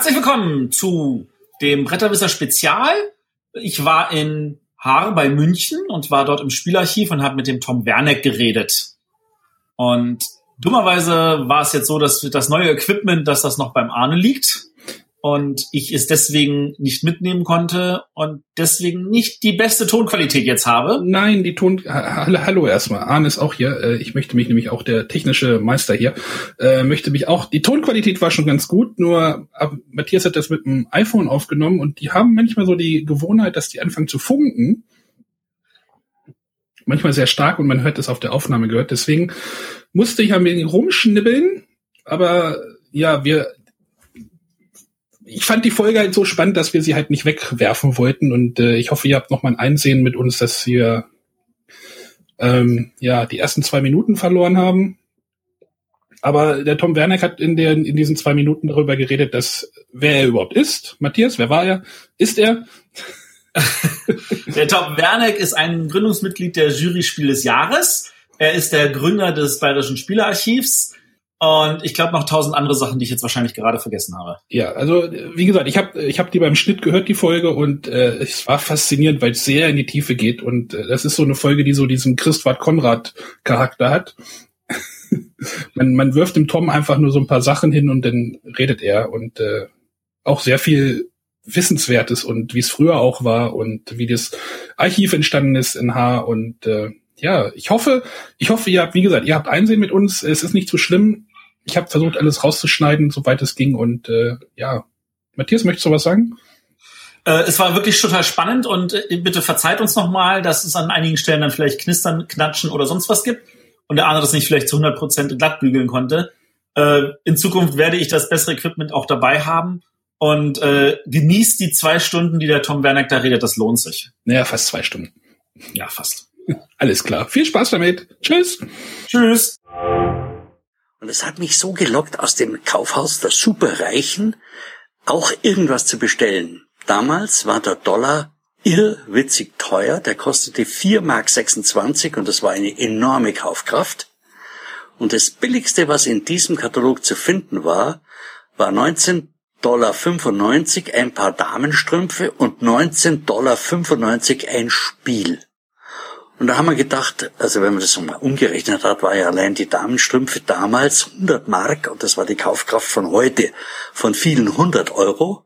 Herzlich willkommen zu dem Bretterwisser Spezial. Ich war in Haar bei München und war dort im Spielarchiv und habe mit dem Tom Werneck geredet. Und dummerweise war es jetzt so, dass das neue Equipment, dass das noch beim Arne liegt und ich es deswegen nicht mitnehmen konnte und deswegen nicht die beste Tonqualität jetzt habe. Nein, die Ton. Hallo erstmal. Arne ist auch hier. Äh, ich möchte mich nämlich auch der technische Meister hier äh, möchte mich auch. Die Tonqualität war schon ganz gut, nur Matthias hat das mit dem iPhone aufgenommen und die haben manchmal so die Gewohnheit, dass die anfangen zu funken. Manchmal sehr stark und man hört es auf der Aufnahme gehört. Deswegen musste ich ein wenig rumschnibbeln, aber ja, wir ich fand die Folge halt so spannend, dass wir sie halt nicht wegwerfen wollten und äh, ich hoffe, ihr habt noch mal ein Einsehen mit uns, dass wir ähm, ja die ersten zwei Minuten verloren haben. Aber der Tom Werneck hat in, der, in diesen zwei Minuten darüber geredet, dass wer er überhaupt ist. Matthias, wer war er? Ist er? der Tom Werneck ist ein Gründungsmitglied der Jury Spiel des Jahres. Er ist der Gründer des Bayerischen Spielerarchivs. Und ich glaube noch tausend andere Sachen, die ich jetzt wahrscheinlich gerade vergessen habe. Ja, also wie gesagt, ich habe ich hab die beim Schnitt gehört, die Folge, und äh, es war faszinierend, weil es sehr in die Tiefe geht. Und äh, das ist so eine Folge, die so diesen Christwart Konrad-Charakter hat. man, man wirft dem Tom einfach nur so ein paar Sachen hin und dann redet er. Und äh, auch sehr viel Wissenswertes und wie es früher auch war und wie das Archiv entstanden ist in H. Und äh, ja, ich hoffe, ich hoffe, ihr habt, wie gesagt, ihr habt Einsehen mit uns. Es ist nicht so schlimm ich habe versucht, alles rauszuschneiden, soweit es ging. Und äh, ja, Matthias, möchtest du was sagen? Äh, es war wirklich total spannend und äh, bitte verzeiht uns nochmal, dass es an einigen Stellen dann vielleicht Knistern, Knatschen oder sonst was gibt und der andere das nicht vielleicht zu 100 Prozent glatt bügeln konnte. Äh, in Zukunft werde ich das bessere Equipment auch dabei haben und äh, genießt die zwei Stunden, die der Tom Werneck da redet, das lohnt sich. Naja, fast zwei Stunden. Ja, fast. Alles klar. Viel Spaß damit. Tschüss. Tschüss. Und es hat mich so gelockt, aus dem Kaufhaus der Superreichen auch irgendwas zu bestellen. Damals war der Dollar irrwitzig teuer, der kostete 4,26 Mark und das war eine enorme Kaufkraft. Und das billigste, was in diesem Katalog zu finden war, war 19,95 Dollar ein paar Damenstrümpfe und 19,95 Dollar ein Spiel. Und da haben wir gedacht, also wenn man das mal umgerechnet hat, war ja allein die Damenstrümpfe damals 100 Mark und das war die Kaufkraft von heute von vielen 100 Euro.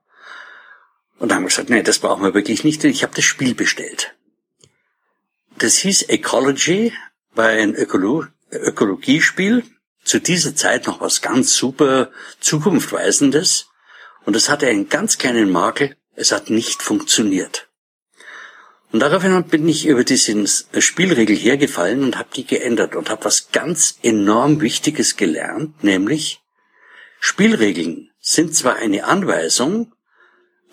Und da haben wir gesagt, nee, das brauchen wir wirklich nicht, denn ich habe das Spiel bestellt. Das hieß Ecology, war ein Ökolo Ökologiespiel, zu dieser Zeit noch was ganz super Zukunftweisendes. Und es hatte einen ganz kleinen Makel, es hat nicht funktioniert. Und daraufhin bin ich über diese Spielregel hergefallen und habe die geändert und habe was ganz enorm Wichtiges gelernt, nämlich Spielregeln sind zwar eine Anweisung,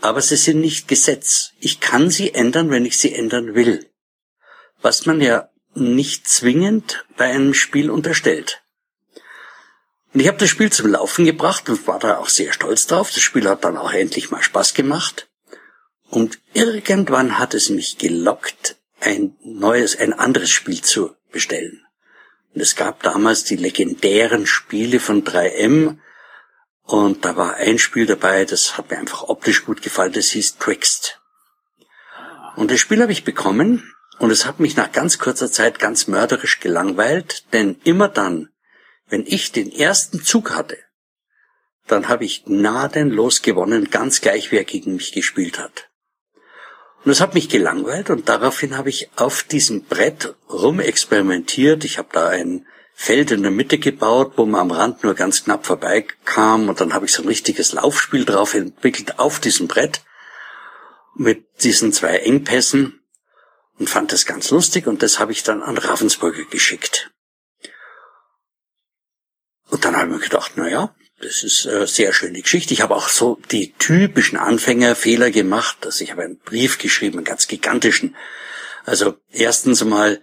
aber sie sind nicht Gesetz. Ich kann sie ändern, wenn ich sie ändern will. Was man ja nicht zwingend bei einem Spiel unterstellt. Und ich habe das Spiel zum Laufen gebracht und war da auch sehr stolz drauf. Das Spiel hat dann auch endlich mal Spaß gemacht. Und irgendwann hat es mich gelockt, ein neues, ein anderes Spiel zu bestellen. Und es gab damals die legendären Spiele von 3M. Und da war ein Spiel dabei, das hat mir einfach optisch gut gefallen, das hieß Twixt. Und das Spiel habe ich bekommen und es hat mich nach ganz kurzer Zeit ganz mörderisch gelangweilt, denn immer dann, wenn ich den ersten Zug hatte, dann habe ich gnadenlos gewonnen, ganz gleich wer gegen mich gespielt hat. Und es hat mich gelangweilt und daraufhin habe ich auf diesem Brett rumexperimentiert. Ich habe da ein Feld in der Mitte gebaut, wo man am Rand nur ganz knapp vorbeikam und dann habe ich so ein richtiges Laufspiel drauf entwickelt auf diesem Brett mit diesen zwei Engpässen und fand das ganz lustig und das habe ich dann an Ravensburger geschickt. Und dann habe ich mir gedacht, na ja, das ist eine sehr schöne Geschichte. Ich habe auch so die typischen Anfängerfehler gemacht. Also ich habe einen Brief geschrieben, einen ganz gigantischen. Also erstens mal,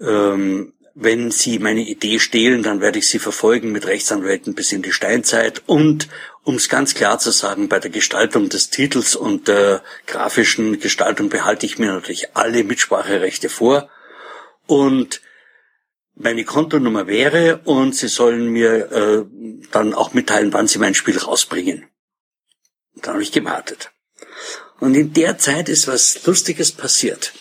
ähm, wenn Sie meine Idee stehlen, dann werde ich Sie verfolgen mit Rechtsanwälten bis in die Steinzeit. Und um es ganz klar zu sagen, bei der Gestaltung des Titels und der grafischen Gestaltung behalte ich mir natürlich alle Mitspracherechte vor. Und meine Kontonummer wäre und Sie sollen mir äh, dann auch mitteilen, wann Sie mein Spiel rausbringen. Da habe ich gewartet. Und in der Zeit ist was Lustiges passiert.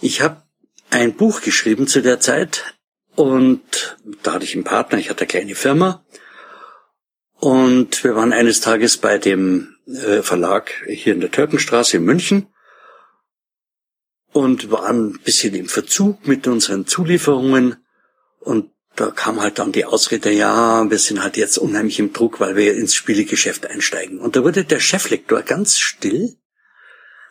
Ich habe ein Buch geschrieben zu der Zeit und da hatte ich einen Partner, ich hatte eine kleine Firma und wir waren eines Tages bei dem äh, Verlag hier in der Türkenstraße in München und waren ein bisschen im Verzug mit unseren Zulieferungen und da kam halt dann die Ausrede, ja, wir sind halt jetzt unheimlich im Druck, weil wir ins Spielegeschäft einsteigen. Und da wurde der Cheflektor ganz still,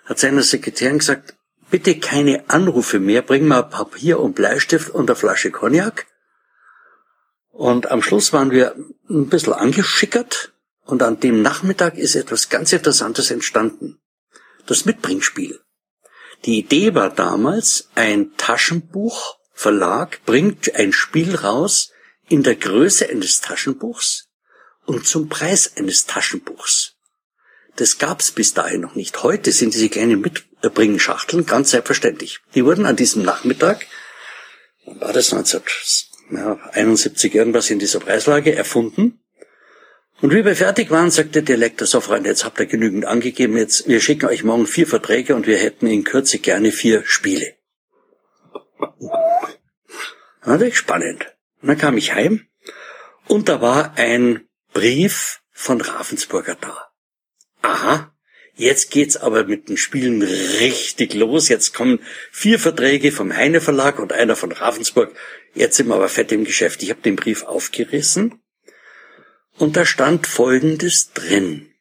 hat seiner Sekretärin gesagt, bitte keine Anrufe mehr, bring mal Papier und Bleistift und eine Flasche Cognac. Und am Schluss waren wir ein bisschen angeschickert und an dem Nachmittag ist etwas ganz Interessantes entstanden. Das Mitbringspiel. Die Idee war damals, ein Taschenbuchverlag bringt ein Spiel raus in der Größe eines Taschenbuchs und zum Preis eines Taschenbuchs. Das gab's bis dahin noch nicht. Heute sind diese kleinen Mitbringschachteln ganz selbstverständlich. Die wurden an diesem Nachmittag, wann war das 1971 irgendwas in dieser Preislage erfunden und wie wir fertig waren, sagte der Lektor so, Freunde, jetzt habt ihr genügend angegeben, jetzt, wir schicken euch morgen vier Verträge und wir hätten in Kürze gerne vier Spiele. Natürlich spannend. Und dann kam ich heim und da war ein Brief von Ravensburger da. Aha, jetzt geht's aber mit den Spielen richtig los. Jetzt kommen vier Verträge vom Heine Verlag und einer von Ravensburg. Jetzt sind wir aber fett im Geschäft. Ich habe den Brief aufgerissen und da stand Folgendes drin.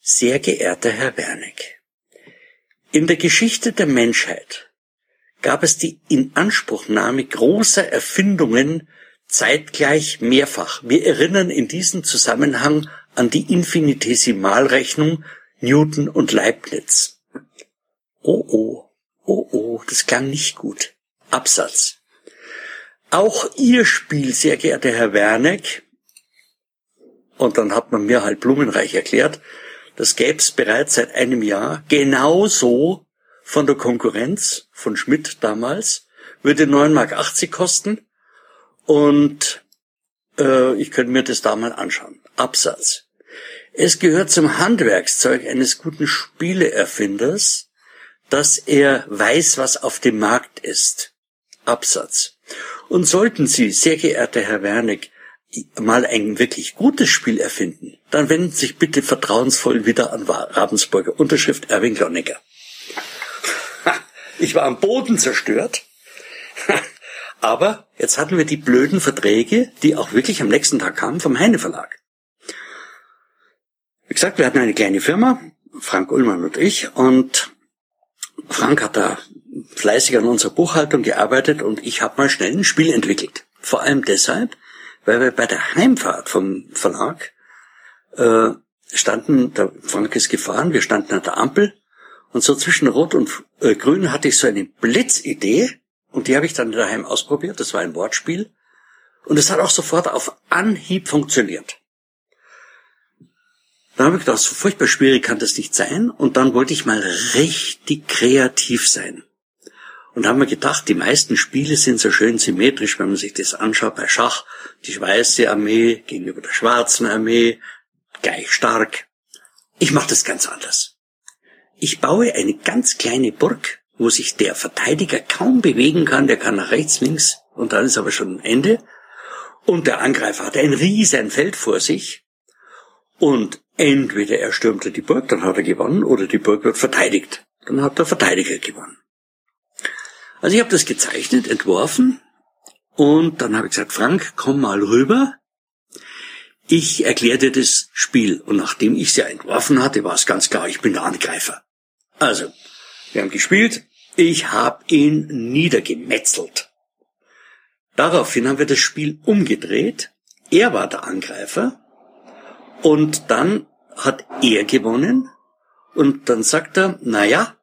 Sehr geehrter Herr Wernick, in der Geschichte der Menschheit gab es die Inanspruchnahme großer Erfindungen zeitgleich mehrfach. Wir erinnern in diesem Zusammenhang an die Infinitesimalrechnung Newton und Leibniz. Oh oh, oh oh, das klang nicht gut. Absatz. Auch Ihr Spiel, sehr geehrter Herr Werneck, und dann hat man mir halt blumenreich erklärt, das gäbe es bereits seit einem Jahr genauso von der Konkurrenz von Schmidt damals, würde 9,80 Mark kosten und äh, ich könnte mir das da mal anschauen. Absatz. Es gehört zum Handwerkszeug eines guten Spieleerfinders, dass er weiß, was auf dem Markt ist. Absatz. Und sollten Sie, sehr geehrter Herr Wernick, mal ein wirklich gutes Spiel erfinden, dann wenden Sie sich bitte vertrauensvoll wieder an Ravensburger. Unterschrift Erwin Glonnecker. Ich war am Boden zerstört. Aber jetzt hatten wir die blöden Verträge, die auch wirklich am nächsten Tag kamen vom Heine Verlag. Wie gesagt, wir hatten eine kleine Firma, Frank Ullmann und ich, und Frank hat da fleißig an unserer Buchhaltung gearbeitet und ich habe mal schnell ein Spiel entwickelt. Vor allem deshalb, weil wir bei der Heimfahrt vom Verlag äh, standen, der Frank ist gefahren, wir standen an der Ampel und so zwischen Rot und äh, Grün hatte ich so eine Blitzidee und die habe ich dann daheim ausprobiert. Das war ein Wortspiel und es hat auch sofort auf Anhieb funktioniert. Dann habe ich gedacht, so furchtbar schwierig kann das nicht sein und dann wollte ich mal richtig kreativ sein. Und haben wir gedacht, die meisten Spiele sind so schön symmetrisch, wenn man sich das anschaut bei Schach. Die weiße Armee gegenüber der schwarzen Armee, gleich stark. Ich mache das ganz anders. Ich baue eine ganz kleine Burg, wo sich der Verteidiger kaum bewegen kann, der kann nach rechts, links und dann ist aber schon ein Ende. Und der Angreifer hat ein riesen Feld vor sich. Und entweder er stürmte die Burg, dann hat er gewonnen, oder die Burg wird verteidigt. Dann hat der Verteidiger gewonnen. Also ich habe das gezeichnet, entworfen und dann habe ich gesagt, Frank, komm mal rüber. Ich erkläre dir das Spiel. Und nachdem ich es ja entworfen hatte, war es ganz klar, ich bin der Angreifer. Also, wir haben gespielt. Ich habe ihn niedergemetzelt. Daraufhin haben wir das Spiel umgedreht. Er war der Angreifer. Und dann hat er gewonnen. Und dann sagt er, na ja,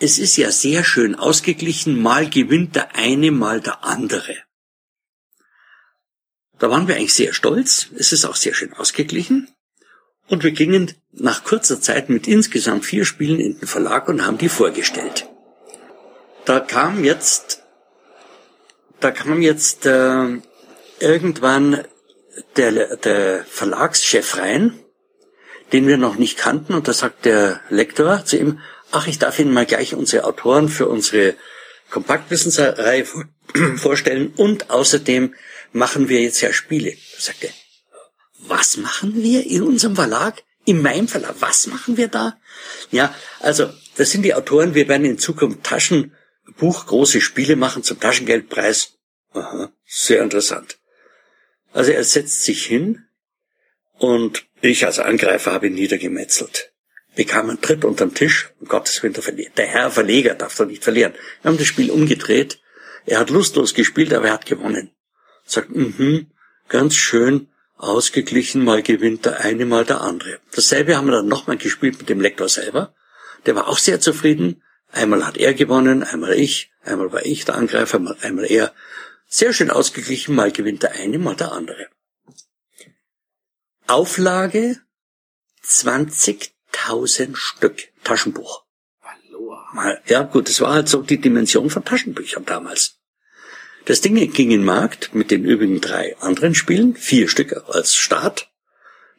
es ist ja sehr schön ausgeglichen, mal gewinnt der eine, mal der andere. Da waren wir eigentlich sehr stolz, es ist auch sehr schön ausgeglichen. Und wir gingen nach kurzer Zeit mit insgesamt vier Spielen in den Verlag und haben die vorgestellt. Da kam jetzt, da kam jetzt äh, irgendwann der, der Verlagschef rein, den wir noch nicht kannten. Und da sagt der Lektor zu ihm, ach, ich darf Ihnen mal gleich unsere Autoren für unsere Kompaktwissensreihe vorstellen und außerdem machen wir jetzt ja Spiele. Da sagt er, was machen wir in unserem Verlag? In meinem Verlag, was machen wir da? Ja, also, das sind die Autoren, wir werden in Zukunft Taschenbuch große Spiele machen zum Taschengeldpreis. Aha, sehr interessant. Also er setzt sich hin und ich als Angreifer habe ihn niedergemetzelt. Bekam einen Tritt unterm Tisch, um Gottes Willen, der Herr Verleger darf doch nicht verlieren. Wir haben das Spiel umgedreht. Er hat lustlos gespielt, aber er hat gewonnen. Sagt, mhm, ganz schön, ausgeglichen, mal gewinnt der eine, mal der andere. Dasselbe haben wir dann nochmal gespielt mit dem Lektor selber. Der war auch sehr zufrieden. Einmal hat er gewonnen, einmal ich, einmal war ich der Angreifer, einmal er. Sehr schön ausgeglichen, mal gewinnt der eine, mal der andere. Auflage 20.000 Stück Taschenbuch. Mal, ja gut, das war halt so die Dimension von Taschenbüchern damals. Das Ding ging in den Markt mit den übrigen drei anderen Spielen, vier Stück als Start,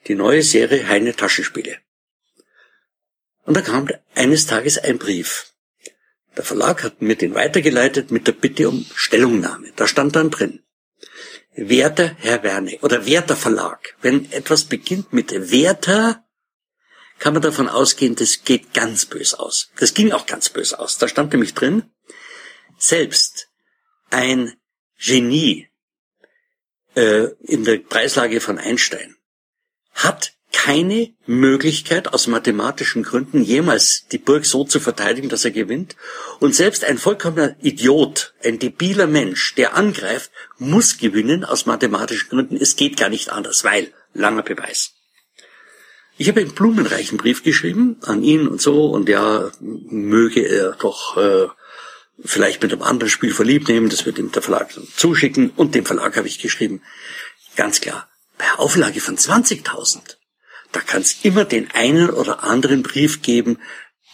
die neue Serie Heine Taschenspiele. Und da kam eines Tages ein Brief. Der Verlag hat mir den weitergeleitet mit der Bitte um Stellungnahme. Da stand dann drin. Werter Herr Werner oder Werter Verlag. Wenn etwas beginnt mit Werter, kann man davon ausgehen, das geht ganz bös aus. Das ging auch ganz bös aus. Da stand nämlich drin, selbst ein Genie äh, in der Preislage von Einstein hat keine Möglichkeit aus mathematischen Gründen jemals die Burg so zu verteidigen, dass er gewinnt. Und selbst ein vollkommener Idiot, ein debiler Mensch, der angreift, muss gewinnen aus mathematischen Gründen. Es geht gar nicht anders, weil langer Beweis. Ich habe einen blumenreichen Brief geschrieben an ihn und so und ja, möge er doch äh, vielleicht mit einem anderen Spiel verliebt nehmen, das wird ihm der Verlag zuschicken und dem Verlag habe ich geschrieben, ganz klar, bei Auflage von 20.000, da kann es immer den einen oder anderen Brief geben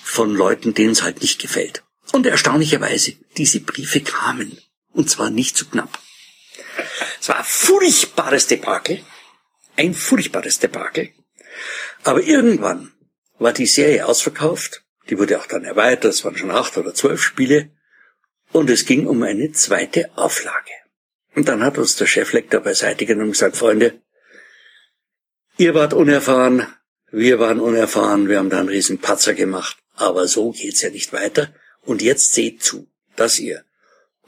von Leuten, denen es halt nicht gefällt. Und erstaunlicherweise, diese Briefe kamen. Und zwar nicht zu knapp. Es war ein furchtbares Debakel. Ein furchtbares Debakel. Aber irgendwann war die Serie ausverkauft. Die wurde auch dann erweitert. Es waren schon acht oder zwölf Spiele. Und es ging um eine zweite Auflage. Und dann hat uns der Cheflektor beiseite genommen und gesagt, Freunde, ihr wart unerfahren, wir waren unerfahren, wir haben da einen riesen Patzer gemacht. Aber so geht's ja nicht weiter. Und jetzt seht zu, dass ihr,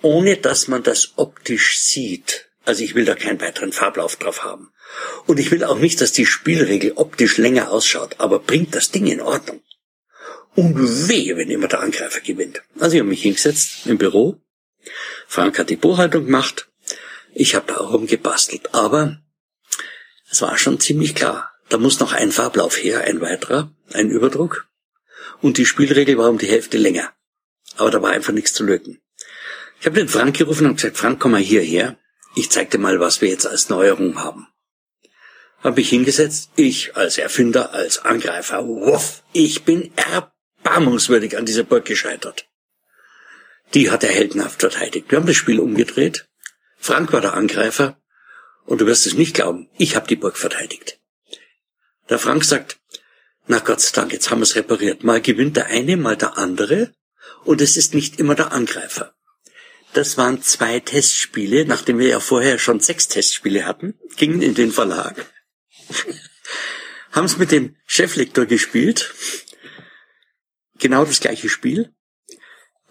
ohne dass man das optisch sieht, also ich will da keinen weiteren Farblauf drauf haben. Und ich will auch nicht, dass die Spielregel optisch länger ausschaut, aber bringt das Ding in Ordnung. Und wehe, wenn immer der Angreifer gewinnt. Also ich habe mich hingesetzt im Büro. Frank hat die Buchhaltung gemacht. Ich habe da auch rumgebastelt. Aber es war schon ziemlich klar. Da muss noch ein Farblauf her, ein weiterer, ein Überdruck. Und die Spielregel war um die Hälfte länger. Aber da war einfach nichts zu löten. Ich habe den Frank gerufen und gesagt, Frank, komm mal hierher. Ich zeig dir mal, was wir jetzt als Neuerung haben. Hab mich hingesetzt, ich als Erfinder, als Angreifer, wuff, ich bin erb erbarmungswürdig an dieser Burg gescheitert. Die hat er heldenhaft verteidigt. Wir haben das Spiel umgedreht. Frank war der Angreifer. Und du wirst es nicht glauben, ich habe die Burg verteidigt. Der Frank sagt, na Gott sei Dank, jetzt haben wir es repariert. Mal gewinnt der eine, mal der andere. Und es ist nicht immer der Angreifer. Das waren zwei Testspiele, nachdem wir ja vorher schon sechs Testspiele hatten, gingen in den Verlag, haben es mit dem Cheflektor gespielt genau das gleiche Spiel.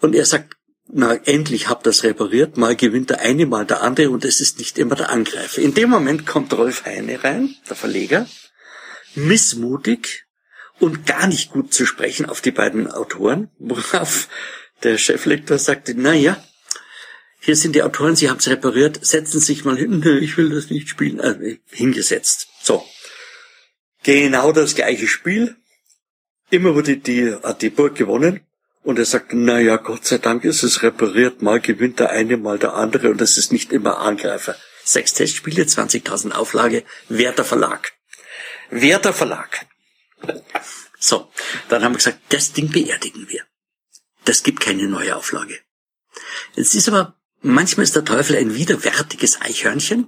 Und er sagt, na, endlich habt das repariert, mal gewinnt der eine, mal der andere und es ist nicht immer der Angreifer. In dem Moment kommt Rolf Heine rein, der Verleger, missmutig und gar nicht gut zu sprechen auf die beiden Autoren, worauf der Cheflektor sagte, na ja, hier sind die Autoren, sie haben es repariert, setzen sich mal hin, ich will das nicht spielen, also hingesetzt. So. Genau das gleiche Spiel, Immer wurde die, hat die Burg gewonnen. Und er sagt, na ja, Gott sei Dank ist es repariert. Mal gewinnt der eine, mal der andere. Und es ist nicht immer Angreifer. Sechs Testspiele, 20.000 Auflage, Werter Verlag. Werter Verlag. So, dann haben wir gesagt, das Ding beerdigen wir. Das gibt keine neue Auflage. Jetzt ist aber, manchmal ist der Teufel ein widerwärtiges Eichhörnchen.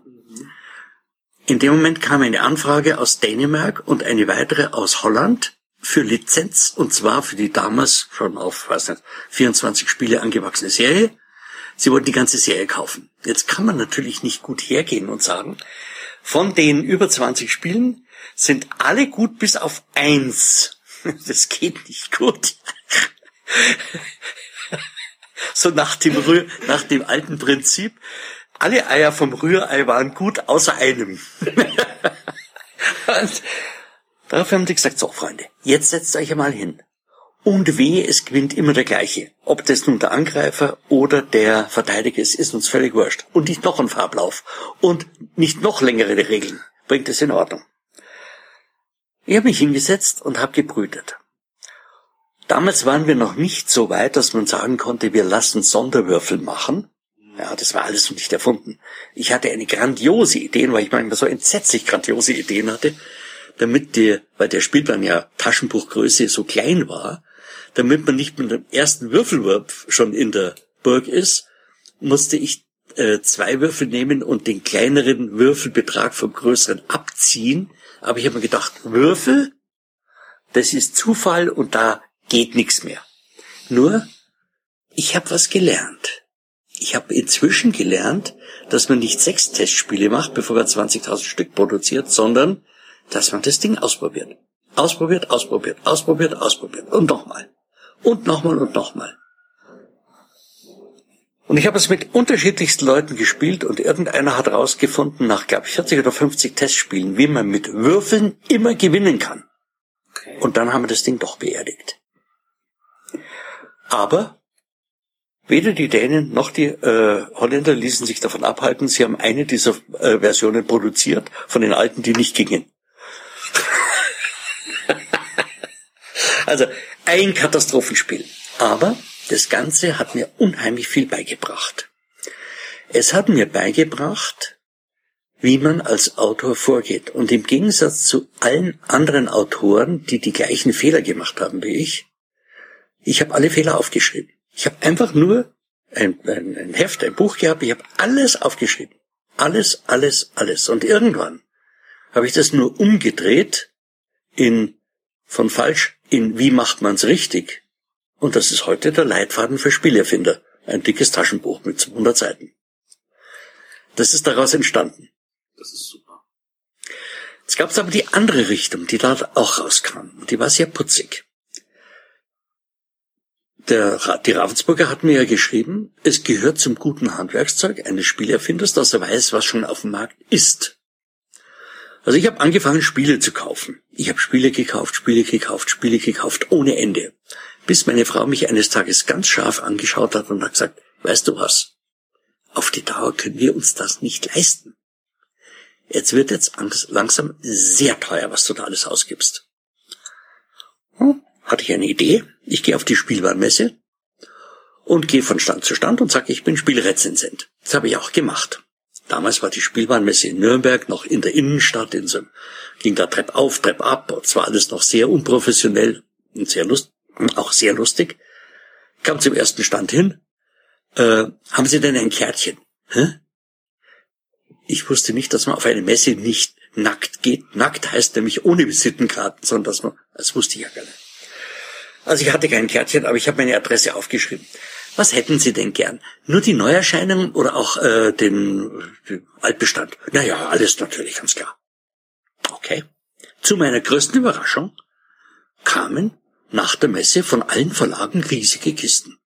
In dem Moment kam eine Anfrage aus Dänemark und eine weitere aus Holland für Lizenz, und zwar für die damals schon auf, weiß nicht, 24 Spiele angewachsene Serie. Sie wollten die ganze Serie kaufen. Jetzt kann man natürlich nicht gut hergehen und sagen, von den über 20 Spielen sind alle gut bis auf eins. Das geht nicht gut. So nach dem, nach dem alten Prinzip. Alle Eier vom Rührei waren gut, außer einem. Und darauf haben die gesagt, so Freunde, jetzt setzt euch einmal hin. Und weh, es gewinnt immer der gleiche. Ob das nun der Angreifer oder der Verteidiger ist, ist uns völlig wurscht. Und nicht noch ein Farblauf. Und nicht noch längere Regeln. Bringt es in Ordnung. Ich habe mich hingesetzt und habe gebrütet. Damals waren wir noch nicht so weit, dass man sagen konnte, wir lassen Sonderwürfel machen. Ja, das war alles noch nicht erfunden. Ich hatte eine grandiose Idee, weil ich manchmal so entsetzlich grandiose Ideen hatte, damit der, weil der Spielplan ja Taschenbuchgröße so klein war, damit man nicht mit dem ersten Würfelwurf schon in der Burg ist, musste ich äh, zwei Würfel nehmen und den kleineren Würfelbetrag vom größeren abziehen. Aber ich habe mir gedacht, Würfel, das ist Zufall und da geht nichts mehr. Nur, ich habe was gelernt. Ich habe inzwischen gelernt, dass man nicht sechs Testspiele macht, bevor man 20.000 Stück produziert, sondern dass man das Ding ausprobiert. Ausprobiert, ausprobiert, ausprobiert, ausprobiert und nochmal und nochmal und nochmal. Und ich habe es mit unterschiedlichsten Leuten gespielt und irgendeiner hat rausgefunden, nach, glaube ich, 40 oder 50 Testspielen, wie man mit Würfeln immer gewinnen kann. Okay. Und dann haben wir das Ding doch beerdigt. Aber weder die Dänen noch die äh, Holländer ließen sich davon abhalten. Sie haben eine dieser äh, Versionen produziert von den alten, die nicht gingen. also ein Katastrophenspiel. Aber das Ganze hat mir unheimlich viel beigebracht. Es hat mir beigebracht, wie man als Autor vorgeht. Und im Gegensatz zu allen anderen Autoren, die die gleichen Fehler gemacht haben wie ich, ich habe alle Fehler aufgeschrieben. Ich habe einfach nur ein, ein, ein Heft, ein Buch gehabt, ich habe alles aufgeschrieben. Alles, alles, alles. Und irgendwann habe ich das nur umgedreht in von falsch in wie macht man's richtig. Und das ist heute der Leitfaden für Spielerfinder. Ein dickes Taschenbuch mit 200 Seiten. Das ist daraus entstanden. Das ist super. Jetzt gab es aber die andere Richtung, die da auch rauskam. Und die war sehr putzig. Der, die Ravensburger hat mir ja geschrieben, es gehört zum guten Handwerkszeug eines Spielerfinders, dass er weiß, was schon auf dem Markt ist. Also ich habe angefangen, Spiele zu kaufen. Ich habe Spiele gekauft, Spiele gekauft, Spiele gekauft, ohne Ende. Bis meine Frau mich eines Tages ganz scharf angeschaut hat und hat gesagt, weißt du was? Auf die Dauer können wir uns das nicht leisten. Jetzt wird jetzt langsam sehr teuer, was du da alles ausgibst. Hm, hatte ich eine Idee. Ich gehe auf die Spielwarenmesse und gehe von Stand zu Stand und sage, ich bin Spielrezensent. Das habe ich auch gemacht. Damals war die Spielbahnmesse in Nürnberg noch in der Innenstadt, in so, ging da Trepp auf, Trepp ab. Und zwar alles noch sehr unprofessionell und sehr lust, auch sehr lustig. Kam zum ersten Stand hin. Äh, haben Sie denn ein Kärtchen? Hä? Ich wusste nicht, dass man auf eine Messe nicht nackt geht. Nackt heißt nämlich ohne Visitenkarten, sondern dass man, das wusste ich ja gar nicht. Also ich hatte kein Kärtchen, aber ich habe meine Adresse aufgeschrieben. Was hätten Sie denn gern? Nur die Neuerscheinungen oder auch äh, den, den Altbestand? Naja, alles natürlich, ganz klar. Okay. Zu meiner größten Überraschung kamen nach der Messe von allen Verlagen riesige Kisten.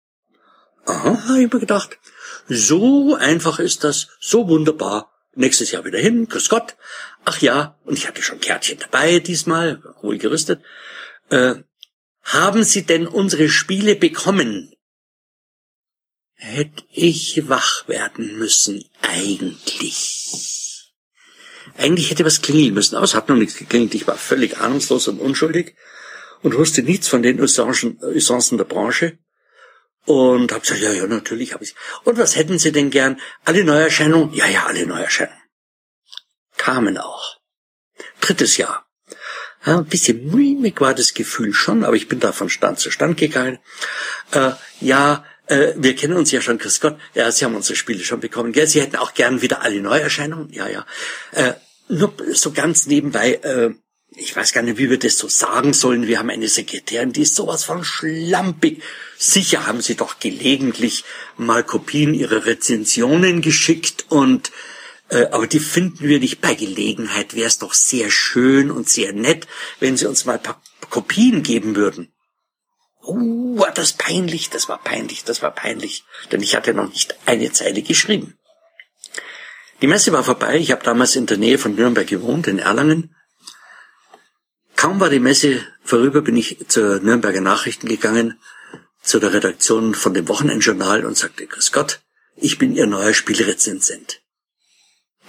Aha, habe ich mir gedacht. So einfach ist das, so wunderbar. Nächstes Jahr wieder hin, grüß Gott. Ach ja, und ich hatte schon Kärtchen dabei diesmal, wohl gerüstet. Äh, haben Sie denn unsere Spiele bekommen? Hätte ich wach werden müssen, eigentlich. Eigentlich hätte was klingeln müssen, aber es hat noch nichts geklingelt. Ich war völlig ahnungslos und unschuldig und wusste nichts von den Usancen der Branche. Und habe gesagt, ja, ja, natürlich habe ich. Und was hätten Sie denn gern? Alle Neuerscheinungen? Ja, ja, alle Neuerscheinungen. Kamen auch. Drittes Jahr. Ja, ein bisschen mulmig war das Gefühl schon, aber ich bin da von Stand zu Stand gegangen. Äh, ja, äh, wir kennen uns ja schon, Chris Gott. Ja, Sie haben unsere Spiele schon bekommen. Gell? Sie hätten auch gern wieder alle Neuerscheinungen. Ja, ja. Äh, nur so ganz nebenbei, äh, ich weiß gar nicht, wie wir das so sagen sollen. Wir haben eine Sekretärin, die ist sowas von schlampig. Sicher haben sie doch gelegentlich mal Kopien ihrer Rezensionen geschickt und aber die finden wir nicht bei Gelegenheit. Wäre es doch sehr schön und sehr nett, wenn sie uns mal ein paar Kopien geben würden. Oh, war das peinlich, das war peinlich, das war peinlich. Denn ich hatte noch nicht eine Zeile geschrieben. Die Messe war vorbei. Ich habe damals in der Nähe von Nürnberg gewohnt, in Erlangen. Kaum war die Messe vorüber, bin ich zur Nürnberger Nachrichten gegangen, zu der Redaktion von dem Wochenendjournal und sagte, Grüß Gott, ich bin Ihr neuer Spielrezensent.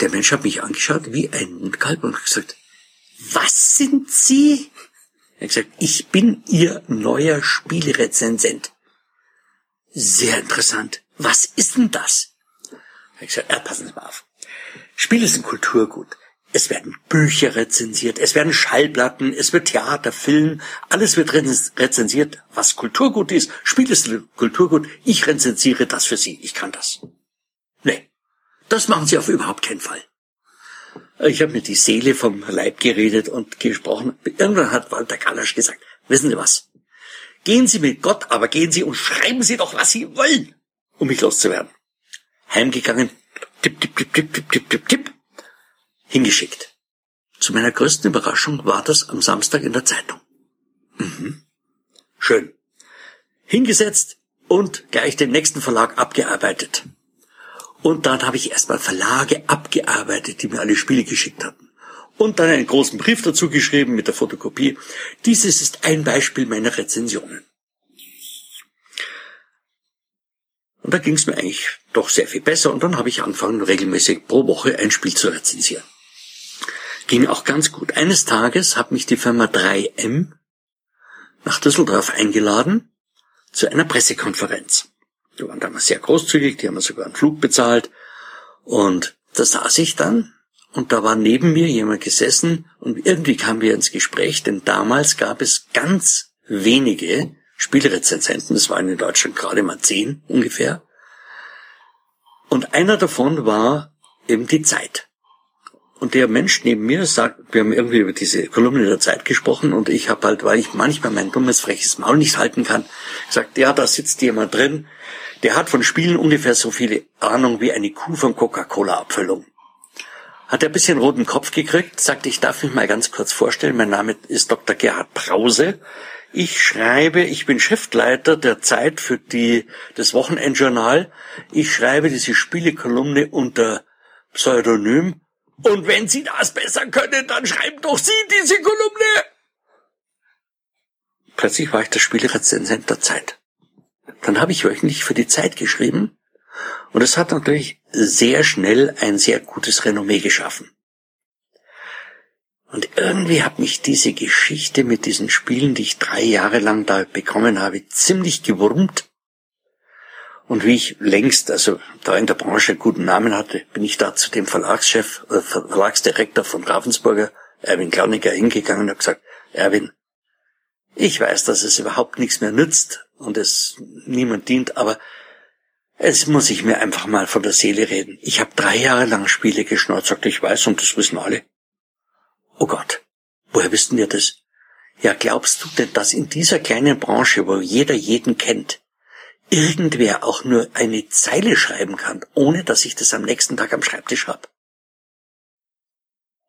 Der Mensch hat mich angeschaut wie ein Mundkalb und gesagt, was sind Sie? Er hat gesagt, ich bin Ihr neuer Spielrezensent. Sehr interessant. Was ist denn das? Er hat gesagt, ja, passen Sie mal auf. Spiele sind Kulturgut. Es werden Bücher rezensiert, es werden Schallplatten, es wird Theater, Film, alles wird rezensiert, was Kulturgut ist. Spiel ist Kulturgut, ich rezensiere das für Sie, ich kann das. Nee, das machen Sie auf überhaupt keinen Fall. Ich habe mir die Seele vom Leib geredet und gesprochen. Irgendwann hat Walter Kalasch gesagt, wissen Sie was? Gehen Sie mit Gott, aber gehen Sie und schreiben Sie doch, was Sie wollen, um mich loszuwerden. Heimgegangen, tipp, tipp, tipp, tipp, tipp, tipp, tipp, tipp, hingeschickt. Zu meiner größten Überraschung war das am Samstag in der Zeitung. Mhm. Schön. Hingesetzt und gleich den nächsten Verlag abgearbeitet. Und dann habe ich erstmal Verlage abgearbeitet, die mir alle Spiele geschickt hatten. Und dann einen großen Brief dazu geschrieben mit der Fotokopie. Dieses ist ein Beispiel meiner Rezensionen. Und da ging es mir eigentlich doch sehr viel besser und dann habe ich angefangen, regelmäßig pro Woche ein Spiel zu rezensieren. Ging auch ganz gut. Eines Tages hat mich die Firma 3M nach Düsseldorf eingeladen zu einer Pressekonferenz. Die waren damals sehr großzügig, die haben sogar einen Flug bezahlt. Und da saß ich dann und da war neben mir jemand gesessen und irgendwie kamen wir ins Gespräch, denn damals gab es ganz wenige Spielrezensenten, das waren in Deutschland gerade mal zehn ungefähr. Und einer davon war eben die Zeit. Und der Mensch neben mir sagt, wir haben irgendwie über diese Kolumne der Zeit gesprochen und ich habe halt, weil ich manchmal mein dummes, freches Maul nicht halten kann, gesagt, ja, da sitzt jemand drin, der hat von Spielen ungefähr so viele Ahnung wie eine Kuh von Coca-Cola-Abfüllung. Hat er ein bisschen roten Kopf gekriegt, sagte, ich darf mich mal ganz kurz vorstellen, mein Name ist Dr. Gerhard Brause. Ich schreibe, ich bin Schriftleiter der Zeit für die, das Wochenendjournal. Ich schreibe diese Spielekolumne unter Pseudonym. Und wenn Sie das besser können, dann schreiben doch Sie diese Kolumne. Plötzlich war ich der Spielerezensent der Zeit. Dann habe ich wöchentlich für die Zeit geschrieben. Und es hat natürlich sehr schnell ein sehr gutes Renommee geschaffen. Und irgendwie hat mich diese Geschichte mit diesen Spielen, die ich drei Jahre lang da bekommen habe, ziemlich gewurmt. Und wie ich längst, also da in der Branche guten Namen hatte, bin ich da zu dem Verlagschef, äh, Verlagsdirektor von Ravensburger, Erwin Klauniger, hingegangen und habe gesagt, Erwin, ich weiß, dass es überhaupt nichts mehr nützt und es niemand dient, aber es muss ich mir einfach mal von der Seele reden. Ich habe drei Jahre lang Spiele geschnurrt, sagte ich weiß und das wissen alle. Oh Gott, woher wissen wir das? Ja, glaubst du denn, dass in dieser kleinen Branche, wo jeder jeden kennt, irgendwer auch nur eine Zeile schreiben kann, ohne dass ich das am nächsten Tag am Schreibtisch hab?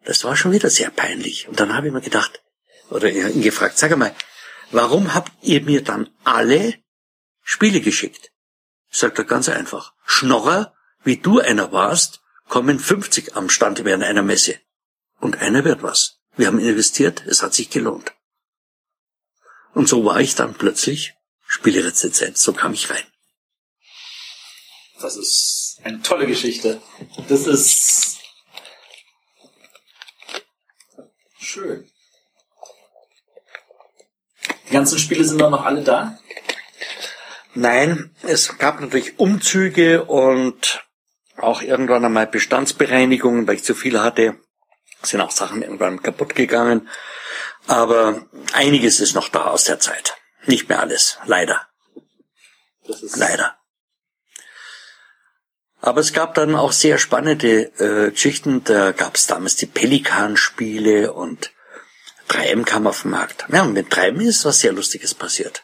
Das war schon wieder sehr peinlich. Und dann habe ich mir gedacht, oder ihn gefragt, sag einmal, warum habt ihr mir dann alle Spiele geschickt? Sagt er ganz einfach. Schnorrer, wie du einer warst, kommen 50 am Stand während einer Messe. Und einer wird was. Wir haben investiert, es hat sich gelohnt. Und so war ich dann plötzlich Spielerezensent. So kam ich rein. Das ist eine tolle Geschichte. Das ist schön. Die ganzen Spiele sind dann noch alle da? Nein, es gab natürlich Umzüge und auch irgendwann einmal Bestandsbereinigungen, weil ich zu viel hatte sind auch Sachen irgendwann kaputt gegangen. Aber einiges ist noch da aus der Zeit. Nicht mehr alles, leider. leider. Aber es gab dann auch sehr spannende äh, Geschichten. Da gab es damals die Pelikan-Spiele und 3M kam auf den Markt. Ja, und mit 3M ist was sehr Lustiges passiert.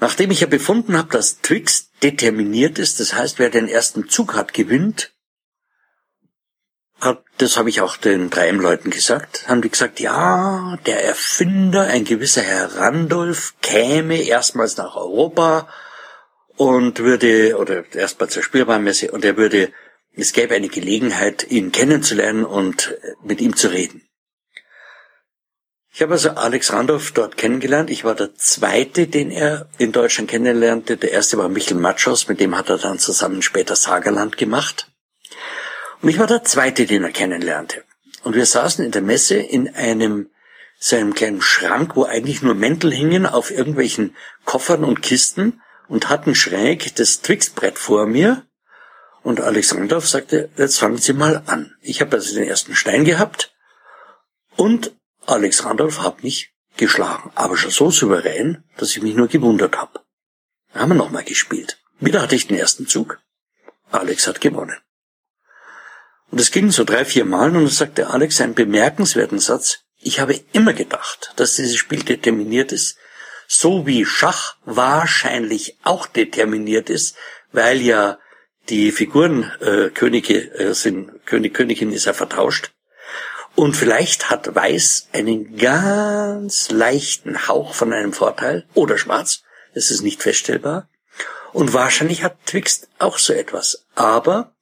Nachdem ich ja befunden habe, dass Twix determiniert ist, das heißt, wer den ersten Zug hat, gewinnt, hat, das habe ich auch den 3M-Leuten gesagt, haben die gesagt, ja, der Erfinder, ein gewisser Herr Randolph, käme erstmals nach Europa und würde, oder erstmal zur Spielbahnmesse, und er würde, es gäbe eine Gelegenheit, ihn kennenzulernen und mit ihm zu reden. Ich habe also Alex Randolph dort kennengelernt. Ich war der zweite, den er in Deutschland kennenlernte. Der erste war Michel Matschos, mit dem hat er dann zusammen später Sagerland gemacht. Und ich war der zweite, den er kennenlernte. Und wir saßen in der Messe in einem, so einem kleinen Schrank, wo eigentlich nur Mäntel hingen auf irgendwelchen Koffern und Kisten und hatten schräg das Twixbrett vor mir. Und Alex Randolph sagte, jetzt fangen Sie mal an. Ich habe also den ersten Stein gehabt und Alex Randolph hat mich geschlagen, aber schon so souverän, dass ich mich nur gewundert habe. Haben wir nochmal gespielt. Wieder hatte ich den ersten Zug. Alex hat gewonnen. Und es ging so drei, vier Mal und dann sagte Alex einen bemerkenswerten Satz. Ich habe immer gedacht, dass dieses Spiel determiniert ist, so wie Schach wahrscheinlich auch determiniert ist, weil ja die Figuren äh, Könige äh, sind, König, Königin ist ja vertauscht. Und vielleicht hat Weiß einen ganz leichten Hauch von einem Vorteil oder Schwarz. Es ist nicht feststellbar. Und wahrscheinlich hat Twixt auch so etwas. Aber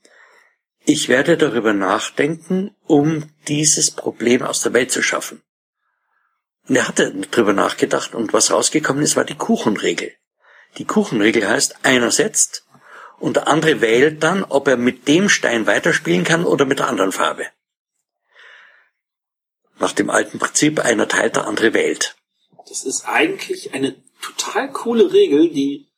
ich werde darüber nachdenken, um dieses Problem aus der Welt zu schaffen. Und er hatte darüber nachgedacht und was rausgekommen ist, war die Kuchenregel. Die Kuchenregel heißt, einer setzt und der andere wählt dann, ob er mit dem Stein weiterspielen kann oder mit der anderen Farbe. Nach dem alten Prinzip, einer teilt, der andere wählt. Das ist eigentlich eine total coole Regel, die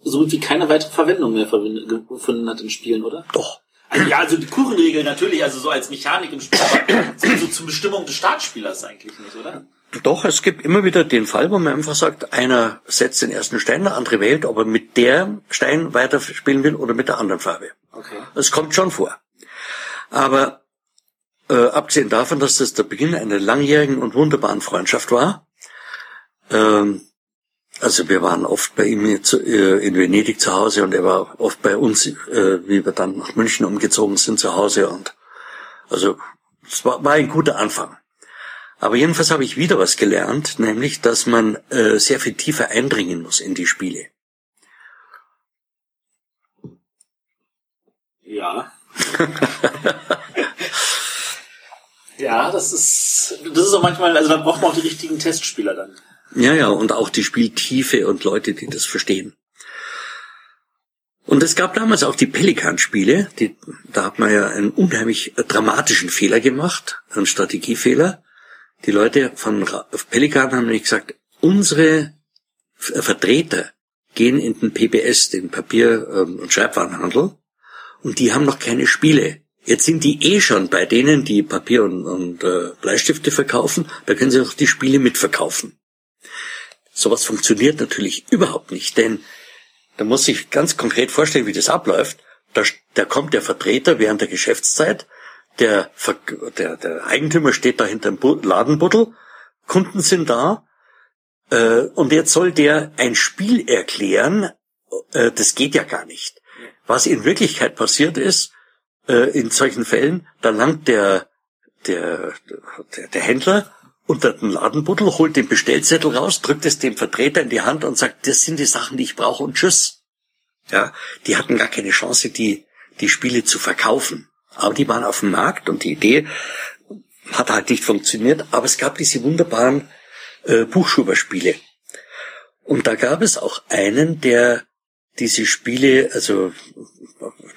so wie keine weitere Verwendung mehr gefunden hat in Spielen, oder? Doch. Also, ja, also die Kuchenregel natürlich, also so als Mechanik im Spiel, aber so zur Bestimmung des Startspielers eigentlich nicht, oder? Doch, es gibt immer wieder den Fall, wo man einfach sagt, einer setzt den ersten Stein, der andere wählt, ob er mit der Stein weiterspielen will oder mit der anderen Farbe. Okay. Das kommt schon vor. Aber äh, abgesehen davon, dass das der Beginn einer langjährigen und wunderbaren Freundschaft war. Ähm, also wir waren oft bei ihm äh, in Venedig zu Hause und er war oft bei uns, äh, wie wir dann nach München umgezogen sind zu Hause und also es war, ein guter Anfang. Aber jedenfalls habe ich wieder was gelernt, nämlich, dass man äh, sehr viel tiefer eindringen muss in die Spiele. Ja. Ja, das ist, das ist auch manchmal, also da braucht man auch die richtigen Testspieler dann. Ja, ja, und auch die Spieltiefe und Leute, die das verstehen. Und es gab damals auch die Pelikan-Spiele, die, da hat man ja einen unheimlich dramatischen Fehler gemacht, einen Strategiefehler. Die Leute von Pelikan haben nämlich gesagt, unsere Vertreter gehen in den PBS, den Papier- ähm, und Schreibwarenhandel, und die haben noch keine Spiele Jetzt sind die eh schon bei denen, die Papier und, und äh, Bleistifte verkaufen, da können sie auch die Spiele mitverkaufen. Sowas funktioniert natürlich überhaupt nicht, denn da muss ich ganz konkret vorstellen, wie das abläuft. Da, da kommt der Vertreter während der Geschäftszeit, der, der, der Eigentümer steht da hinter dem Ladenbuddel, Kunden sind da, äh, und jetzt soll der ein Spiel erklären, äh, das geht ja gar nicht. Was in Wirklichkeit passiert ist, äh, in solchen Fällen, da langt der, der, der, der Händler unter den Ladenbuddel, holt den Bestellzettel raus, drückt es dem Vertreter in die Hand und sagt, das sind die Sachen, die ich brauche und tschüss. Ja, die hatten gar keine Chance, die, die Spiele zu verkaufen. Aber die waren auf dem Markt und die Idee hat halt nicht funktioniert, aber es gab diese wunderbaren äh, Buchschuberspiele. Und da gab es auch einen, der diese Spiele, also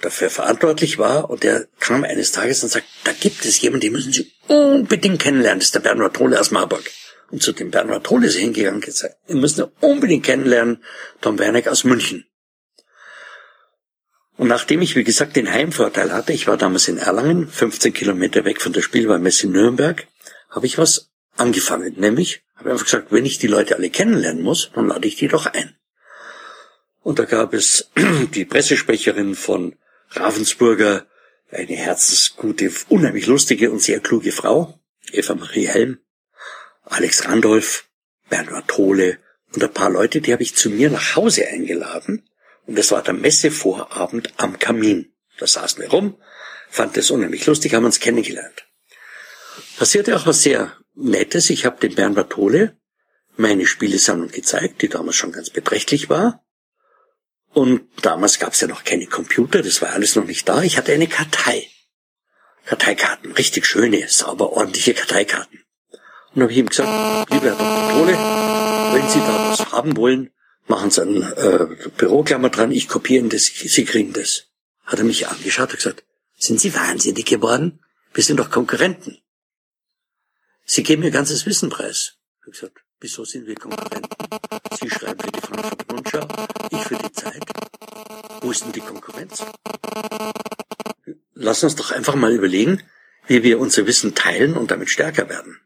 dafür verantwortlich war und der kam eines Tages und sagt, da gibt es jemanden, den müssen Sie unbedingt kennenlernen, das ist der Bernhard Trolle aus Marburg. Und zu dem Bernhard Trolle ist er hingegangen und gesagt, wir müssen unbedingt kennenlernen, Tom Werneck aus München. Und nachdem ich, wie gesagt, den Heimvorteil hatte, ich war damals in Erlangen, 15 Kilometer weg von der Spielwarenmesse in Nürnberg, habe ich was angefangen. Nämlich, habe einfach gesagt, wenn ich die Leute alle kennenlernen muss, dann lade ich die doch ein. Und da gab es die Pressesprecherin von Ravensburger, eine herzensgute, unheimlich lustige und sehr kluge Frau, Eva Marie Helm, Alex Randolph, Bernhard Tole und ein paar Leute, die habe ich zu mir nach Hause eingeladen. Und das war der Messevorabend am Kamin. Da saßen wir rum, fand das unheimlich lustig, haben uns kennengelernt. Passierte auch was sehr Nettes. Ich habe dem Bernhard Tole meine Spielesammlung gezeigt, die damals schon ganz beträchtlich war. Und damals gab es ja noch keine Computer, das war alles noch nicht da. Ich hatte eine Kartei. Karteikarten, richtig schöne, sauber, ordentliche Karteikarten. Und habe ich ihm gesagt, lieber Herr Dr. Tole, wenn Sie da was haben wollen, machen Sie einen äh, Büroklammer dran, ich kopiere Ihnen das, Sie kriegen das. Hat er mich angeschaut und gesagt, sind Sie wahnsinnig geworden? Wir sind doch Konkurrenten. Sie geben mir ganzes Wissen preis. Ich gesagt, wieso sind wir Konkurrenten? Sie schreiben für die Frankfurter Rundschau, ich für die Zeit. Wo ist denn die Konkurrenz? Lass uns doch einfach mal überlegen, wie wir unser Wissen teilen und damit stärker werden.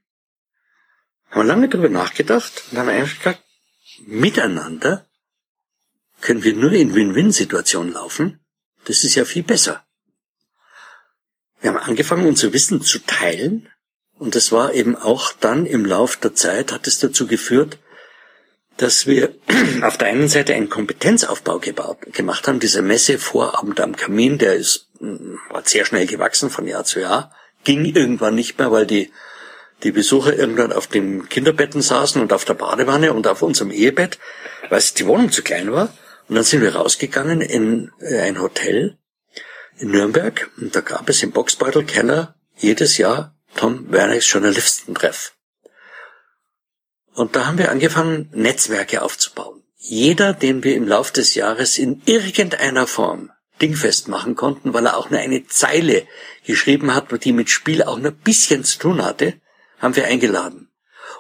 Haben wir lange darüber nachgedacht und haben eigentlich gesagt, miteinander können wir nur in Win-Win-Situationen laufen. Das ist ja viel besser. Wir haben angefangen, unser Wissen zu teilen und das war eben auch dann im Lauf der Zeit, hat es dazu geführt, dass wir auf der einen Seite einen Kompetenzaufbau gebaut, gemacht haben. Dieser Messevorabend am Kamin, der ist, war sehr schnell gewachsen von Jahr zu Jahr, ging irgendwann nicht mehr, weil die, die Besucher irgendwann auf den Kinderbetten saßen und auf der Badewanne und auf unserem Ehebett, weil die Wohnung zu klein war. Und dann sind wir rausgegangen in äh, ein Hotel in Nürnberg und da gab es im Boxbeutelkeller jedes Jahr Tom Werners Journalistentreff. Und da haben wir angefangen, Netzwerke aufzubauen. Jeder, den wir im Laufe des Jahres in irgendeiner Form dingfest machen konnten, weil er auch nur eine Zeile geschrieben hat, die mit Spiel auch nur ein bisschen zu tun hatte, haben wir eingeladen.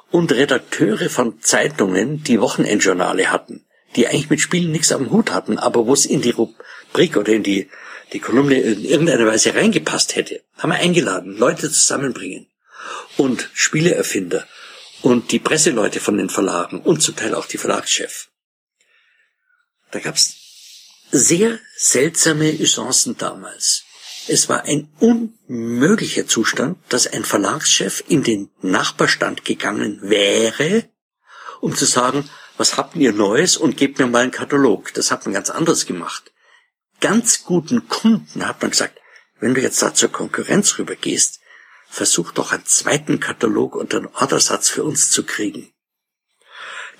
Und Redakteure von Zeitungen, die Wochenendjournale hatten, die eigentlich mit Spielen nichts am Hut hatten, aber wo es in die Rubrik oder in die die Kolumne in irgendeiner Weise reingepasst hätte, haben wir eingeladen, Leute zusammenbringen und Spieleerfinder und die Presseleute von den Verlagen und zum Teil auch die Verlagschef. Da gab's sehr seltsame Usancen damals. Es war ein unmöglicher Zustand, dass ein Verlagschef in den Nachbarstand gegangen wäre, um zu sagen, was habt ihr Neues und gebt mir mal einen Katalog. Das hat man ganz anders gemacht ganz guten Kunden hat man gesagt, wenn du jetzt da zur Konkurrenz rübergehst, versuch doch einen zweiten Katalog und einen Ordersatz für uns zu kriegen.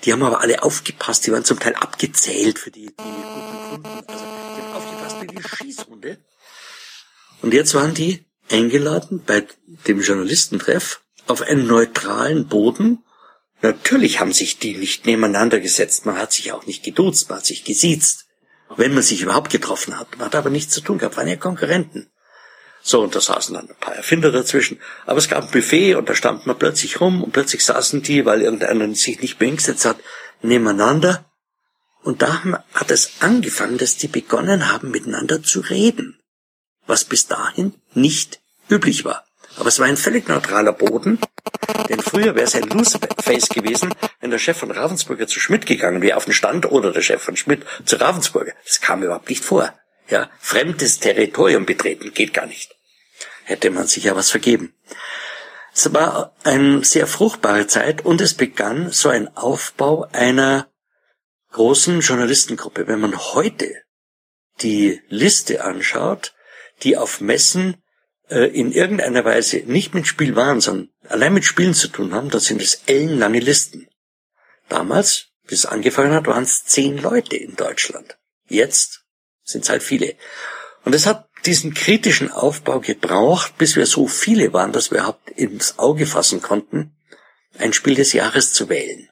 Die haben aber alle aufgepasst, die waren zum Teil abgezählt für die, die guten Kunden. Also die haben aufgepasst wie die Schießhunde. Und jetzt waren die eingeladen bei dem Journalistentreff auf einen neutralen Boden. Natürlich haben sich die nicht nebeneinander gesetzt, man hat sich auch nicht geduzt, man hat sich gesiezt wenn man sich überhaupt getroffen hat. Man hat aber nichts zu tun gehabt, waren ja Konkurrenten. So, und da saßen dann ein paar Erfinder dazwischen. Aber es gab ein Buffet und da stand man plötzlich rum und plötzlich saßen die, weil irgendeiner sich nicht hingesetzt hat, nebeneinander. Und da hat es angefangen, dass die begonnen haben, miteinander zu reden. Was bis dahin nicht üblich war. Aber es war ein völlig neutraler Boden, denn früher wäre es ein Loose-Face gewesen, wenn der Chef von Ravensburger zu Schmidt gegangen wäre auf den Stand oder der Chef von Schmidt zu Ravensburger. Das kam überhaupt nicht vor. Ja, fremdes Territorium betreten geht gar nicht. Hätte man sich ja was vergeben. Es war eine sehr fruchtbare Zeit und es begann so ein Aufbau einer großen Journalistengruppe. Wenn man heute die Liste anschaut, die auf Messen äh, in irgendeiner Weise nicht mit Spiel waren, sondern allein mit Spielen zu tun haben, das sind es ellenlange Listen. Damals, bis es angefangen hat, waren es zehn Leute in Deutschland. Jetzt sind halt viele. Und es hat diesen kritischen Aufbau gebraucht, bis wir so viele waren, dass wir überhaupt ins Auge fassen konnten, ein Spiel des Jahres zu wählen.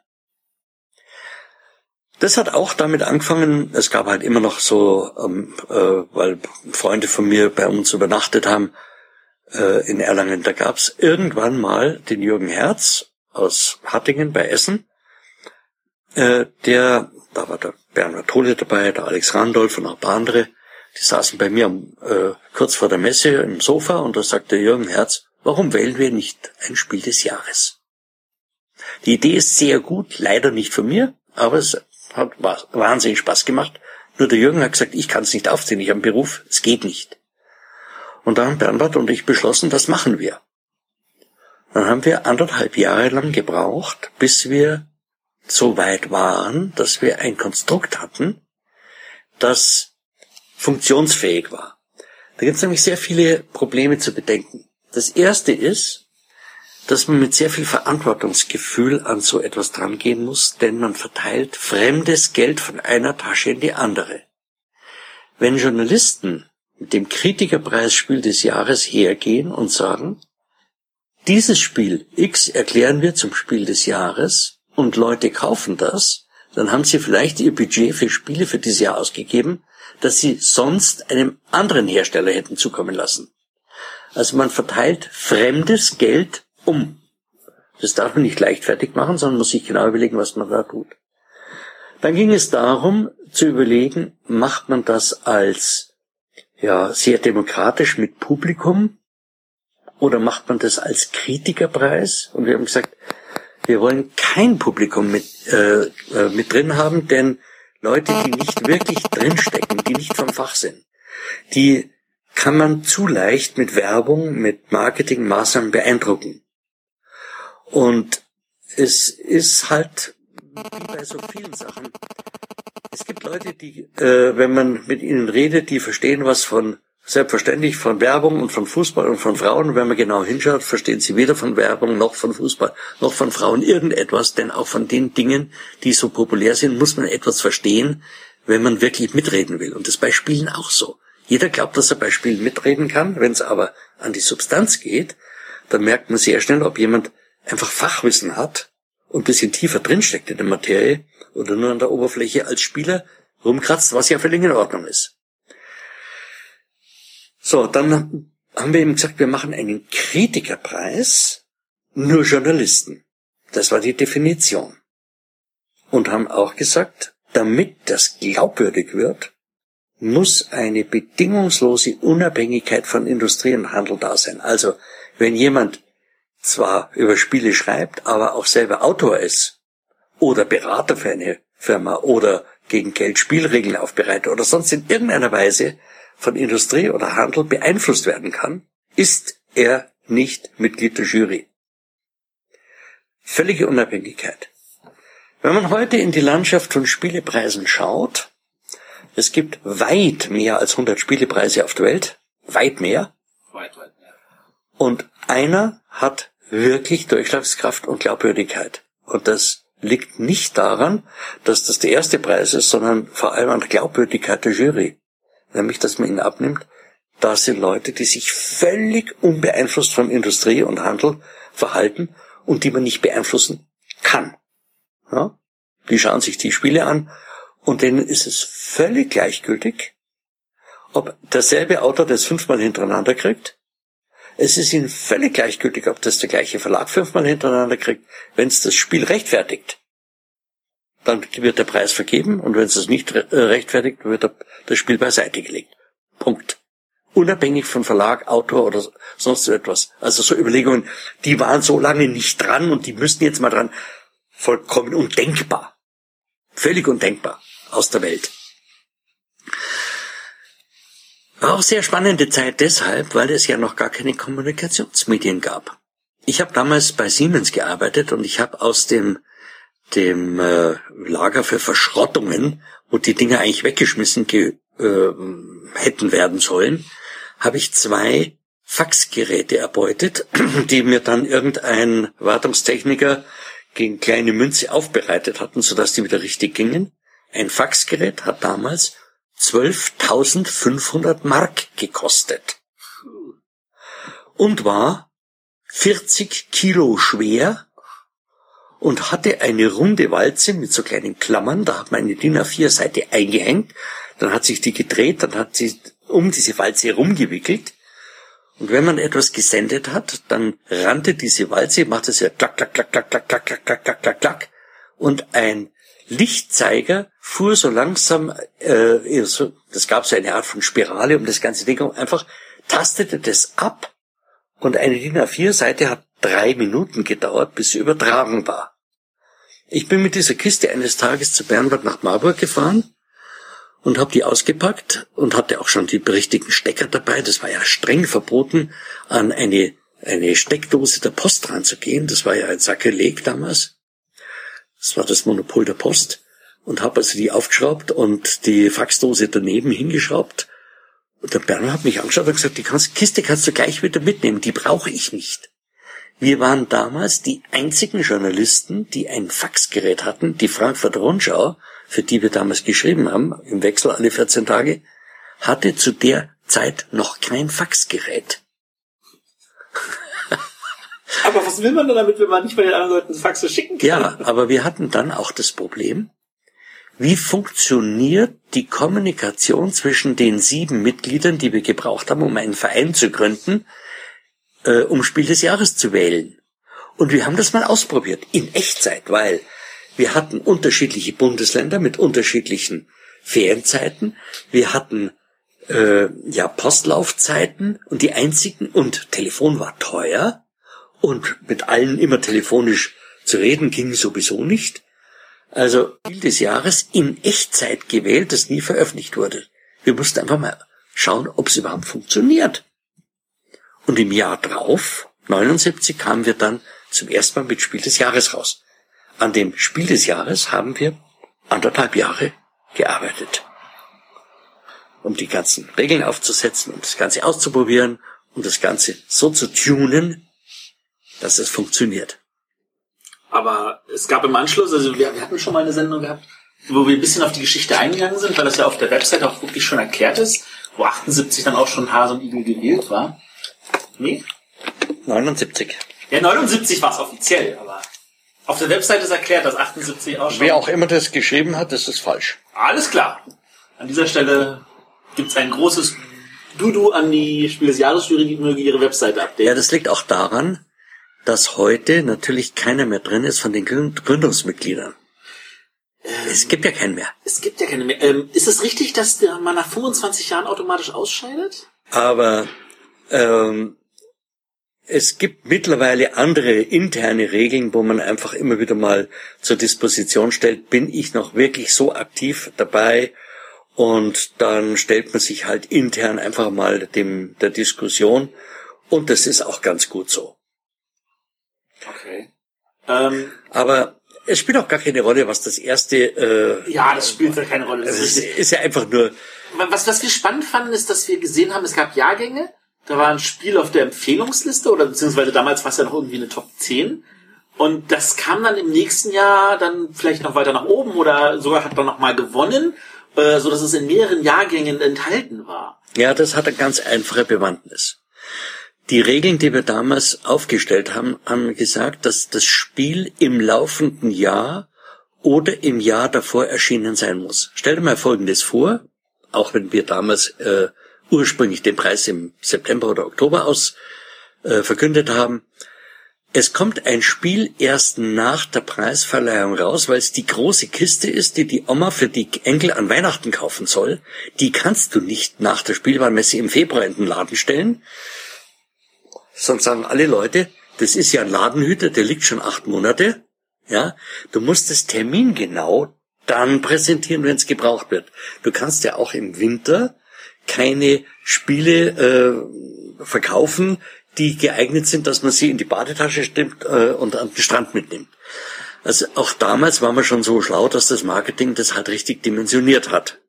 Das hat auch damit angefangen, es gab halt immer noch so, ähm, äh, weil Freunde von mir bei uns übernachtet haben, äh, in Erlangen. Da gab's irgendwann mal den Jürgen Herz aus Hattingen bei Essen, äh, der, da war der Bernhard Tole dabei, der Alex Randolph und auch ein paar andere, die saßen bei mir äh, kurz vor der Messe im Sofa und da sagte Jürgen Herz, warum wählen wir nicht ein Spiel des Jahres? Die Idee ist sehr gut, leider nicht von mir, aber es hat wahnsinnig Spaß gemacht, Nur der Jürgen hat gesagt, ich kann es nicht aufziehen, ich habe einen Beruf, es geht nicht. Und da haben Bernhard und ich beschlossen, das machen wir. Dann haben wir anderthalb Jahre lang gebraucht, bis wir so weit waren, dass wir ein Konstrukt hatten, das funktionsfähig war. Da gibt es nämlich sehr viele Probleme zu bedenken. Das erste ist, dass man mit sehr viel Verantwortungsgefühl an so etwas drangehen muss, denn man verteilt fremdes Geld von einer Tasche in die andere. Wenn Journalisten mit dem Kritikerpreis Spiel des Jahres hergehen und sagen, dieses Spiel X erklären wir zum Spiel des Jahres und Leute kaufen das, dann haben sie vielleicht ihr Budget für Spiele für dieses Jahr ausgegeben, das sie sonst einem anderen Hersteller hätten zukommen lassen. Also man verteilt fremdes Geld um. Das darf man nicht leichtfertig machen, sondern muss sich genau überlegen, was man da tut. Dann ging es darum, zu überlegen, macht man das als ja, sehr demokratisch mit Publikum oder macht man das als Kritikerpreis? Und wir haben gesagt, wir wollen kein Publikum mit, äh, äh, mit drin haben, denn Leute, die nicht wirklich drinstecken, die nicht vom Fach sind, die kann man zu leicht mit Werbung, mit Marketingmaßnahmen beeindrucken. Und es ist halt wie bei so vielen Sachen. Es gibt Leute, die, äh, wenn man mit ihnen redet, die verstehen was von selbstverständlich von Werbung und von Fußball und von Frauen. Wenn man genau hinschaut, verstehen sie weder von Werbung noch von Fußball noch von Frauen irgendetwas, denn auch von den Dingen, die so populär sind, muss man etwas verstehen, wenn man wirklich mitreden will. Und das bei Spielen auch so. Jeder glaubt, dass er bei Spielen mitreden kann. Wenn es aber an die Substanz geht, dann merkt man sehr schnell, ob jemand einfach Fachwissen hat und ein bisschen tiefer drinsteckt in der Materie oder nur an der Oberfläche als Spieler rumkratzt, was ja völlig in Ordnung ist. So, dann haben wir eben gesagt, wir machen einen Kritikerpreis, nur Journalisten. Das war die Definition. Und haben auch gesagt, damit das glaubwürdig wird, muss eine bedingungslose Unabhängigkeit von Industrie und Handel da sein. Also, wenn jemand zwar über Spiele schreibt, aber auch selber Autor ist oder Berater für eine Firma oder gegen Geld Spielregeln aufbereitet oder sonst in irgendeiner Weise von Industrie oder Handel beeinflusst werden kann, ist er nicht Mitglied der Jury. Völlige Unabhängigkeit. Wenn man heute in die Landschaft von Spielepreisen schaut, es gibt weit mehr als 100 Spielepreise auf der Welt, weit mehr. Weit, weit mehr. Und einer hat wirklich Durchschlagskraft und Glaubwürdigkeit. Und das liegt nicht daran, dass das der erste Preis ist, sondern vor allem an der Glaubwürdigkeit der Jury. Nämlich, dass man ihn abnimmt, da sind Leute, die sich völlig unbeeinflusst von Industrie und Handel verhalten und die man nicht beeinflussen kann. Ja? Die schauen sich die Spiele an und denen ist es völlig gleichgültig, ob derselbe Autor das fünfmal hintereinander kriegt es ist ihnen völlig gleichgültig, ob das der gleiche Verlag fünfmal hintereinander kriegt. Wenn es das Spiel rechtfertigt, dann wird der Preis vergeben und wenn es das nicht äh, rechtfertigt, wird das Spiel beiseite gelegt. Punkt. Unabhängig von Verlag, Autor oder sonst so etwas. Also so Überlegungen, die waren so lange nicht dran und die müssten jetzt mal dran. Vollkommen undenkbar. Völlig undenkbar aus der Welt. War auch sehr spannende Zeit deshalb, weil es ja noch gar keine Kommunikationsmedien gab. Ich habe damals bei Siemens gearbeitet und ich habe aus dem dem äh, Lager für Verschrottungen, wo die Dinge eigentlich weggeschmissen ge äh, hätten werden sollen, habe ich zwei Faxgeräte erbeutet, die mir dann irgendein Wartungstechniker gegen kleine Münze aufbereitet hatten, sodass die wieder richtig gingen. Ein Faxgerät hat damals 12.500 Mark gekostet und war 40 Kilo schwer und hatte eine runde Walze mit so kleinen Klammern. Da hat man eine DIN A4-Seite eingehängt, dann hat sich die gedreht, dann hat sie um diese Walze herumgewickelt. Und wenn man etwas gesendet hat, dann rannte diese Walze, machte es ja klack, klack, klack, klack, klack, klack, klack, klack, klack, klack, klack. Und ein Lichtzeiger fuhr so langsam, äh, so, das gab so eine Art von Spirale um das ganze Ding, einfach tastete das ab und eine DIN A4-Seite hat drei Minuten gedauert, bis sie übertragen war. Ich bin mit dieser Kiste eines Tages zu Bernhard nach Marburg gefahren und habe die ausgepackt und hatte auch schon die richtigen Stecker dabei. Das war ja streng verboten, an eine, eine Steckdose der Post ranzugehen. Das war ja ein Sakrileg damals. Das war das Monopol der Post. Und habe also die aufgeschraubt und die Faxdose daneben hingeschraubt. Und der Berner hat mich angeschaut und gesagt, die Kiste kannst du gleich wieder mitnehmen, die brauche ich nicht. Wir waren damals die einzigen Journalisten, die ein Faxgerät hatten. Die Frankfurter Rundschau, für die wir damals geschrieben haben, im Wechsel alle 14 Tage, hatte zu der Zeit noch kein Faxgerät. Aber was will man denn damit, wenn man nicht bei den anderen Leuten Faxe schicken kann? Ja, aber wir hatten dann auch das Problem, wie funktioniert die Kommunikation zwischen den sieben Mitgliedern, die wir gebraucht haben, um einen Verein zu gründen, äh, um Spiel des Jahres zu wählen? Und wir haben das mal ausprobiert, in Echtzeit, weil wir hatten unterschiedliche Bundesländer mit unterschiedlichen Ferienzeiten. Wir hatten äh, ja Postlaufzeiten und die einzigen und Telefon war teuer und mit allen immer telefonisch zu reden ging sowieso nicht. Also Spiel des Jahres in Echtzeit gewählt, das nie veröffentlicht wurde. Wir mussten einfach mal schauen, ob es überhaupt funktioniert. Und im Jahr drauf, 79, kamen wir dann zum ersten Mal mit Spiel des Jahres raus. An dem Spiel des Jahres haben wir anderthalb Jahre gearbeitet. Um die ganzen Regeln aufzusetzen, um das Ganze auszuprobieren, um das Ganze so zu tunen, dass es funktioniert. Aber es gab im Anschluss, also wir, wir hatten schon mal eine Sendung gehabt, wo wir ein bisschen auf die Geschichte eingegangen sind, weil das ja auf der Website auch wirklich schon erklärt ist, wo 78 dann auch schon Hase und Igel gewählt war. Nee? 79. Ja, 79 war es offiziell, aber auf der Website ist erklärt, dass 78 auch schon... Wer auch immer das geschrieben hat, das ist falsch. Alles klar. An dieser Stelle gibt's ein großes Dudu an die Spiel des Jahresjury, die möge ihre Webseite updaten. Ja, das liegt auch daran, dass heute natürlich keiner mehr drin ist von den Gründungsmitgliedern. es gibt ja keinen mehr. Es gibt ja keine mehr. Ähm, ist es richtig, dass der man nach 25 Jahren automatisch ausscheidet? Aber ähm, es gibt mittlerweile andere interne Regeln, wo man einfach immer wieder mal zur Disposition stellt, bin ich noch wirklich so aktiv dabei? Und dann stellt man sich halt intern einfach mal dem der Diskussion. Und das ist auch ganz gut so. Okay. Ähm, Aber es spielt auch gar keine Rolle, was das erste. Äh, ja, das spielt ja keine Rolle. Das es ist ist ja einfach nur. Was, was wir spannend fanden, ist, dass wir gesehen haben, es gab Jahrgänge, da war ein Spiel auf der Empfehlungsliste oder beziehungsweise damals war es ja noch irgendwie eine Top 10. Und das kam dann im nächsten Jahr dann vielleicht noch weiter nach oben oder sogar hat dann noch mal gewonnen, äh, so dass es in mehreren Jahrgängen enthalten war. Ja, das hat eine ganz einfache Bewandtnis. Die Regeln, die wir damals aufgestellt haben, haben gesagt, dass das Spiel im laufenden Jahr oder im Jahr davor erschienen sein muss. Stell dir mal Folgendes vor, auch wenn wir damals äh, ursprünglich den Preis im September oder Oktober aus äh, verkündet haben. Es kommt ein Spiel erst nach der Preisverleihung raus, weil es die große Kiste ist, die die Oma für die Enkel an Weihnachten kaufen soll. Die kannst du nicht nach der Spielwarenmesse im Februar in den Laden stellen. Sonst sagen alle Leute, das ist ja ein Ladenhüter, der liegt schon acht Monate. Ja, du musst es termingenau dann präsentieren, wenn es gebraucht wird. Du kannst ja auch im Winter keine Spiele äh, verkaufen, die geeignet sind, dass man sie in die Badetasche stimmt äh, und an den Strand mitnimmt. Also auch damals war man schon so schlau, dass das Marketing das halt richtig dimensioniert hat.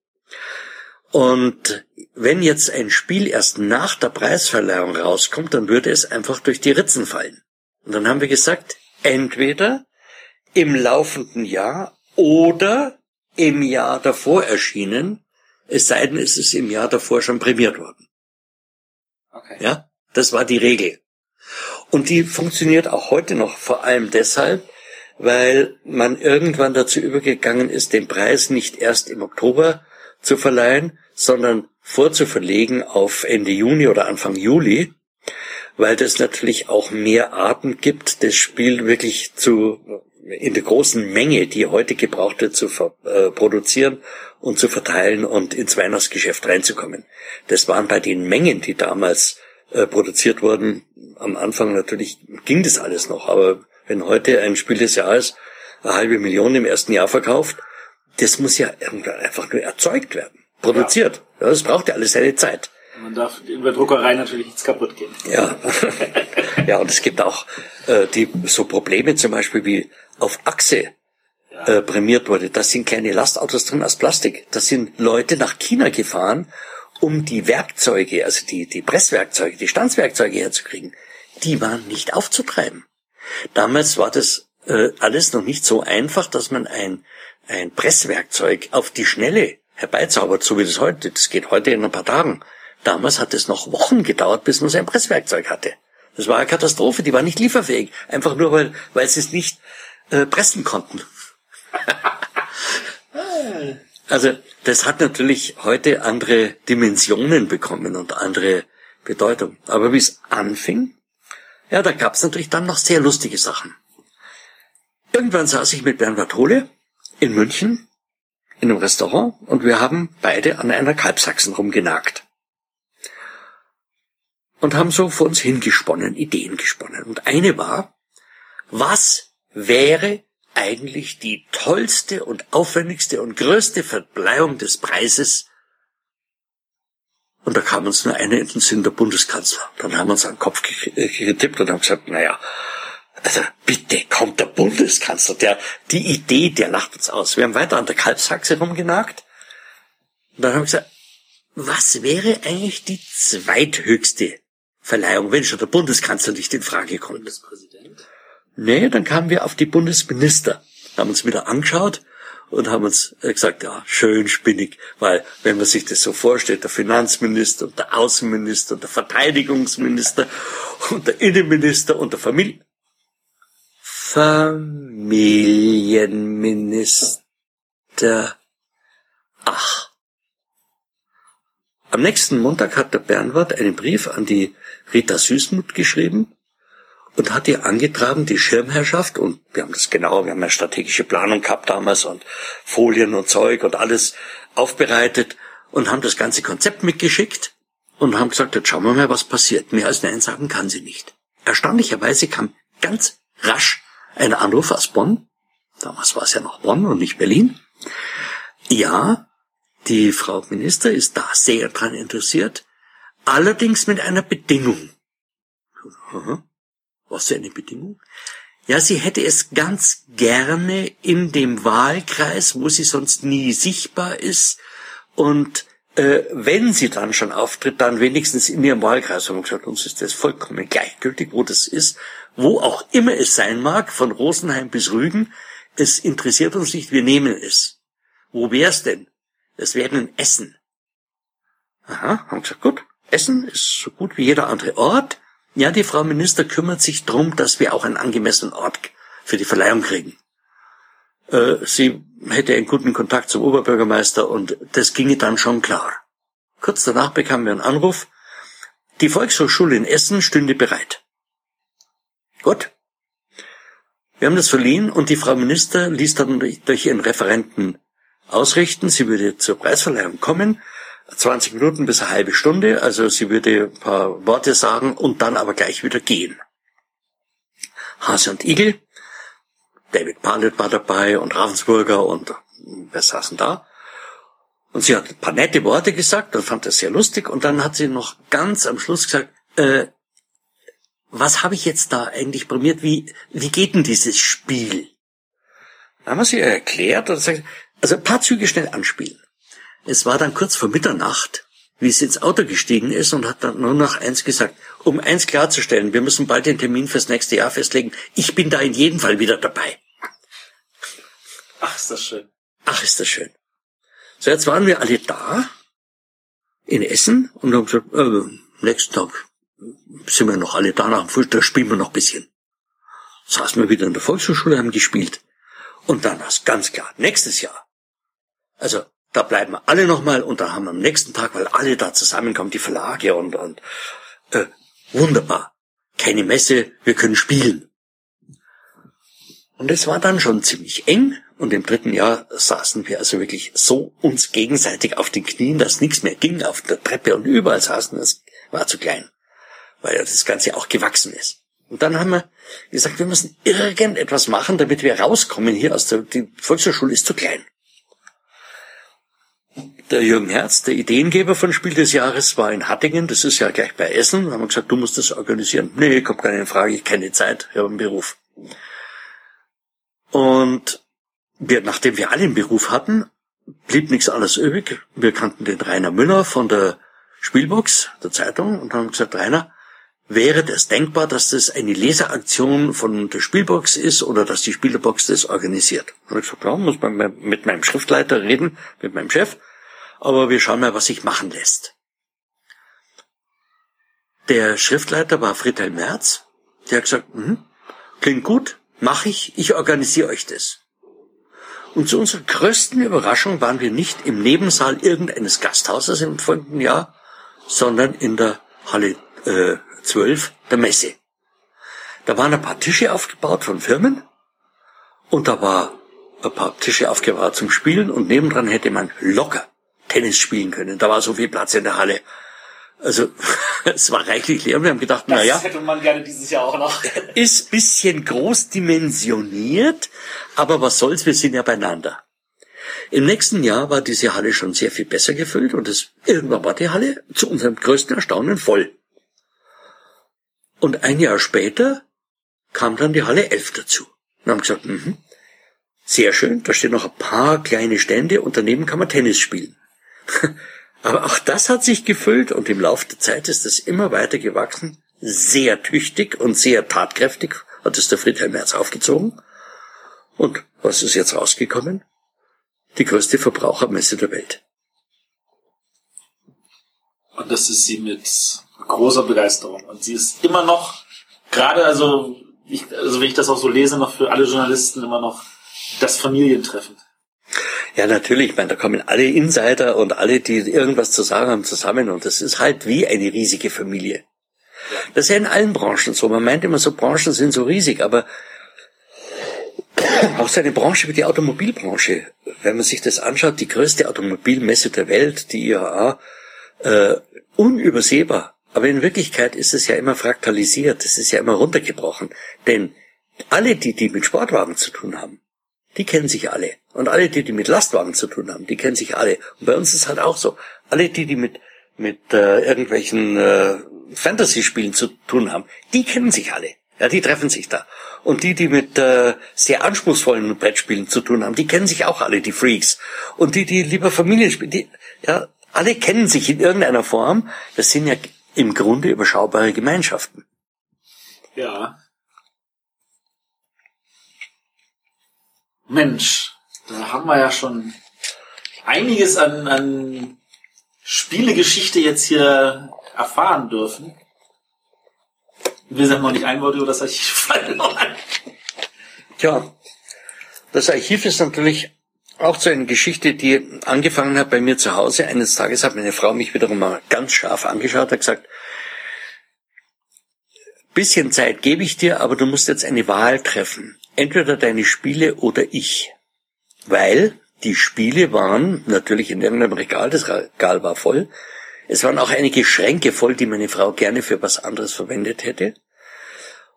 Und wenn jetzt ein Spiel erst nach der Preisverleihung rauskommt, dann würde es einfach durch die Ritzen fallen. Und dann haben wir gesagt, entweder im laufenden Jahr oder im Jahr davor erschienen, es sei denn, es ist im Jahr davor schon prämiert worden. Okay. Ja, das war die Regel. Und die funktioniert auch heute noch vor allem deshalb, weil man irgendwann dazu übergegangen ist, den Preis nicht erst im Oktober zu verleihen, sondern vorzuverlegen auf Ende Juni oder Anfang Juli, weil das natürlich auch mehr Arten gibt, das Spiel wirklich zu in der großen Menge, die heute gebraucht wird, zu äh, produzieren und zu verteilen und ins Weihnachtsgeschäft reinzukommen. Das waren bei den Mengen, die damals äh, produziert wurden, am Anfang natürlich ging das alles noch, aber wenn heute ein Spiel des Jahres eine halbe Million im ersten Jahr verkauft, das muss ja irgendwann einfach nur erzeugt werden. produziert. Ja. das braucht ja alles seine Zeit. Man darf in der Druckerei natürlich nichts kaputt gehen. Ja, ja und es gibt auch äh, die so Probleme zum Beispiel wie auf Achse äh, prämiert wurde. Da sind kleine Lastautos drin aus Plastik. Da sind Leute nach China gefahren, um die Werkzeuge, also die, die Presswerkzeuge, die Stanzwerkzeuge herzukriegen. Die waren nicht aufzutreiben. Damals war das äh, alles noch nicht so einfach, dass man ein, ein Presswerkzeug auf die Schnelle herbeizaubert, so wie das heute. Das geht heute in ein paar Tagen. Damals hat es noch Wochen gedauert, bis man sein Presswerkzeug hatte. Das war eine Katastrophe, die war nicht lieferfähig. Einfach nur, weil, weil sie es nicht äh, pressen konnten. also das hat natürlich heute andere Dimensionen bekommen und andere Bedeutung. Aber wie es anfing, ja, da gab es natürlich dann noch sehr lustige Sachen. Irgendwann saß ich mit Bernhard Hohle in München in einem Restaurant und wir haben beide an einer Kalbsachsen rumgenagt und haben so vor uns hingesponnen, Ideen gesponnen. Und eine war, was wäre eigentlich die tollste und aufwendigste und größte Verbleihung des Preises? Und da kam uns nur eine in den Sinn, der Bundeskanzler. Dann haben wir uns an den Kopf äh, getippt und haben gesagt, naja, also bitte kommt der Bundeskanzler, der, die Idee, der lacht uns aus. Wir haben weiter an der Kalbsachse rumgenagt. Und dann haben wir gesagt, was wäre eigentlich die zweithöchste Verleihung, wenn schon der Bundeskanzler nicht in Frage kommt. Bundespräsident? Nee, dann kamen wir auf die Bundesminister, haben uns wieder angeschaut und haben uns äh, gesagt, ja, schön spinnig, weil wenn man sich das so vorstellt, der Finanzminister und der Außenminister und der Verteidigungsminister und der Innenminister und der Familie Familienminister. Ach. Am nächsten Montag hat der Bernward einen Brief an die Rita Süßmuth geschrieben und hat ihr angetragen, die Schirmherrschaft, und wir haben das genau, wir haben eine strategische Planung gehabt damals und Folien und Zeug und alles aufbereitet und haben das ganze Konzept mitgeschickt und haben gesagt, jetzt schauen wir mal, was passiert. Mehr als Nein sagen kann sie nicht. Erstaunlicherweise kam ganz rasch ein Anruf aus Bonn. Damals war es ja noch Bonn und nicht Berlin. Ja, die Frau Minister ist da sehr dran interessiert allerdings mit einer Bedingung. Was für eine Bedingung? Ja, sie hätte es ganz gerne in dem Wahlkreis, wo sie sonst nie sichtbar ist. Und äh, wenn sie dann schon auftritt, dann wenigstens in ihrem Wahlkreis. Haben wir gesagt, uns ist das vollkommen gleichgültig, wo das ist. Wo auch immer es sein mag, von Rosenheim bis Rügen. Es interessiert uns nicht, wir nehmen es. Wo wär's denn? Es wäre in Essen. Aha, haben gesagt, gut. Essen ist so gut wie jeder andere Ort. Ja, die Frau Minister kümmert sich drum, dass wir auch einen angemessenen Ort für die Verleihung kriegen. Äh, sie hätte einen guten Kontakt zum Oberbürgermeister und das ginge dann schon klar. Kurz danach bekamen wir einen Anruf. Die Volkshochschule in Essen stünde bereit. Gut. Wir haben das verliehen und die Frau Minister ließ dann durch ihren Referenten ausrichten, sie würde zur Preisverleihung kommen 20 Minuten bis eine halbe Stunde, also sie würde ein paar Worte sagen und dann aber gleich wieder gehen. Hase und Igel, David Pallet war dabei und Ravensburger und wir saßen da. Und sie hat ein paar nette Worte gesagt und fand das sehr lustig und dann hat sie noch ganz am Schluss gesagt, äh, was habe ich jetzt da eigentlich prämiert? Wie, wie geht denn dieses Spiel? Dann haben wir sie erklärt und gesagt, also ein paar Züge schnell anspielen. Es war dann kurz vor Mitternacht, wie sie ins Auto gestiegen ist und hat dann nur noch eins gesagt. Um eins klarzustellen, wir müssen bald den Termin fürs nächste Jahr festlegen. Ich bin da in jedem Fall wieder dabei. Ach, ist das schön. Ach, ist das schön. So, jetzt waren wir alle da in Essen und haben gesagt, äh, nächsten Tag sind wir noch alle da nach dem Frühstück, spielen wir noch ein bisschen. Saßen wir wieder in der Volkshochschule, haben gespielt. Und dann war es ganz klar, nächstes Jahr. Also da bleiben wir alle nochmal und da haben wir am nächsten Tag, weil alle da zusammenkommen, die Verlage und, und äh, wunderbar. Keine Messe, wir können spielen. Und es war dann schon ziemlich eng und im dritten Jahr saßen wir also wirklich so uns gegenseitig auf den Knien, dass nichts mehr ging, auf der Treppe und überall saßen, das war zu klein, weil ja das Ganze auch gewachsen ist. Und dann haben wir gesagt, wir müssen irgendetwas machen, damit wir rauskommen hier aus der, die Volkshochschule ist zu klein. Der Jürgen Herz, der Ideengeber von Spiel des Jahres, war in Hattingen, das ist ja gleich bei Essen. Da haben wir gesagt, du musst das organisieren. Nee, kommt keine Frage, ich kenne Zeit, ich habe einen Beruf. Und wir, nachdem wir alle einen Beruf hatten, blieb nichts alles übrig. Wir kannten den Rainer Müller von der Spielbox, der Zeitung, und haben gesagt, Rainer, wäre das denkbar, dass das eine Leseraktion von der Spielbox ist oder dass die Spielbox das organisiert? Und ich gesagt, ja, muss man mit meinem Schriftleiter reden, mit meinem Chef, aber wir schauen mal, was sich machen lässt. Der Schriftleiter war Friedhelm Merz, der hat gesagt, mhm, klingt gut, mache ich, ich organisiere euch das. Und zu unserer größten Überraschung waren wir nicht im Nebensaal irgendeines Gasthauses im folgenden Jahr, sondern in der Halle äh, 12 der Messe. Da waren ein paar Tische aufgebaut von Firmen und da war ein paar Tische aufgebaut zum Spielen und nebendran hätte man locker Tennis spielen können. Da war so viel Platz in der Halle. Also es war reichlich leer. Wir haben gedacht, das naja, hätte man gerne dieses Jahr auch noch. ist bisschen groß dimensioniert, aber was soll's, wir sind ja beieinander. Im nächsten Jahr war diese Halle schon sehr viel besser gefüllt und es, irgendwann war die Halle zu unserem größten Erstaunen voll. Und ein Jahr später kam dann die Halle 11 dazu. Und haben gesagt, mh, sehr schön, da stehen noch ein paar kleine Stände und daneben kann man Tennis spielen. Aber auch das hat sich gefüllt und im Laufe der Zeit ist es immer weiter gewachsen. Sehr tüchtig und sehr tatkräftig hat es der Friedhelm Merz aufgezogen. Und was ist jetzt rausgekommen? Die größte Verbrauchermesse der Welt. Und das ist sie mit großer Begeisterung. Und sie ist immer noch, gerade also, ich, also wenn ich das auch so lese, noch für alle Journalisten immer noch das Familientreffen. Ja, natürlich. Ich meine, da kommen alle Insider und alle, die irgendwas zu sagen haben, zusammen. Und das ist halt wie eine riesige Familie. Das ist ja in allen Branchen so. Man meint immer so, Branchen sind so riesig, aber auch so eine Branche wie die Automobilbranche, wenn man sich das anschaut, die größte Automobilmesse der Welt, die IAA, äh, unübersehbar. Aber in Wirklichkeit ist es ja immer fraktalisiert, es ist ja immer runtergebrochen. Denn alle, die, die mit Sportwagen zu tun haben, die kennen sich alle. Und alle, die, die mit Lastwagen zu tun haben, die kennen sich alle. Und bei uns ist halt auch so. Alle, die, die mit, mit äh, irgendwelchen äh, Fantasy-Spielen zu tun haben, die kennen sich alle. Ja, die treffen sich da. Und die, die mit äh, sehr anspruchsvollen Brettspielen zu tun haben, die kennen sich auch alle, die Freaks. Und die, die lieber Familien spielen, die, ja, alle kennen sich in irgendeiner Form. Das sind ja im Grunde überschaubare Gemeinschaften. Ja. Mensch, da haben wir ja schon einiges an, an Spielegeschichte jetzt hier erfahren dürfen. Wir sind noch nicht ein Wort über das Archiv verloren. Tja, das Archiv ist natürlich auch so eine Geschichte, die angefangen hat bei mir zu Hause. Eines Tages hat meine Frau mich wiederum mal ganz scharf angeschaut, hat gesagt, bisschen Zeit gebe ich dir, aber du musst jetzt eine Wahl treffen. Entweder deine Spiele oder ich. Weil die Spiele waren natürlich in irgendeinem Regal, das Regal war voll. Es waren auch einige Schränke voll, die meine Frau gerne für was anderes verwendet hätte.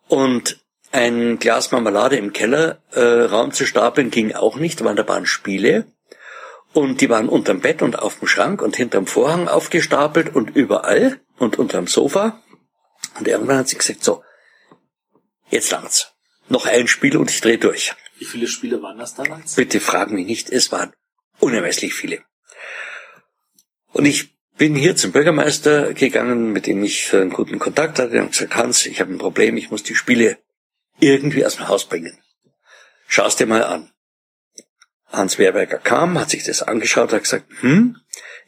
Und ein Glas Marmelade im Kellerraum äh, zu stapeln ging auch nicht, weil da waren Spiele. Und die waren unterm Bett und auf dem Schrank und hinterm Vorhang aufgestapelt und überall und unterm Sofa. Und irgendwann hat sie gesagt, so, jetzt langt's. Noch ein Spiel und ich drehe durch. Wie viele Spiele waren das damals? Bitte frag mich nicht, es waren unermesslich viele. Und ich bin hier zum Bürgermeister gegangen, mit dem ich einen guten Kontakt hatte und gesagt, Hans, ich habe ein Problem, ich muss die Spiele irgendwie aus dem Haus bringen. Schau's dir mal an. Hans Werberger kam, hat sich das angeschaut, hat gesagt, hm,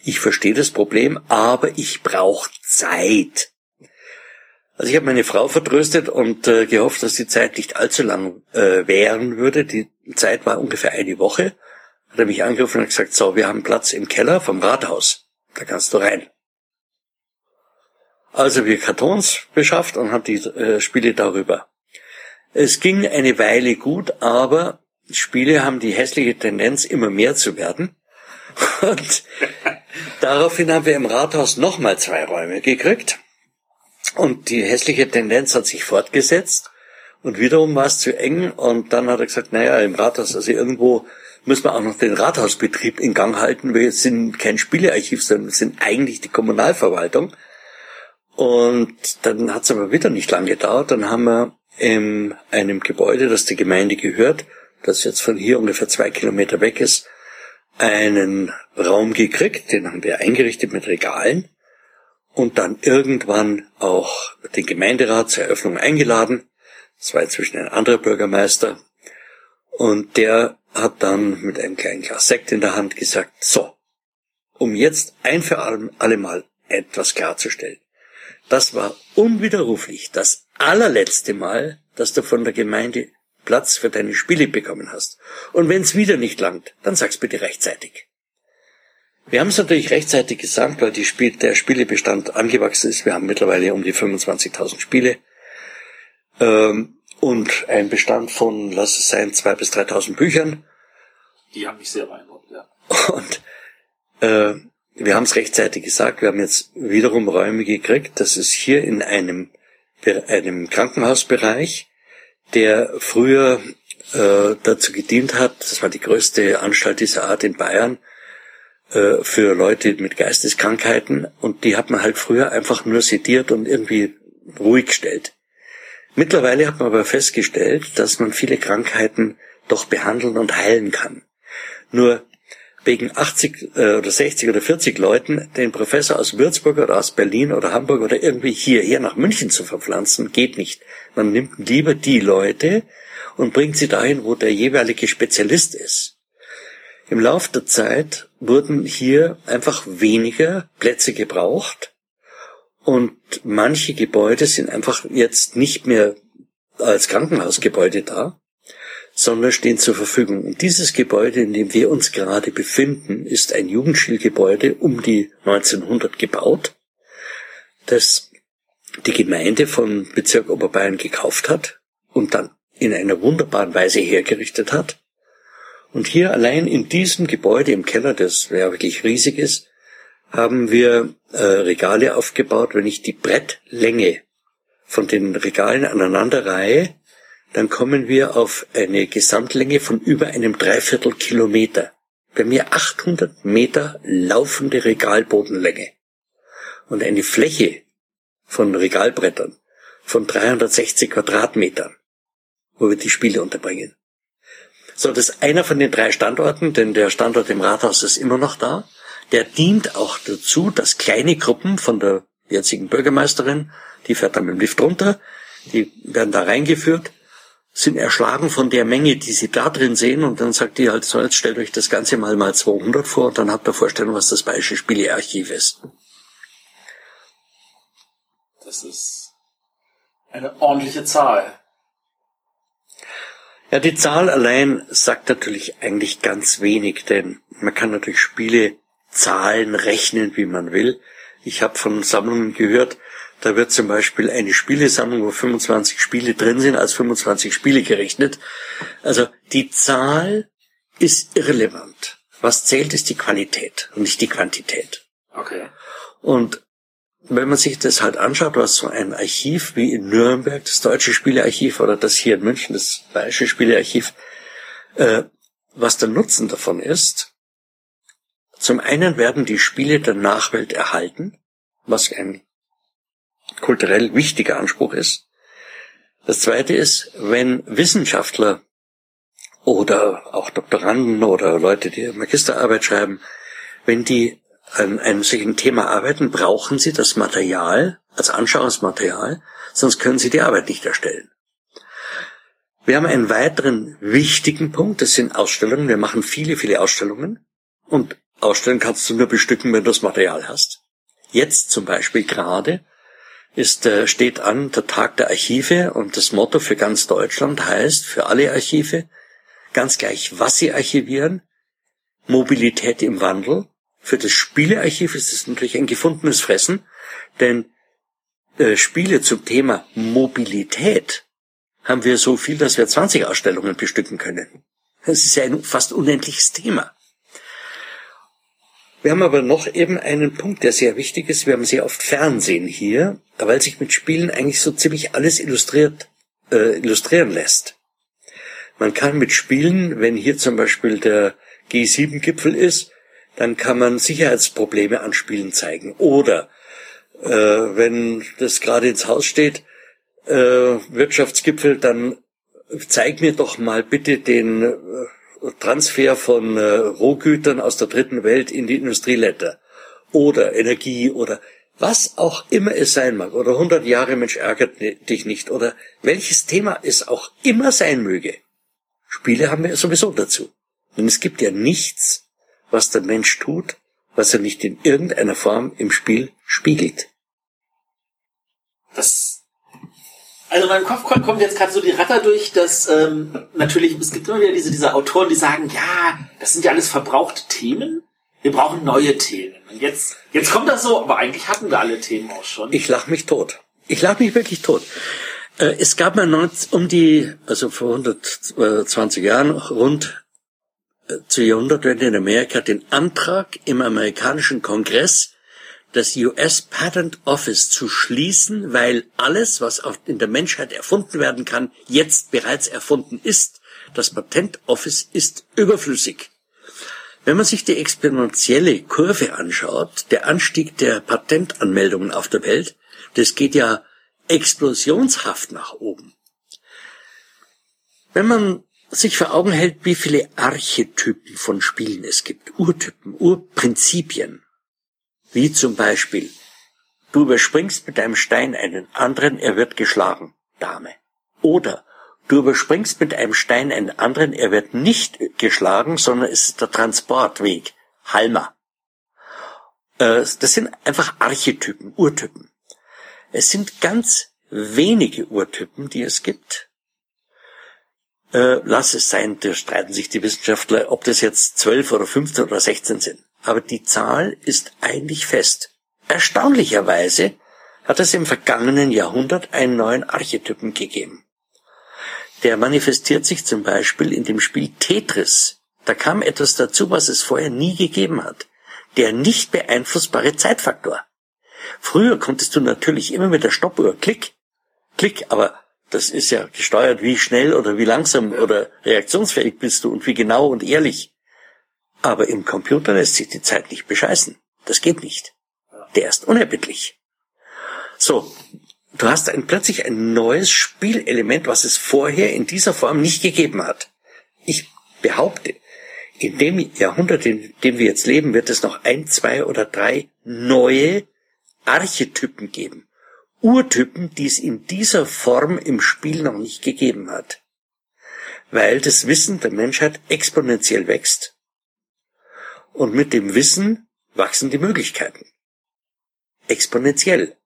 ich verstehe das Problem, aber ich brauche Zeit. Also ich habe meine Frau vertröstet und äh, gehofft, dass die Zeit nicht allzu lang äh, währen würde. Die Zeit war ungefähr eine Woche. Hat er mich angerufen und gesagt, so, wir haben Platz im Keller vom Rathaus. Da kannst du rein. Also wir Kartons beschafft und haben die äh, Spiele darüber. Es ging eine Weile gut, aber Spiele haben die hässliche Tendenz, immer mehr zu werden. Und daraufhin haben wir im Rathaus nochmal zwei Räume gekriegt. Und die hässliche Tendenz hat sich fortgesetzt. Und wiederum war es zu eng. Und dann hat er gesagt, naja, im Rathaus, also irgendwo müssen wir auch noch den Rathausbetrieb in Gang halten. Wir sind kein Spielearchiv, sondern wir sind eigentlich die Kommunalverwaltung. Und dann hat es aber wieder nicht lange gedauert. Dann haben wir in einem Gebäude, das der Gemeinde gehört, das jetzt von hier ungefähr zwei Kilometer weg ist, einen Raum gekriegt. Den haben wir eingerichtet mit Regalen. Und dann irgendwann auch den Gemeinderat zur Eröffnung eingeladen. Das war inzwischen ein anderer Bürgermeister. Und der hat dann mit einem kleinen Glas Sekt in der Hand gesagt, so, um jetzt ein für alle Mal etwas klarzustellen. Das war unwiderruflich das allerletzte Mal, dass du von der Gemeinde Platz für deine Spiele bekommen hast. Und wenn es wieder nicht langt, dann sag's bitte rechtzeitig. Wir haben es natürlich rechtzeitig gesagt, weil die Spiel, der Spielebestand angewachsen ist. Wir haben mittlerweile um die 25.000 Spiele. Ähm, und ein Bestand von, lass es sein, 2.000 bis 3.000 Büchern. Die haben mich sehr beeindruckt, ja. Und äh, wir haben es rechtzeitig gesagt, wir haben jetzt wiederum Räume gekriegt. Das ist hier in einem, einem Krankenhausbereich, der früher äh, dazu gedient hat, das war die größte Anstalt dieser Art in Bayern, äh, für Leute mit Geisteskrankheiten und die hat man halt früher einfach nur sediert und irgendwie ruhig gestellt. Mittlerweile hat man aber festgestellt, dass man viele Krankheiten doch behandeln und heilen kann. Nur wegen 80 äh, oder 60 oder 40 Leuten den Professor aus Würzburg oder aus Berlin oder Hamburg oder irgendwie hierher nach München zu verpflanzen, geht nicht. Man nimmt lieber die Leute und bringt sie dahin, wo der jeweilige Spezialist ist. Im Lauf der Zeit wurden hier einfach weniger Plätze gebraucht und manche Gebäude sind einfach jetzt nicht mehr als Krankenhausgebäude da, sondern stehen zur Verfügung. Und dieses Gebäude, in dem wir uns gerade befinden, ist ein Jugendschulgebäude um die 1900 gebaut, das die Gemeinde von Bezirk Oberbayern gekauft hat und dann in einer wunderbaren Weise hergerichtet hat. Und hier allein in diesem Gebäude im Keller, das ja wirklich riesig ist, haben wir äh, Regale aufgebaut. Wenn ich die Brettlänge von den Regalen aneinander reihe, dann kommen wir auf eine Gesamtlänge von über einem Dreiviertel Kilometer. Bei mir 800 Meter laufende Regalbodenlänge und eine Fläche von Regalbrettern von 360 Quadratmetern, wo wir die Spiele unterbringen. So, das einer von den drei Standorten, denn der Standort im Rathaus ist immer noch da. Der dient auch dazu, dass kleine Gruppen von der jetzigen Bürgermeisterin, die fährt dann mit dem Lift runter, die werden da reingeführt sind erschlagen von der Menge, die sie da drin sehen und dann sagt die halt so, jetzt stellt euch das Ganze mal mal 200 vor und dann habt ihr Vorstellung, was das Bayerische Spielearchiv ist. Das ist eine ordentliche Zahl. Ja, die Zahl allein sagt natürlich eigentlich ganz wenig, denn man kann natürlich Spiele Zahlen rechnen, wie man will. Ich habe von Sammlungen gehört, da wird zum Beispiel eine Spielesammlung, wo 25 Spiele drin sind, als 25 Spiele gerechnet. Also die Zahl ist irrelevant. Was zählt, ist die Qualität und nicht die Quantität. Okay. Und wenn man sich das halt anschaut, was so ein Archiv wie in Nürnberg, das Deutsche Spielearchiv oder das hier in München, das Bayerische Spielearchiv, äh, was der Nutzen davon ist, zum einen werden die Spiele der Nachwelt erhalten, was ein kulturell wichtiger Anspruch ist. Das zweite ist, wenn Wissenschaftler oder auch Doktoranden oder Leute, die Magisterarbeit schreiben, wenn die an einem solchen Thema arbeiten, brauchen sie das Material als Anschauungsmaterial, sonst können sie die Arbeit nicht erstellen. Wir haben einen weiteren wichtigen Punkt, das sind Ausstellungen. Wir machen viele, viele Ausstellungen und Ausstellen kannst du nur bestücken, wenn du das Material hast. Jetzt zum Beispiel gerade ist, äh, steht an der Tag der Archive und das Motto für ganz Deutschland heißt, für alle Archive, ganz gleich, was sie archivieren, Mobilität im Wandel. Für das Spielearchiv ist es natürlich ein gefundenes Fressen, denn äh, Spiele zum Thema Mobilität haben wir so viel, dass wir 20 Ausstellungen bestücken können. Das ist ja ein fast unendliches Thema. Wir haben aber noch eben einen Punkt, der sehr wichtig ist. Wir haben sehr oft Fernsehen hier, weil sich mit Spielen eigentlich so ziemlich alles illustriert, äh, illustrieren lässt. Man kann mit Spielen, wenn hier zum Beispiel der G7-Gipfel ist, dann kann man Sicherheitsprobleme an Spielen zeigen. Oder äh, wenn das gerade ins Haus steht, äh, Wirtschaftsgipfel, dann zeig mir doch mal bitte den äh, Transfer von äh, Rohgütern aus der dritten Welt in die Industrieländer oder Energie oder was auch immer es sein mag oder 100 Jahre Mensch ärgert dich nicht oder welches Thema es auch immer sein möge. Spiele haben wir sowieso dazu. Denn es gibt ja nichts, was der Mensch tut, was er nicht in irgendeiner Form im Spiel spiegelt. Das also in meinem Kopf kommt jetzt gerade so die Ratter durch, dass ähm, natürlich, es gibt immer wieder diese, diese Autoren, die sagen, ja, das sind ja alles verbrauchte Themen. Wir brauchen neue Themen. Und jetzt, jetzt kommt das so, aber eigentlich hatten wir alle Themen auch schon. Ich lach mich tot. Ich lach mich wirklich tot. Äh, es gab mal 19, um die, also vor 120 Jahren rund äh, zur Jahrhundertwende in Amerika den Antrag im amerikanischen Kongress, das US Patent Office zu schließen, weil alles, was in der Menschheit erfunden werden kann, jetzt bereits erfunden ist. Das Patent Office ist überflüssig. Wenn man sich die exponentielle Kurve anschaut, der Anstieg der Patentanmeldungen auf der Welt, das geht ja explosionshaft nach oben. Wenn man sich vor Augen hält, wie viele Archetypen von Spielen es gibt, Urtypen, Urprinzipien, wie zum Beispiel, du überspringst mit einem Stein einen anderen, er wird geschlagen, Dame. Oder du überspringst mit einem Stein einen anderen, er wird nicht geschlagen, sondern es ist der Transportweg, Halma. Äh, das sind einfach Archetypen, Urtypen. Es sind ganz wenige Urtypen, die es gibt. Äh, lass es sein, da streiten sich die Wissenschaftler, ob das jetzt zwölf oder 15 oder 16 sind aber die Zahl ist eigentlich fest. Erstaunlicherweise hat es im vergangenen Jahrhundert einen neuen Archetypen gegeben. Der manifestiert sich zum Beispiel in dem Spiel Tetris. Da kam etwas dazu, was es vorher nie gegeben hat. Der nicht beeinflussbare Zeitfaktor. Früher konntest du natürlich immer mit der Stoppuhr Klick, Klick, aber das ist ja gesteuert, wie schnell oder wie langsam oder reaktionsfähig bist du und wie genau und ehrlich. Aber im Computer lässt sich die Zeit nicht bescheißen. Das geht nicht. Der ist unerbittlich. So, du hast ein, plötzlich ein neues Spielelement, was es vorher in dieser Form nicht gegeben hat. Ich behaupte, in dem Jahrhundert, in dem wir jetzt leben, wird es noch ein, zwei oder drei neue Archetypen geben. Urtypen, die es in dieser Form im Spiel noch nicht gegeben hat. Weil das Wissen der Menschheit exponentiell wächst und mit dem Wissen wachsen die Möglichkeiten. Exponentiell.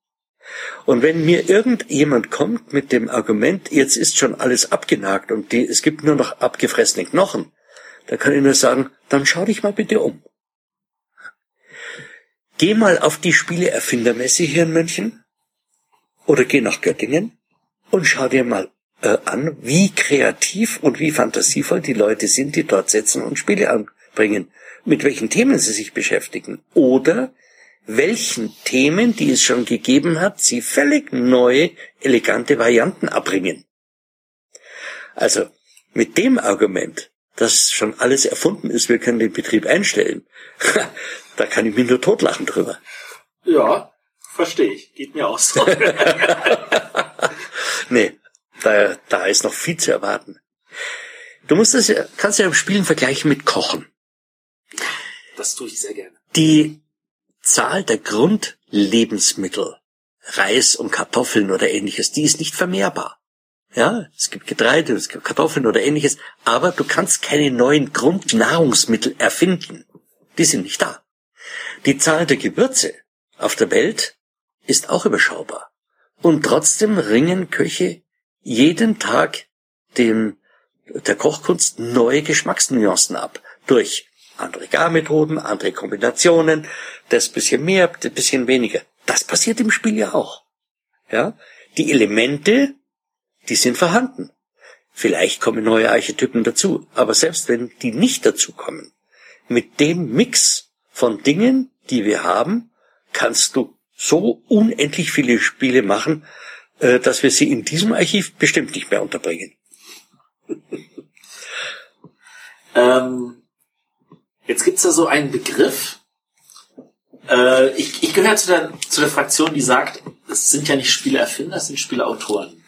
Und wenn mir irgendjemand kommt mit dem Argument, jetzt ist schon alles abgenagt und die, es gibt nur noch abgefressene Knochen, da kann ich nur sagen, dann schau dich mal bitte um. Geh mal auf die Spieleerfindermesse hier in München oder geh nach Göttingen und schau dir mal äh, an, wie kreativ und wie fantasievoll die Leute sind, die dort sitzen und Spiele anbringen mit welchen Themen sie sich beschäftigen oder welchen Themen, die es schon gegeben hat, sie völlig neue, elegante Varianten abbringen. Also mit dem Argument, dass schon alles erfunden ist, wir können den Betrieb einstellen, da kann ich mich nur totlachen drüber. Ja, verstehe ich. Geht mir auch so. nee, da, da ist noch viel zu erwarten. Du musst das ja, kannst ja im Spielen vergleichen mit Kochen. Das tue ich sehr gerne. Die Zahl der Grundlebensmittel, Reis und Kartoffeln oder ähnliches, die ist nicht vermehrbar. Ja, es gibt Getreide, es gibt Kartoffeln oder ähnliches, aber du kannst keine neuen Grundnahrungsmittel erfinden. Die sind nicht da. Die Zahl der Gewürze auf der Welt ist auch überschaubar. Und trotzdem ringen Köche jeden Tag dem, der Kochkunst neue Geschmacksnuancen ab. Durch andere Garmethoden, andere Kombinationen, das bisschen mehr, das bisschen weniger. Das passiert im Spiel ja auch. Ja, die Elemente, die sind vorhanden. Vielleicht kommen neue Archetypen dazu, aber selbst wenn die nicht dazukommen, mit dem Mix von Dingen, die wir haben, kannst du so unendlich viele Spiele machen, äh, dass wir sie in diesem Archiv bestimmt nicht mehr unterbringen. Ähm, jetzt gibt's da so einen Begriff. Äh, ich, ich gehöre zu der, zu der Fraktion, die sagt, es sind ja nicht Spieleerfinder, es sind Spieleautoren.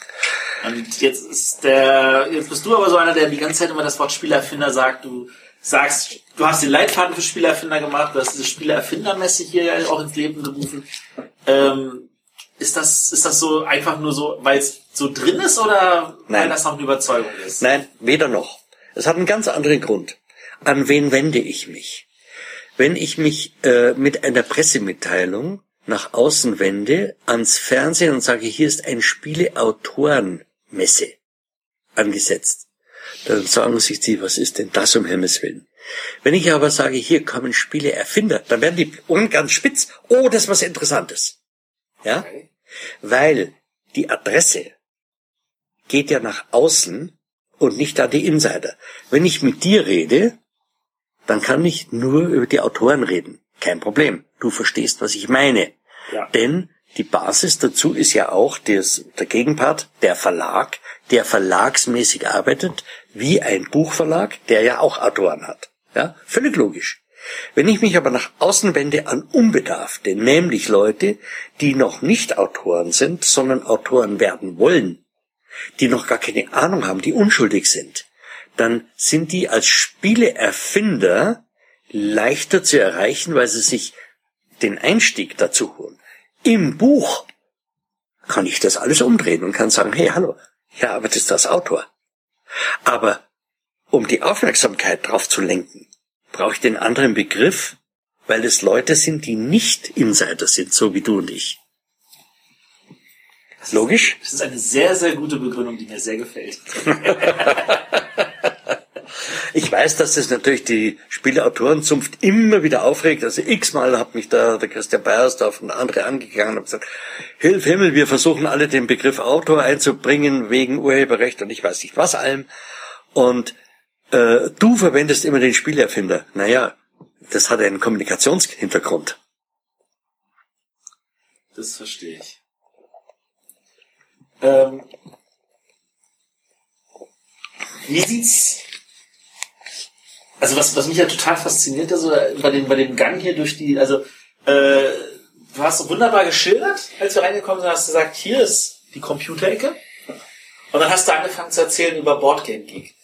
Und jetzt ist der, jetzt bist du aber so einer, der die ganze Zeit immer das Wort Spielerfinder sagt. Du sagst, du hast den Leitfaden für Spielerfinder gemacht, du hast diese Spielerfindermesse hier ja auch ins Leben gerufen. Ähm, ist das, ist das so einfach nur so, weil es so drin ist oder Nein. weil das noch eine Überzeugung ist? Nein, weder noch. Es hat einen ganz anderen Grund. An wen wende ich mich? Wenn ich mich äh, mit einer Pressemitteilung nach außen wende, ans Fernsehen und sage, hier ist ein Spieleautorenmesse angesetzt, dann sagen sich die, was ist denn das um Himmels Willen? Wenn ich aber sage, hier kommen Spieleerfinder, dann werden die Ohren ganz spitz. Oh, das ist was Interessantes. Ja? Weil die Adresse geht ja nach außen und nicht an die Insider. Wenn ich mit dir rede, dann kann ich nur über die Autoren reden. Kein Problem. Du verstehst, was ich meine. Ja. Denn die Basis dazu ist ja auch des, der Gegenpart, der Verlag, der verlagsmäßig arbeitet, wie ein Buchverlag, der ja auch Autoren hat. Ja, völlig logisch. Wenn ich mich aber nach außen wende an Unbedarfte, nämlich Leute, die noch nicht Autoren sind, sondern Autoren werden wollen, die noch gar keine Ahnung haben, die unschuldig sind, dann sind die als Spieleerfinder leichter zu erreichen, weil sie sich den Einstieg dazu holen. Im Buch kann ich das alles umdrehen und kann sagen, hey, hallo, ja, aber das ist das Autor. Aber um die Aufmerksamkeit drauf zu lenken, brauche ich den anderen Begriff, weil es Leute sind, die nicht Insider sind, so wie du und ich. Logisch? Das ist eine sehr, sehr gute Begründung, die mir sehr gefällt. Ich weiß, dass das natürlich die Spieleautorenzunft immer wieder aufregt. Also x-mal hat mich da der Christian Beiersdorf und andere angegangen und gesagt, Hilf Himmel, wir versuchen alle den Begriff Autor einzubringen wegen Urheberrecht und ich weiß nicht was allem. Und äh, du verwendest immer den Spielerfinder. Naja, das hat einen Kommunikationshintergrund. Das verstehe ich. Ähm, wie sieht's? Also was, was mich ja total fasziniert, also bei dem, bei dem Gang hier durch die, also äh, du hast so wunderbar geschildert, als wir reingekommen sind, hast du gesagt, hier ist die Computerecke. Und dann hast du angefangen zu erzählen über Boardgame Geek.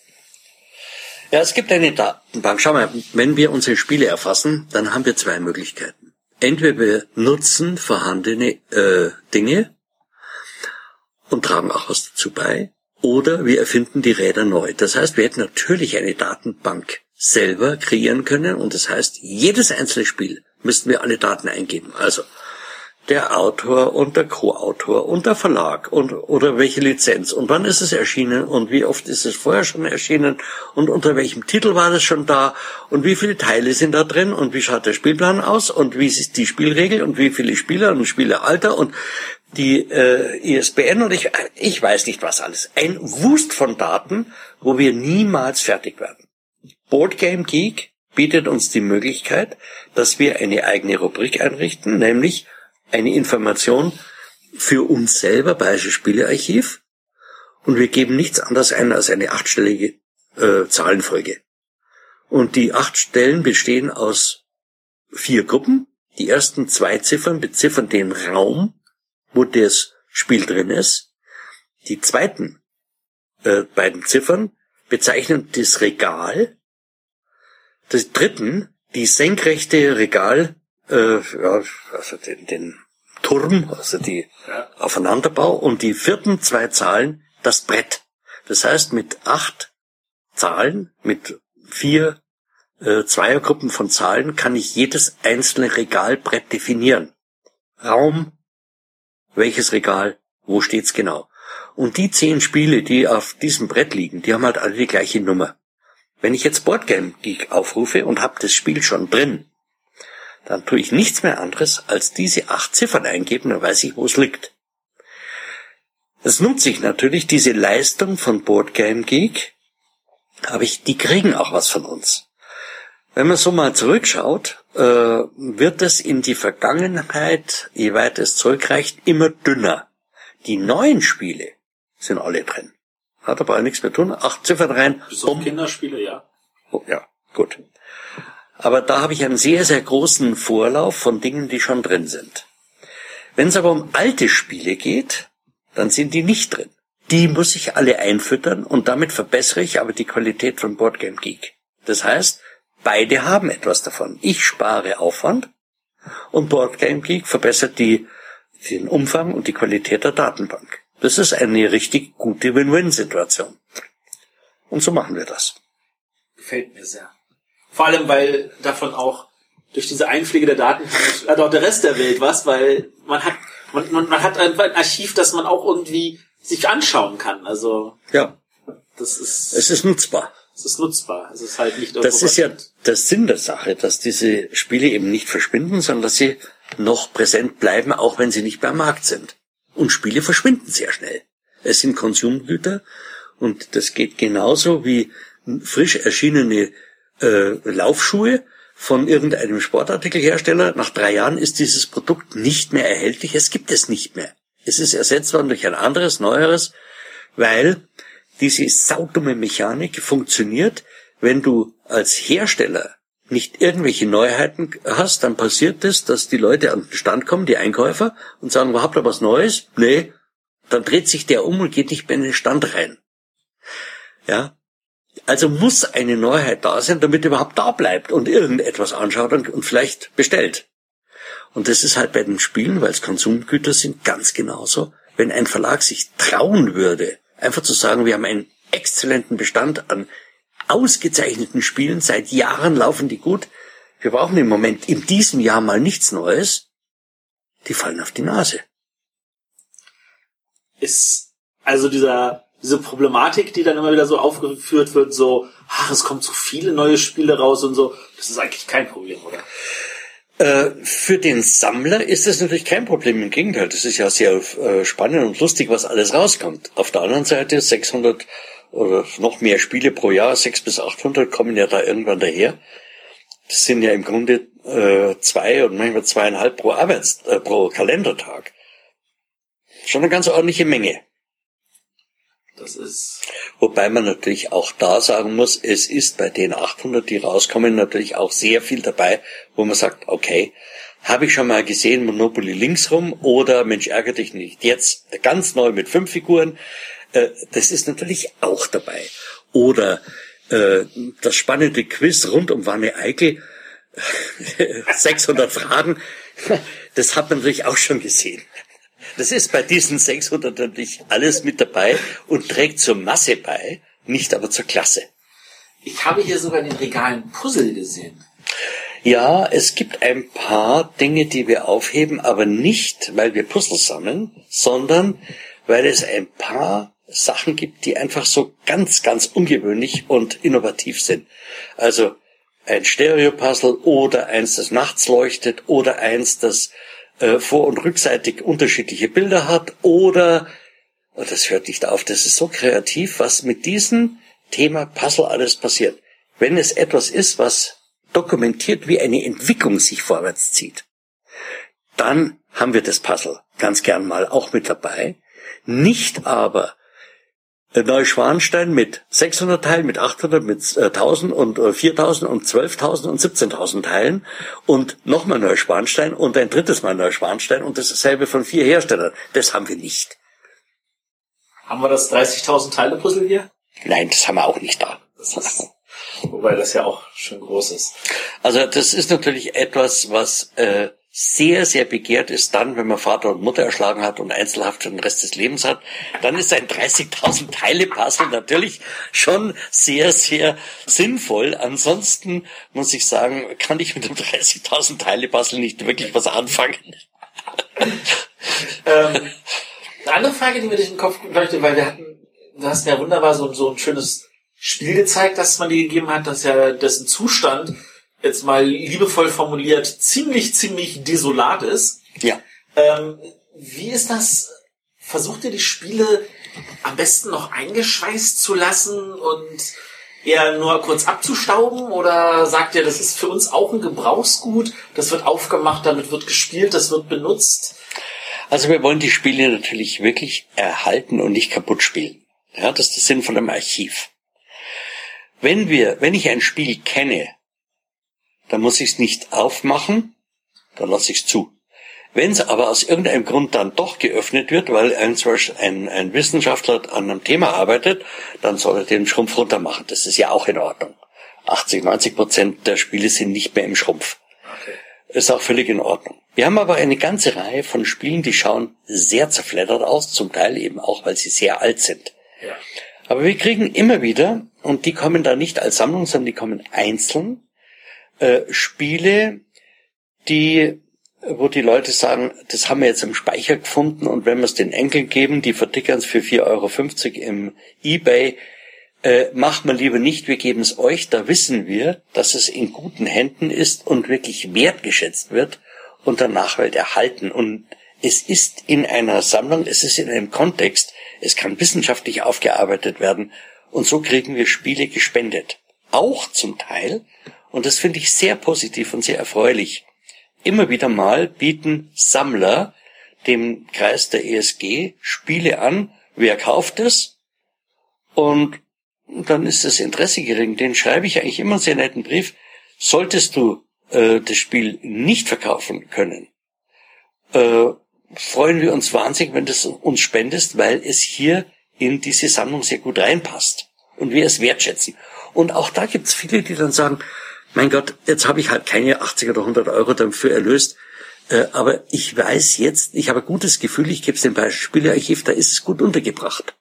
Ja, es gibt eine Datenbank. Schau mal, wenn wir unsere Spiele erfassen, dann haben wir zwei Möglichkeiten. Entweder wir nutzen vorhandene äh, Dinge und tragen auch was dazu bei, oder wir erfinden die Räder neu. Das heißt, wir hätten natürlich eine Datenbank selber kreieren können. Und das heißt, jedes einzelne Spiel müssten wir alle Daten eingeben. Also der Autor und der Co-Autor und der Verlag und oder welche Lizenz. Und wann ist es erschienen? Und wie oft ist es vorher schon erschienen? Und unter welchem Titel war es schon da? Und wie viele Teile sind da drin? Und wie schaut der Spielplan aus? Und wie ist die Spielregel? Und wie viele Spieler und Spieleralter und die äh, ISBN und ich ich weiß nicht was alles. Ein Wust von Daten, wo wir niemals fertig werden. Boardgame Geek bietet uns die Möglichkeit, dass wir eine eigene Rubrik einrichten, nämlich eine Information für uns selber, Bayerisches Spielearchiv, und wir geben nichts anderes ein als eine achtstellige äh, Zahlenfolge. Und die acht Stellen bestehen aus vier Gruppen. Die ersten zwei Ziffern beziffern den Raum, wo das Spiel drin ist. Die zweiten äh, beiden Ziffern bezeichnen das Regal. Das dritten, die senkrechte Regal äh, ja, also den, den Turm, also die Ja. Aufeinanderbau und die vierten zwei Zahlen das Brett. Das heißt, mit acht Zahlen, mit vier äh, Zweiergruppen von Zahlen kann ich jedes einzelne Regalbrett definieren. Raum, welches Regal, wo steht's genau. Und die zehn Spiele, die auf diesem Brett liegen, die haben halt alle die gleiche Nummer. Wenn ich jetzt Boardgame Geek aufrufe und habe das Spiel schon drin, dann tue ich nichts mehr anderes, als diese acht Ziffern eingeben, dann weiß ich, wo es liegt. Das nutze ich natürlich, diese Leistung von Boardgame Geek, aber ich, die kriegen auch was von uns. Wenn man so mal zurückschaut, äh, wird es in die Vergangenheit, je weit es zurückreicht, immer dünner. Die neuen Spiele sind alle drin. Hat aber auch nichts mehr tun. Acht Ziffern rein, Bis auf Kinderspiele, ja. Oh, ja, gut. Aber da habe ich einen sehr, sehr großen Vorlauf von Dingen, die schon drin sind. Wenn es aber um alte Spiele geht, dann sind die nicht drin. Die muss ich alle einfüttern und damit verbessere ich aber die Qualität von Boardgame Geek. Das heißt, beide haben etwas davon. Ich spare Aufwand und Boardgame Geek verbessert die, den Umfang und die Qualität der Datenbank. Das ist eine richtig gute Win-Win-Situation. Und so machen wir das. Gefällt mir sehr. Vor allem, weil davon auch durch diese Einpflege der Daten hat auch der Rest der Welt was, weil man hat, man, man, man hat ein Archiv, das man auch irgendwie sich anschauen kann. Also ja, das ist es ist nutzbar. Es ist nutzbar. Es ist halt nicht Das ist ja der Sinn der Sache, dass diese Spiele eben nicht verschwinden, sondern dass sie noch präsent bleiben, auch wenn sie nicht mehr am Markt sind. Und Spiele verschwinden sehr schnell. Es sind Konsumgüter und das geht genauso wie frisch erschienene äh, Laufschuhe von irgendeinem Sportartikelhersteller. Nach drei Jahren ist dieses Produkt nicht mehr erhältlich. Es gibt es nicht mehr. Es ist ersetzt worden durch ein anderes, neueres, weil diese saudumme Mechanik funktioniert, wenn du als Hersteller nicht irgendwelche Neuheiten hast, dann passiert es, dass die Leute an den Stand kommen, die Einkäufer, und sagen, wo habt ihr was Neues? Nee. Dann dreht sich der um und geht nicht mehr in den Stand rein. Ja. Also muss eine Neuheit da sein, damit er überhaupt da bleibt und irgendetwas anschaut und, und vielleicht bestellt. Und das ist halt bei den Spielen, weil es Konsumgüter sind, ganz genauso. Wenn ein Verlag sich trauen würde, einfach zu sagen, wir haben einen exzellenten Bestand an ausgezeichneten Spielen, seit Jahren laufen die gut, wir brauchen im Moment in diesem Jahr mal nichts Neues, die fallen auf die Nase. Ist also dieser diese Problematik, die dann immer wieder so aufgeführt wird, so, ach, es kommen zu viele neue Spiele raus und so, das ist eigentlich kein Problem, oder? Äh, für den Sammler ist das natürlich kein Problem. Im Gegenteil, das ist ja sehr äh, spannend und lustig, was alles rauskommt. Auf der anderen Seite 600 oder noch mehr Spiele pro Jahr, 6 bis 800 kommen ja da irgendwann daher. Das sind ja im Grunde äh, zwei und manchmal zweieinhalb pro Arbeits äh, pro Kalendertag. Schon eine ganz ordentliche Menge. Das ist. Wobei man natürlich auch da sagen muss, es ist bei den 800, die rauskommen, natürlich auch sehr viel dabei, wo man sagt, okay, habe ich schon mal gesehen, Monopoly linksrum oder Mensch, ärgere dich nicht. Jetzt ganz neu mit fünf Figuren. Äh, das ist natürlich auch dabei. Oder äh, das spannende Quiz rund um Wanne Eickel. 600 Fragen. Das hat man natürlich auch schon gesehen. Das ist bei diesen 600 natürlich alles mit dabei und trägt zur Masse bei, nicht aber zur Klasse. Ich habe hier sogar in den Regalen Puzzle gesehen. Ja, es gibt ein paar Dinge, die wir aufheben, aber nicht, weil wir Puzzle sammeln, sondern weil es ein paar Sachen gibt, die einfach so ganz, ganz ungewöhnlich und innovativ sind. Also ein Stereo-Puzzle oder eins, das nachts leuchtet oder eins, das äh, vor- und rückseitig unterschiedliche Bilder hat oder, oh, das hört nicht auf, das ist so kreativ, was mit diesem Thema Puzzle alles passiert. Wenn es etwas ist, was dokumentiert, wie eine Entwicklung sich vorwärts zieht, dann haben wir das Puzzle ganz gern mal auch mit dabei. Nicht aber Neuschwanstein mit 600 Teilen, mit 800, mit 1000 äh, und 4000 äh, und 12.000 und 17.000 Teilen und nochmal Neuschwanstein und ein drittes Mal Neuschwanstein und dasselbe von vier Herstellern. Das haben wir nicht. Haben wir das 30.000 Teile Puzzle hier? Nein, das haben wir auch nicht da. Das ist, wobei das ja auch schon groß ist. Also das ist natürlich etwas, was äh, sehr, sehr begehrt ist dann, wenn man Vater und Mutter erschlagen hat und Einzelhaft für den Rest des Lebens hat, dann ist ein 30.000 Teile Puzzle natürlich schon sehr, sehr sinnvoll. Ansonsten muss ich sagen, kann ich mit dem 30.000 Teile Puzzle nicht wirklich was anfangen. ähm, eine andere Frage, die mir durch den Kopf leuchtet, weil wir hatten, du hast ja wunderbar so, so ein schönes Spiel gezeigt, das man dir gegeben hat, dass ja dessen Zustand jetzt mal liebevoll formuliert, ziemlich, ziemlich desolat ist. Ja. Ähm, wie ist das? Versucht ihr die Spiele am besten noch eingeschweißt zu lassen und eher nur kurz abzustauben? Oder sagt ihr, das ist für uns auch ein Gebrauchsgut, das wird aufgemacht, damit wird gespielt, das wird benutzt? Also wir wollen die Spiele natürlich wirklich erhalten und nicht kaputt spielen. Ja, das ist der Sinn von einem Archiv. Wenn wir, wenn ich ein Spiel kenne, dann muss ich es nicht aufmachen, dann lasse ich es zu. Wenn es aber aus irgendeinem Grund dann doch geöffnet wird, weil ein, ein, ein Wissenschaftler an einem Thema arbeitet, dann soll er den Schrumpf runter machen. Das ist ja auch in Ordnung. 80, 90 Prozent der Spiele sind nicht mehr im Schrumpf. Okay. Ist auch völlig in Ordnung. Wir haben aber eine ganze Reihe von Spielen, die schauen sehr zerfleddert aus, zum Teil eben auch, weil sie sehr alt sind. Ja. Aber wir kriegen immer wieder, und die kommen da nicht als Sammlung, sondern die kommen einzeln, äh, Spiele, die, wo die Leute sagen, das haben wir jetzt im Speicher gefunden und wenn wir es den Enkeln geben, die vertickern es für 4,50 Euro im Ebay, äh, macht mal lieber nicht, wir geben es euch, da wissen wir, dass es in guten Händen ist und wirklich wertgeschätzt wird und der Nachwelt erhalten. Und es ist in einer Sammlung, es ist in einem Kontext, es kann wissenschaftlich aufgearbeitet werden und so kriegen wir Spiele gespendet. Auch zum Teil, und das finde ich sehr positiv und sehr erfreulich, immer wieder mal bieten Sammler dem Kreis der ESG Spiele an, wer kauft es und dann ist das Interesse gering. Den schreibe ich eigentlich immer einen sehr netten Brief. Solltest du äh, das Spiel nicht verkaufen können, äh, freuen wir uns wahnsinnig, wenn du es uns spendest, weil es hier in diese Sammlung sehr gut reinpasst und wir es wertschätzen. Und auch da gibt es viele, die dann sagen, mein Gott, jetzt habe ich halt keine 80 oder 100 Euro dafür erlöst, äh, aber ich weiß jetzt, ich habe ein gutes Gefühl, ich gebe es dem Beispielarchiv, da ist es gut untergebracht.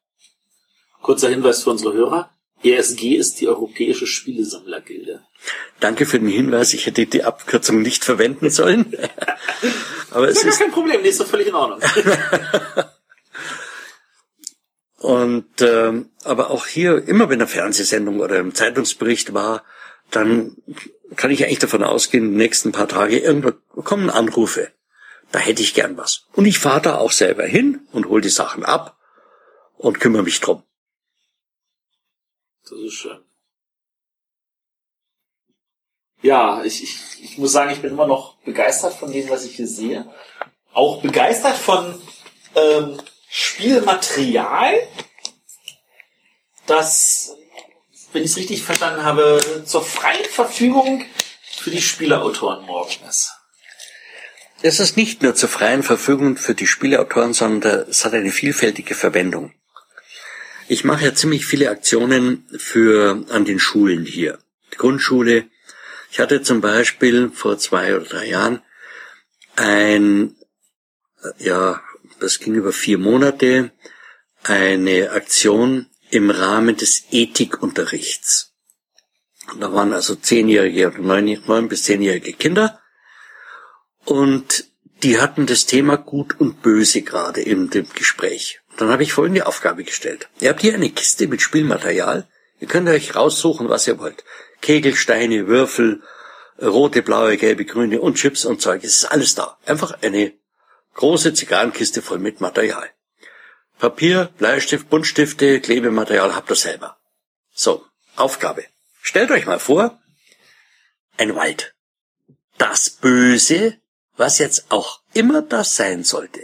Kurzer Hinweis für unsere Hörer. ESG ist die Europäische Spielesammlergilde. Danke für den Hinweis. Ich hätte die Abkürzung nicht verwenden sollen. Aber es ist kein Problem. Die ist doch völlig in Ordnung. Und ähm, aber auch hier immer, wenn eine Fernsehsendung oder ein Zeitungsbericht war, dann kann ich eigentlich davon ausgehen, die nächsten paar Tage irgendwo kommen Anrufe. Da hätte ich gern was. Und ich fahre da auch selber hin und hol die Sachen ab und kümmere mich drum. Das ist schön. Ja, ich, ich, ich muss sagen, ich bin immer noch begeistert von dem, was ich hier sehe. Auch begeistert von ähm, Spielmaterial, das, wenn ich es richtig verstanden habe, zur freien Verfügung für die Spieleautoren morgen ist. Es ist nicht nur zur freien Verfügung für die Spieleautoren, sondern es hat eine vielfältige Verwendung. Ich mache ja ziemlich viele Aktionen für an den Schulen hier. Die Grundschule. Ich hatte zum Beispiel vor zwei oder drei Jahren ein, ja, das ging über vier Monate, eine Aktion im Rahmen des Ethikunterrichts. Da waren also zehnjährige oder neun, bis zehnjährige Kinder und die hatten das Thema Gut und Böse gerade in dem Gespräch. Dann habe ich folgende Aufgabe gestellt. Ihr habt hier eine Kiste mit Spielmaterial. Ihr könnt euch raussuchen, was ihr wollt. Kegelsteine, Würfel, rote, blaue, gelbe, grüne und Chips und Zeug. Es ist alles da. Einfach eine große Zigarrenkiste voll mit Material. Papier, Bleistift, Buntstifte, Klebematerial habt ihr selber. So, Aufgabe. Stellt euch mal vor, ein Wald. Das Böse, was jetzt auch immer das sein sollte,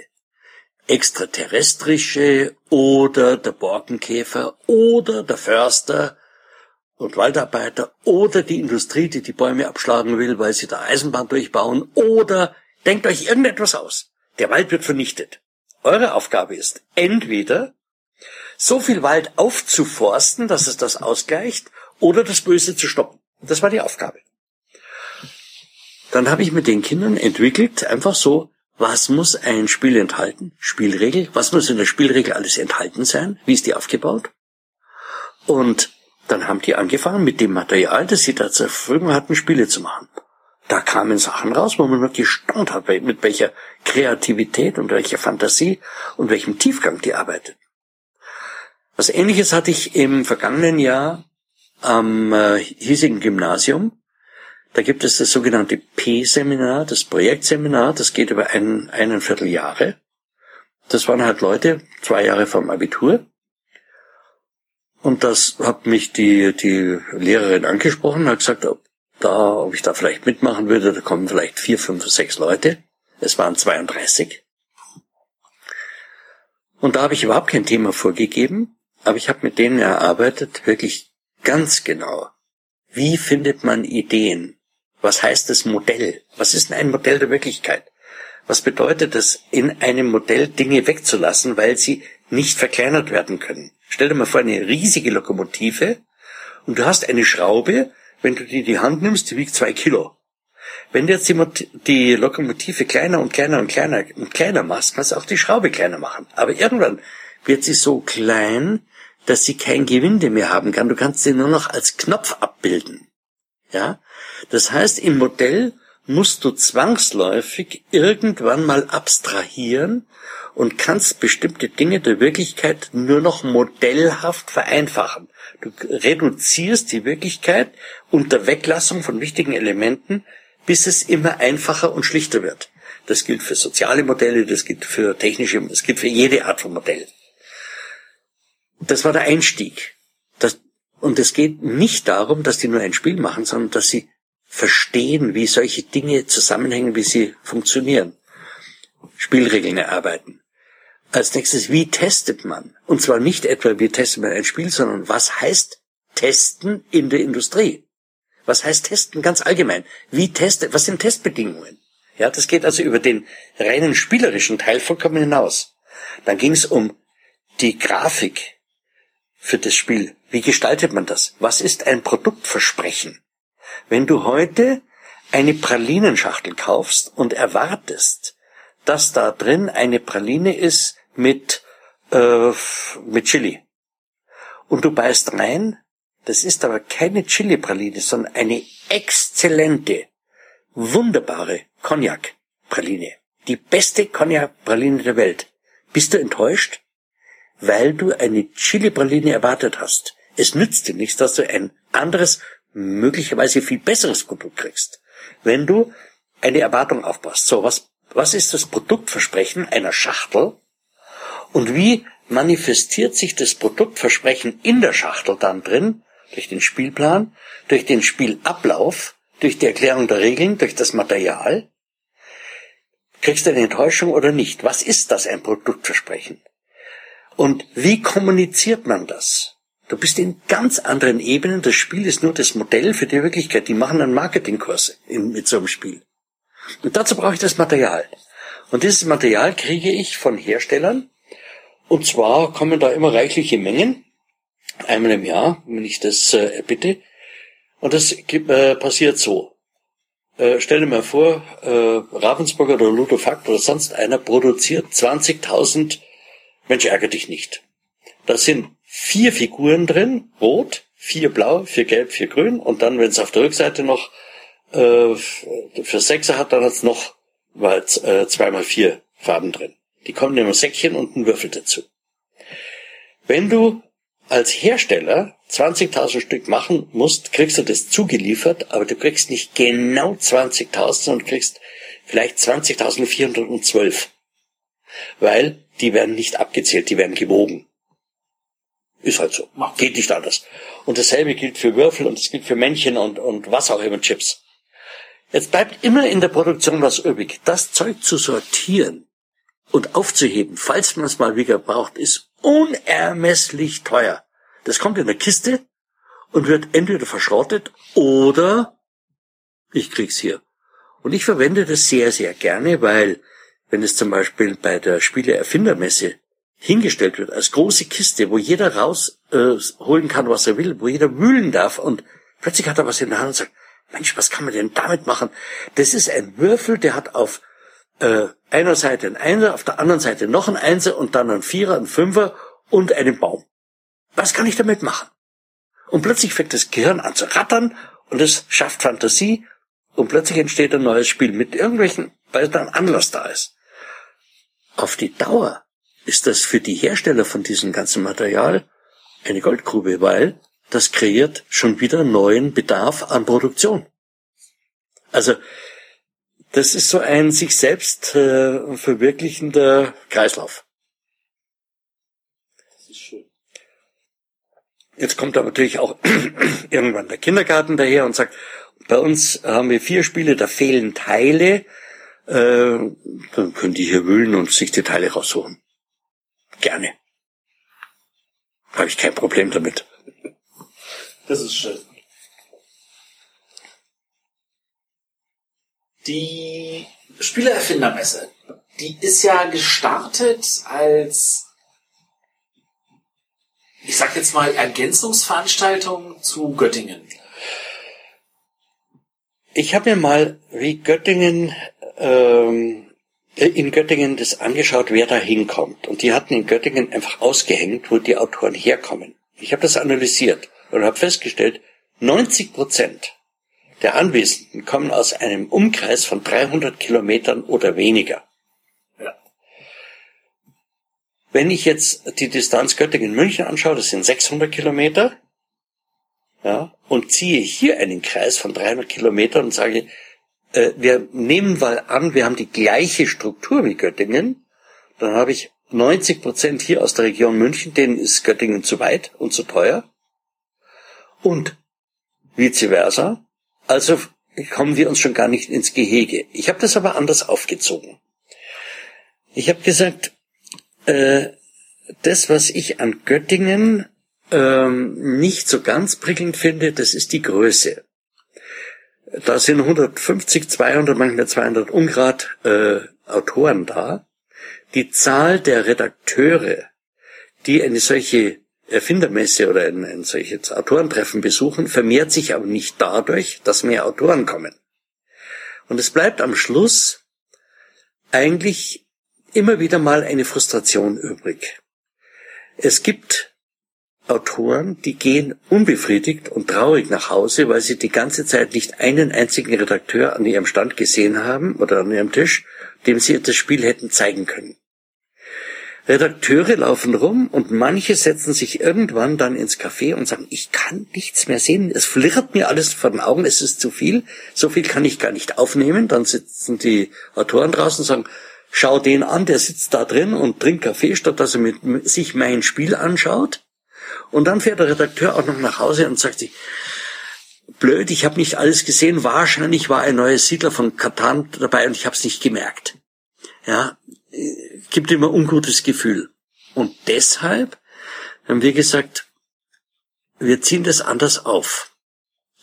extraterrestrische oder der Borkenkäfer oder der Förster und Waldarbeiter oder die Industrie, die die Bäume abschlagen will, weil sie der Eisenbahn durchbauen oder denkt euch irgendetwas aus. Der Wald wird vernichtet. Eure Aufgabe ist entweder so viel Wald aufzuforsten, dass es das ausgleicht, oder das Böse zu stoppen. Das war die Aufgabe. Dann habe ich mit den Kindern entwickelt, einfach so was muss ein Spiel enthalten? Spielregel. Was muss in der Spielregel alles enthalten sein? Wie ist die aufgebaut? Und dann haben die angefangen, mit dem Material, das sie da zur Verfügung hatten, Spiele zu machen. Da kamen Sachen raus, wo man nur gestaunt hat, mit welcher Kreativität und welcher Fantasie und welchem Tiefgang die arbeitet. Was ähnliches hatte ich im vergangenen Jahr am äh, hiesigen Gymnasium. Da gibt es das sogenannte P-Seminar, das Projektseminar, das geht über ein, einen Vierteljahre. Das waren halt Leute, zwei Jahre vom Abitur. Und das hat mich die, die Lehrerin angesprochen, hat gesagt, ob, da, ob ich da vielleicht mitmachen würde, da kommen vielleicht vier, fünf, sechs Leute. Es waren 32. Und da habe ich überhaupt kein Thema vorgegeben, aber ich habe mit denen erarbeitet, wirklich ganz genau, wie findet man Ideen? Was heißt das Modell? Was ist denn ein Modell der Wirklichkeit? Was bedeutet es, in einem Modell Dinge wegzulassen, weil sie nicht verkleinert werden können? Stell dir mal vor, eine riesige Lokomotive und du hast eine Schraube, wenn du die in die Hand nimmst, die wiegt zwei Kilo. Wenn du jetzt die, die Lokomotive kleiner und kleiner und kleiner und kleiner machst, kannst du auch die Schraube kleiner machen. Aber irgendwann wird sie so klein, dass sie kein Gewinde mehr haben kann. Du kannst sie nur noch als Knopf abbilden. Ja? Das heißt, im Modell musst du zwangsläufig irgendwann mal abstrahieren und kannst bestimmte Dinge der Wirklichkeit nur noch modellhaft vereinfachen. Du reduzierst die Wirklichkeit unter Weglassung von wichtigen Elementen, bis es immer einfacher und schlichter wird. Das gilt für soziale Modelle, das gilt für technische, das gilt für jede Art von Modell. Das war der Einstieg. Das, und es geht nicht darum, dass die nur ein Spiel machen, sondern dass sie verstehen, wie solche Dinge zusammenhängen, wie sie funktionieren. Spielregeln erarbeiten. Als nächstes, wie testet man? Und zwar nicht etwa, wie testet man ein Spiel, sondern was heißt testen in der Industrie? Was heißt testen ganz allgemein? Wie testet, was sind Testbedingungen? Ja, das geht also über den reinen spielerischen Teil vollkommen hinaus. Dann ging es um die Grafik für das Spiel. Wie gestaltet man das? Was ist ein Produktversprechen? Wenn du heute eine Pralinenschachtel kaufst und erwartest, dass da drin eine Praline ist mit, äh, mit Chili, und du beißt rein, das ist aber keine Chili-Praline, sondern eine exzellente, wunderbare Cognac-Praline. Die beste Cognac-Praline der Welt. Bist du enttäuscht? Weil du eine Chili-Praline erwartet hast. Es nützt dir nichts, dass du ein anderes, möglicherweise viel besseres Produkt kriegst. Wenn du eine Erwartung aufpasst. So, was, was ist das Produktversprechen einer Schachtel? Und wie manifestiert sich das Produktversprechen in der Schachtel dann drin? Durch den Spielplan, durch den Spielablauf, durch die Erklärung der Regeln, durch das Material. Kriegst du eine Enttäuschung oder nicht? Was ist das, ein Produktversprechen? Und wie kommuniziert man das? Du bist in ganz anderen Ebenen. Das Spiel ist nur das Modell für die Wirklichkeit. Die machen einen Marketingkurs in, mit so einem Spiel. Und dazu brauche ich das Material. Und dieses Material kriege ich von Herstellern. Und zwar kommen da immer reichliche Mengen. Einmal im Jahr, wenn ich das äh, bitte. Und das äh, passiert so. Äh, stell dir mal vor, äh, Ravensburger oder Ludo Fakt oder sonst einer produziert 20.000 Mensch, ärgere dich nicht. Da sind vier Figuren drin, rot, vier blau, vier gelb, vier grün und dann, wenn es auf der Rückseite noch äh, für Sechser hat, dann hat es noch äh, zweimal vier Farben drin. Die kommen in ein Säckchen und ein Würfel dazu. Wenn du als Hersteller 20.000 Stück machen musst, kriegst du das zugeliefert, aber du kriegst nicht genau 20.000, sondern kriegst vielleicht 20.412. Weil die werden nicht abgezählt, die werden gewogen. Ist halt so. Geht nicht anders. Und dasselbe gilt für Würfel und es gilt für Männchen und, und was auch immer, Chips. Jetzt bleibt immer in der Produktion was übrig. Das Zeug zu sortieren und aufzuheben, falls man es mal wieder braucht, ist unermesslich teuer. Das kommt in der Kiste und wird entweder verschrottet oder ich krieg's hier. Und ich verwende das sehr, sehr gerne, weil wenn es zum Beispiel bei der Spieleerfindermesse hingestellt wird als große Kiste, wo jeder rausholen äh, kann, was er will, wo jeder wühlen darf und plötzlich hat er was in der Hand und sagt, Mensch, was kann man denn damit machen? Das ist ein Würfel, der hat auf äh, einer Seite ein Einser, auf der anderen Seite noch ein Einser und dann ein Vierer, ein Fünfer und einen Baum. Was kann ich damit machen? Und plötzlich fängt das Gehirn an zu rattern und es schafft Fantasie und plötzlich entsteht ein neues Spiel mit irgendwelchen, weil dann Anlass da ist. Auf die Dauer ist das für die Hersteller von diesem ganzen Material eine Goldgrube, weil das kreiert schon wieder neuen Bedarf an Produktion. Also das ist so ein sich selbst äh, verwirklichender Kreislauf. Das ist schön. Jetzt kommt aber natürlich auch irgendwann der Kindergarten daher und sagt, bei uns haben wir vier Spiele, da fehlen Teile, äh, dann können die hier wühlen und sich die Teile raussuchen. Gerne. Habe ich kein Problem damit. Das ist schön. Die Spielererfindermesse, die ist ja gestartet als, ich sag jetzt mal, Ergänzungsveranstaltung zu Göttingen. Ich habe mir mal wie Göttingen ähm, in Göttingen das angeschaut, wer da hinkommt. Und die hatten in Göttingen einfach ausgehängt, wo die Autoren herkommen. Ich habe das analysiert und habe festgestellt, 90 Prozent der Anwesenden kommen aus einem Umkreis von 300 Kilometern oder weniger. Ja. Wenn ich jetzt die Distanz Göttingen-München anschaue, das sind 600 Kilometer, ja, und ziehe hier einen Kreis von 300 Kilometern und sage, äh, wir nehmen mal an, wir haben die gleiche Struktur wie Göttingen, dann habe ich 90 Prozent hier aus der Region München, denen ist Göttingen zu weit und zu teuer. Und vice versa. Also kommen wir uns schon gar nicht ins Gehege. Ich habe das aber anders aufgezogen. Ich habe gesagt, äh, das, was ich an Göttingen ähm, nicht so ganz prickelnd finde, das ist die Größe. Da sind 150, 200, manchmal 200 Ungrad äh, Autoren da. Die Zahl der Redakteure, die eine solche Erfindermesse oder ein, ein solches Autorentreffen besuchen, vermehrt sich aber nicht dadurch, dass mehr Autoren kommen. Und es bleibt am Schluss eigentlich immer wieder mal eine Frustration übrig. Es gibt Autoren, die gehen unbefriedigt und traurig nach Hause, weil sie die ganze Zeit nicht einen einzigen Redakteur an ihrem Stand gesehen haben oder an ihrem Tisch, dem sie das Spiel hätten zeigen können. Redakteure laufen rum und manche setzen sich irgendwann dann ins Café und sagen, ich kann nichts mehr sehen, es flirrt mir alles vor den Augen, es ist zu viel, so viel kann ich gar nicht aufnehmen. Dann sitzen die Autoren draußen und sagen, schau den an, der sitzt da drin und trinkt Kaffee, statt dass er mit, sich mein Spiel anschaut. Und dann fährt der Redakteur auch noch nach Hause und sagt sich, blöd, ich habe nicht alles gesehen, wahrscheinlich war ein neues Siedler von Katan dabei und ich habe es nicht gemerkt. Ja, gibt immer ungutes Gefühl. Und deshalb haben wir gesagt, wir ziehen das anders auf.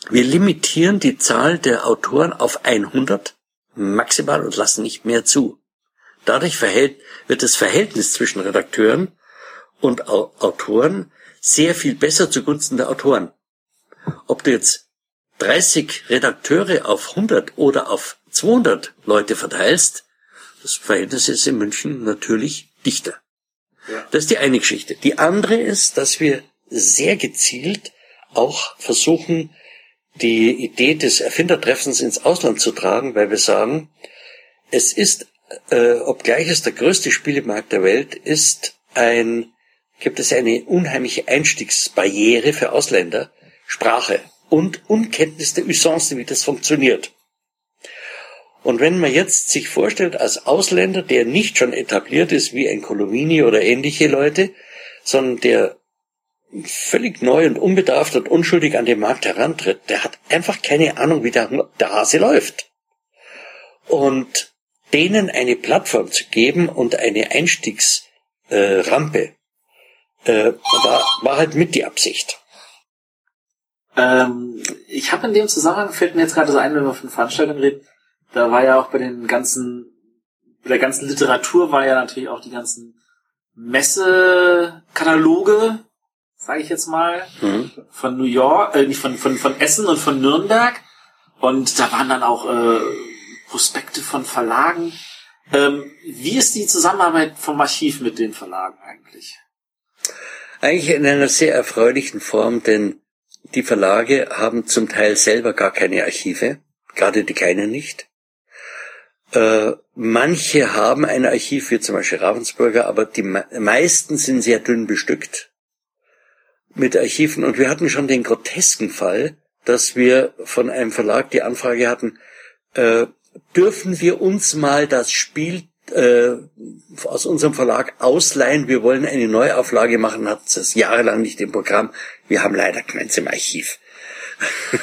Wir limitieren die Zahl der Autoren auf 100 maximal und lassen nicht mehr zu. Dadurch verhält, wird das Verhältnis zwischen Redakteuren und Autoren sehr viel besser zugunsten der Autoren. Ob du jetzt 30 Redakteure auf 100 oder auf 200 Leute verteilst, das Verhältnis ist in München natürlich dichter. Ja. Das ist die eine Geschichte. Die andere ist, dass wir sehr gezielt auch versuchen, die Idee des Erfindertreffens ins Ausland zu tragen, weil wir sagen, es ist, äh, obgleich es der größte Spielemarkt der Welt ist, ein, gibt es eine unheimliche Einstiegsbarriere für Ausländer, Sprache und Unkenntnis der Usance, wie das funktioniert. Und wenn man jetzt sich vorstellt, als Ausländer, der nicht schon etabliert ist wie ein Colomini oder ähnliche Leute, sondern der völlig neu und unbedarft und unschuldig an den Markt herantritt, der hat einfach keine Ahnung, wie der, der Hase läuft. Und denen eine Plattform zu geben und eine Einstiegsrampe, äh, äh, war, war halt mit die Absicht. Ähm, ich habe in dem Zusammenhang, fällt mir jetzt gerade so ein, wenn wir von Veranstaltungen reden, da war ja auch bei den ganzen, bei der ganzen Literatur war ja natürlich auch die ganzen Messekataloge, sage ich jetzt mal, mhm. von New York, äh, nicht von, von, von Essen und von Nürnberg. Und da waren dann auch äh, Prospekte von Verlagen. Ähm, wie ist die Zusammenarbeit vom Archiv mit den Verlagen eigentlich? Eigentlich in einer sehr erfreulichen Form, denn die Verlage haben zum Teil selber gar keine Archive, gerade die kleinen nicht. Äh, manche haben ein Archiv, wie zum Beispiel Ravensburger, aber die meisten sind sehr dünn bestückt mit Archiven. Und wir hatten schon den grotesken Fall, dass wir von einem Verlag die Anfrage hatten, äh, dürfen wir uns mal das Spiel äh, aus unserem Verlag ausleihen. Wir wollen eine Neuauflage machen, hat es jahrelang nicht im Programm. Wir haben leider keins im Archiv.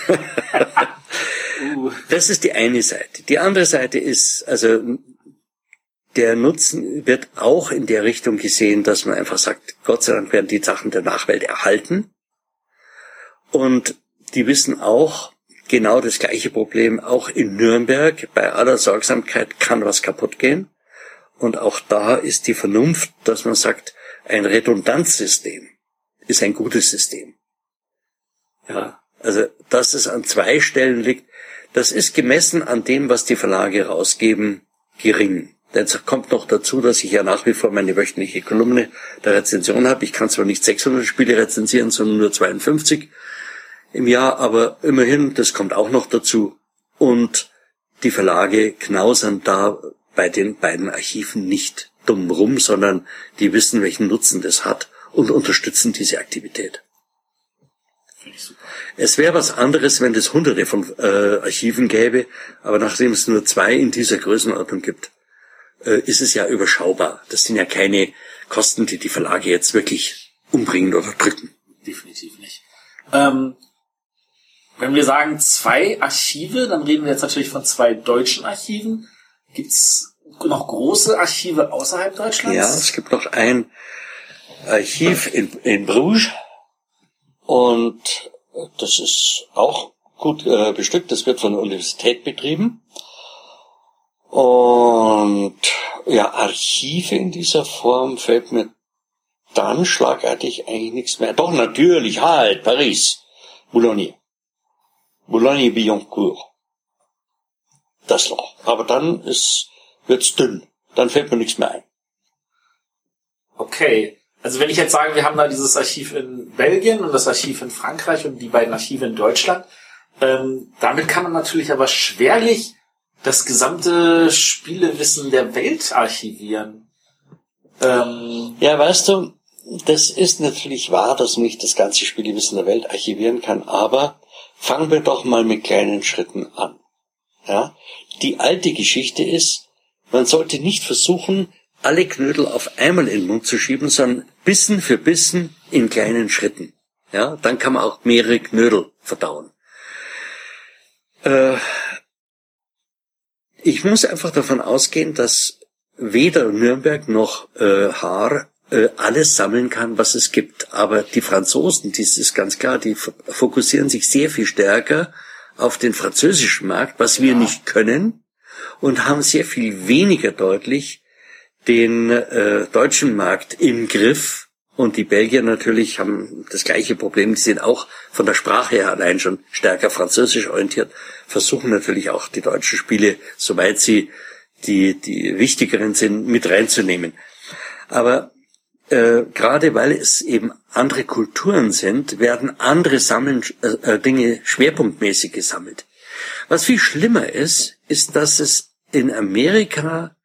Uh. Das ist die eine Seite. Die andere Seite ist, also der Nutzen wird auch in der Richtung gesehen, dass man einfach sagt, Gott sei Dank werden die Sachen der Nachwelt erhalten. Und die wissen auch genau das gleiche Problem. Auch in Nürnberg, bei aller Sorgsamkeit kann was kaputt gehen. Und auch da ist die Vernunft, dass man sagt, ein Redundanzsystem ist ein gutes System. Ja, also, dass es an zwei Stellen liegt, das ist gemessen an dem, was die Verlage rausgeben, gering. Denn es kommt noch dazu, dass ich ja nach wie vor meine wöchentliche Kolumne der Rezension habe. Ich kann zwar nicht 600 Spiele rezensieren, sondern nur 52 im Jahr, aber immerhin, das kommt auch noch dazu. Und die Verlage knausern da bei den beiden Archiven nicht dumm rum, sondern die wissen, welchen Nutzen das hat und unterstützen diese Aktivität. Es wäre was anderes, wenn es hunderte von äh, Archiven gäbe, aber nachdem es nur zwei in dieser Größenordnung gibt, äh, ist es ja überschaubar. Das sind ja keine Kosten, die die Verlage jetzt wirklich umbringen oder drücken. Definitiv nicht. Ähm, wenn wir sagen zwei Archive, dann reden wir jetzt natürlich von zwei deutschen Archiven. Gibt's noch große Archive außerhalb Deutschlands? Ja, es gibt noch ein Archiv in, in Bruges und das ist auch gut äh, bestückt. Das wird von der Universität betrieben. Und ja, Archive in dieser Form fällt mir dann schlagartig eigentlich nichts mehr. Doch, natürlich, halt, Paris, Boulogne. Boulogne-Billancourt. Das noch. Aber dann ist, wird's dünn. Dann fällt mir nichts mehr ein. Okay. Also wenn ich jetzt sage, wir haben da dieses Archiv in Belgien und das Archiv in Frankreich und die beiden Archive in Deutschland, ähm, damit kann man natürlich aber schwerlich das gesamte Spielewissen der Welt archivieren. Ähm, ja, weißt du, das ist natürlich wahr, dass man nicht das ganze Spielewissen der Welt archivieren kann, aber fangen wir doch mal mit kleinen Schritten an. Ja? Die alte Geschichte ist, man sollte nicht versuchen, alle Knödel auf einmal in den Mund zu schieben, sondern Bissen für Bissen in kleinen Schritten. Ja, dann kann man auch mehrere Knödel verdauen. Äh, ich muss einfach davon ausgehen, dass weder Nürnberg noch äh, Haar äh, alles sammeln kann, was es gibt. Aber die Franzosen, das ist ganz klar, die fokussieren sich sehr viel stärker auf den französischen Markt, was wir ja. nicht können, und haben sehr viel weniger deutlich den äh, deutschen Markt im Griff. Und die Belgier natürlich haben das gleiche Problem. Die sind auch von der Sprache her allein schon stärker französisch orientiert, versuchen natürlich auch die deutschen Spiele, soweit sie die, die wichtigeren sind, mit reinzunehmen. Aber äh, gerade weil es eben andere Kulturen sind, werden andere Sammeln, äh, äh, Dinge schwerpunktmäßig gesammelt. Was viel schlimmer ist, ist, dass es in Amerika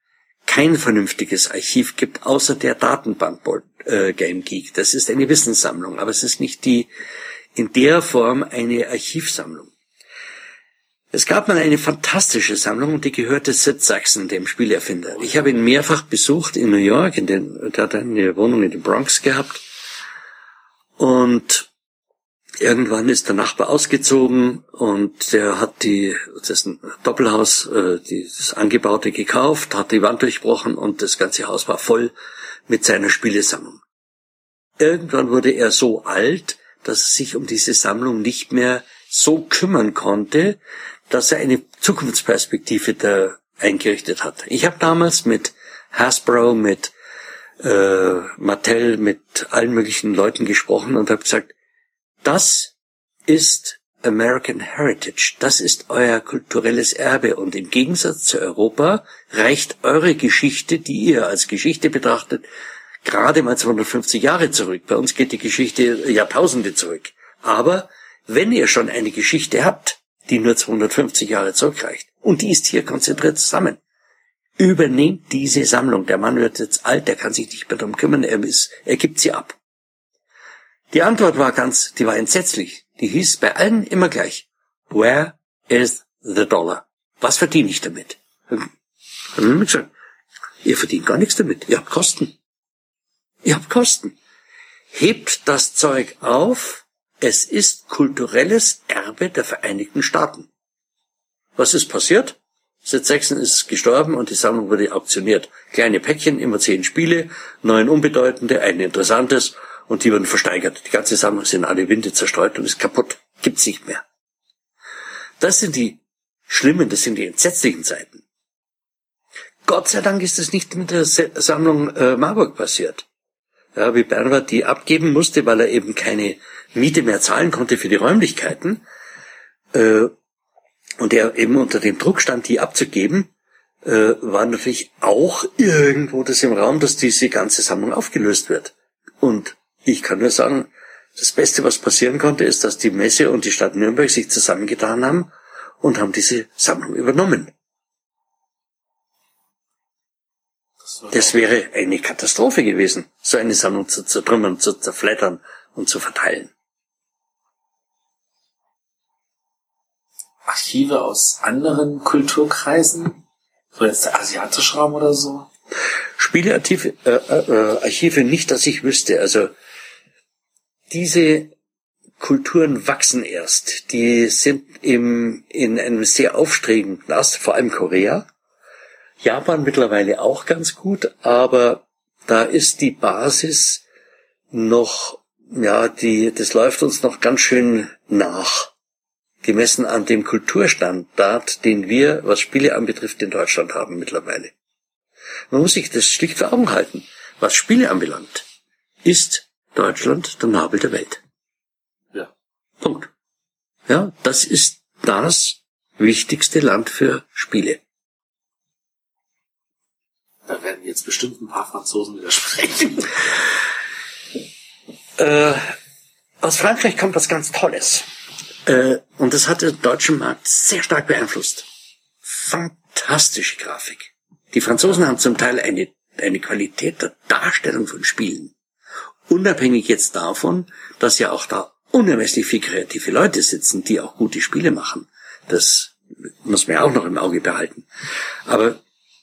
kein vernünftiges Archiv gibt, außer der Datenbank äh, Game Geek. Das ist eine Wissenssammlung, aber es ist nicht die in der Form eine Archivsammlung. Es gab mal eine fantastische Sammlung die gehörte Sid Saxon, dem Spielerfinder. Ich habe ihn mehrfach besucht in New York, in den, der hat eine Wohnung in den Bronx gehabt. Und irgendwann ist der Nachbar ausgezogen und der hat die, das Doppelhaus, äh, das Angebaute gekauft, hat die Wand durchbrochen und das ganze Haus war voll mit seiner Spielesammlung. Irgendwann wurde er so alt, dass er sich um diese Sammlung nicht mehr so kümmern konnte, dass er eine Zukunftsperspektive da eingerichtet hat. Ich habe damals mit Hasbro, mit äh, Mattel, mit allen möglichen Leuten gesprochen und habe gesagt, das ist American Heritage, das ist euer kulturelles Erbe und im Gegensatz zu Europa reicht eure Geschichte, die ihr als Geschichte betrachtet, gerade mal 250 Jahre zurück. Bei uns geht die Geschichte Jahrtausende zurück. Aber wenn ihr schon eine Geschichte habt, die nur 250 Jahre zurückreicht. Und die ist hier konzentriert zusammen. Übernehmt diese Sammlung. Der Mann wird jetzt alt, der kann sich nicht mehr darum kümmern, er, ist, er gibt sie ab. Die Antwort war ganz, die war entsetzlich. Die hieß bei allen immer gleich. Where is the dollar? Was verdiene ich damit? Gesagt, ihr verdient gar nichts damit. Ihr habt Kosten. Ihr habt Kosten. Hebt das Zeug auf, es ist kulturelles Erbe der Vereinigten Staaten. Was ist passiert? Sid Saxon ist gestorben und die Sammlung wurde auktioniert. Kleine Päckchen, immer zehn Spiele, neun unbedeutende, ein interessantes Und die wurden versteigert. Die ganze Sammlung sind alle Winde zerstreut und ist kaputt. Gibt's nicht mehr. Das sind die schlimmen, das sind die entsetzlichen Zeiten. Gott sei Dank ist es nicht mit der Sammlung äh, Marburg passiert. Ja, wie Bernhard die abgeben musste, weil er eben keine Miete mehr zahlen konnte für die Räumlichkeiten. Äh, und er eben unter dem Druck stand, die abzugeben, äh, war natürlich auch irgendwo das im Raum, dass diese ganze Sammlung aufgelöst wird. Und ich kann nur sagen, das Beste, was passieren konnte, ist, dass die Messe und die Stadt Nürnberg sich zusammengetan haben und haben diese Sammlung übernommen. Das wäre eine Katastrophe gewesen, so eine Sammlung zu zertrümmern, zu zerflettern und zu verteilen. Archive aus anderen Kulturkreisen? So jetzt der asiatische Raum oder so? Spielearchive äh, äh, Archive nicht, dass ich wüsste. Also diese Kulturen wachsen erst. Die sind im, in einem sehr aufstrebenden Ast, vor allem Korea. Japan mittlerweile auch ganz gut, aber da ist die Basis noch, ja, die, das läuft uns noch ganz schön nach. Gemessen an dem Kulturstandard, den wir, was Spiele anbetrifft, in Deutschland haben mittlerweile. Man muss sich das schlicht vor Augen halten. Was Spiele anbelangt, ist Deutschland der Nabel der Welt. Ja. Punkt. Ja, das ist das wichtigste Land für Spiele. Da werden jetzt bestimmt ein paar Franzosen widersprechen. Äh, aus Frankreich kommt was ganz Tolles. Äh, und das hat den deutschen Markt sehr stark beeinflusst. Fantastische Grafik. Die Franzosen haben zum Teil eine, eine Qualität der Darstellung von Spielen. Unabhängig jetzt davon, dass ja auch da unermesslich viel kreative Leute sitzen, die auch gute Spiele machen. Das muss man ja auch noch im Auge behalten. Aber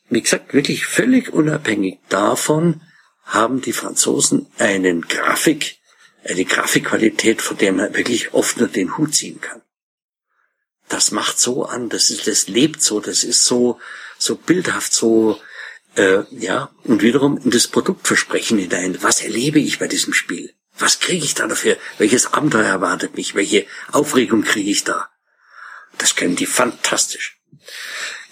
wie gesagt, wirklich völlig unabhängig davon haben die Franzosen einen Grafik, eine Grafikqualität, von der man wirklich oft nur den Hut ziehen kann. Das macht so an, das ist, das lebt so, das ist so, so bildhaft, so, äh, ja, und wiederum in das Produktversprechen hinein. Was erlebe ich bei diesem Spiel? Was kriege ich da dafür? Welches Abenteuer erwartet mich? Welche Aufregung kriege ich da? Das können die fantastisch.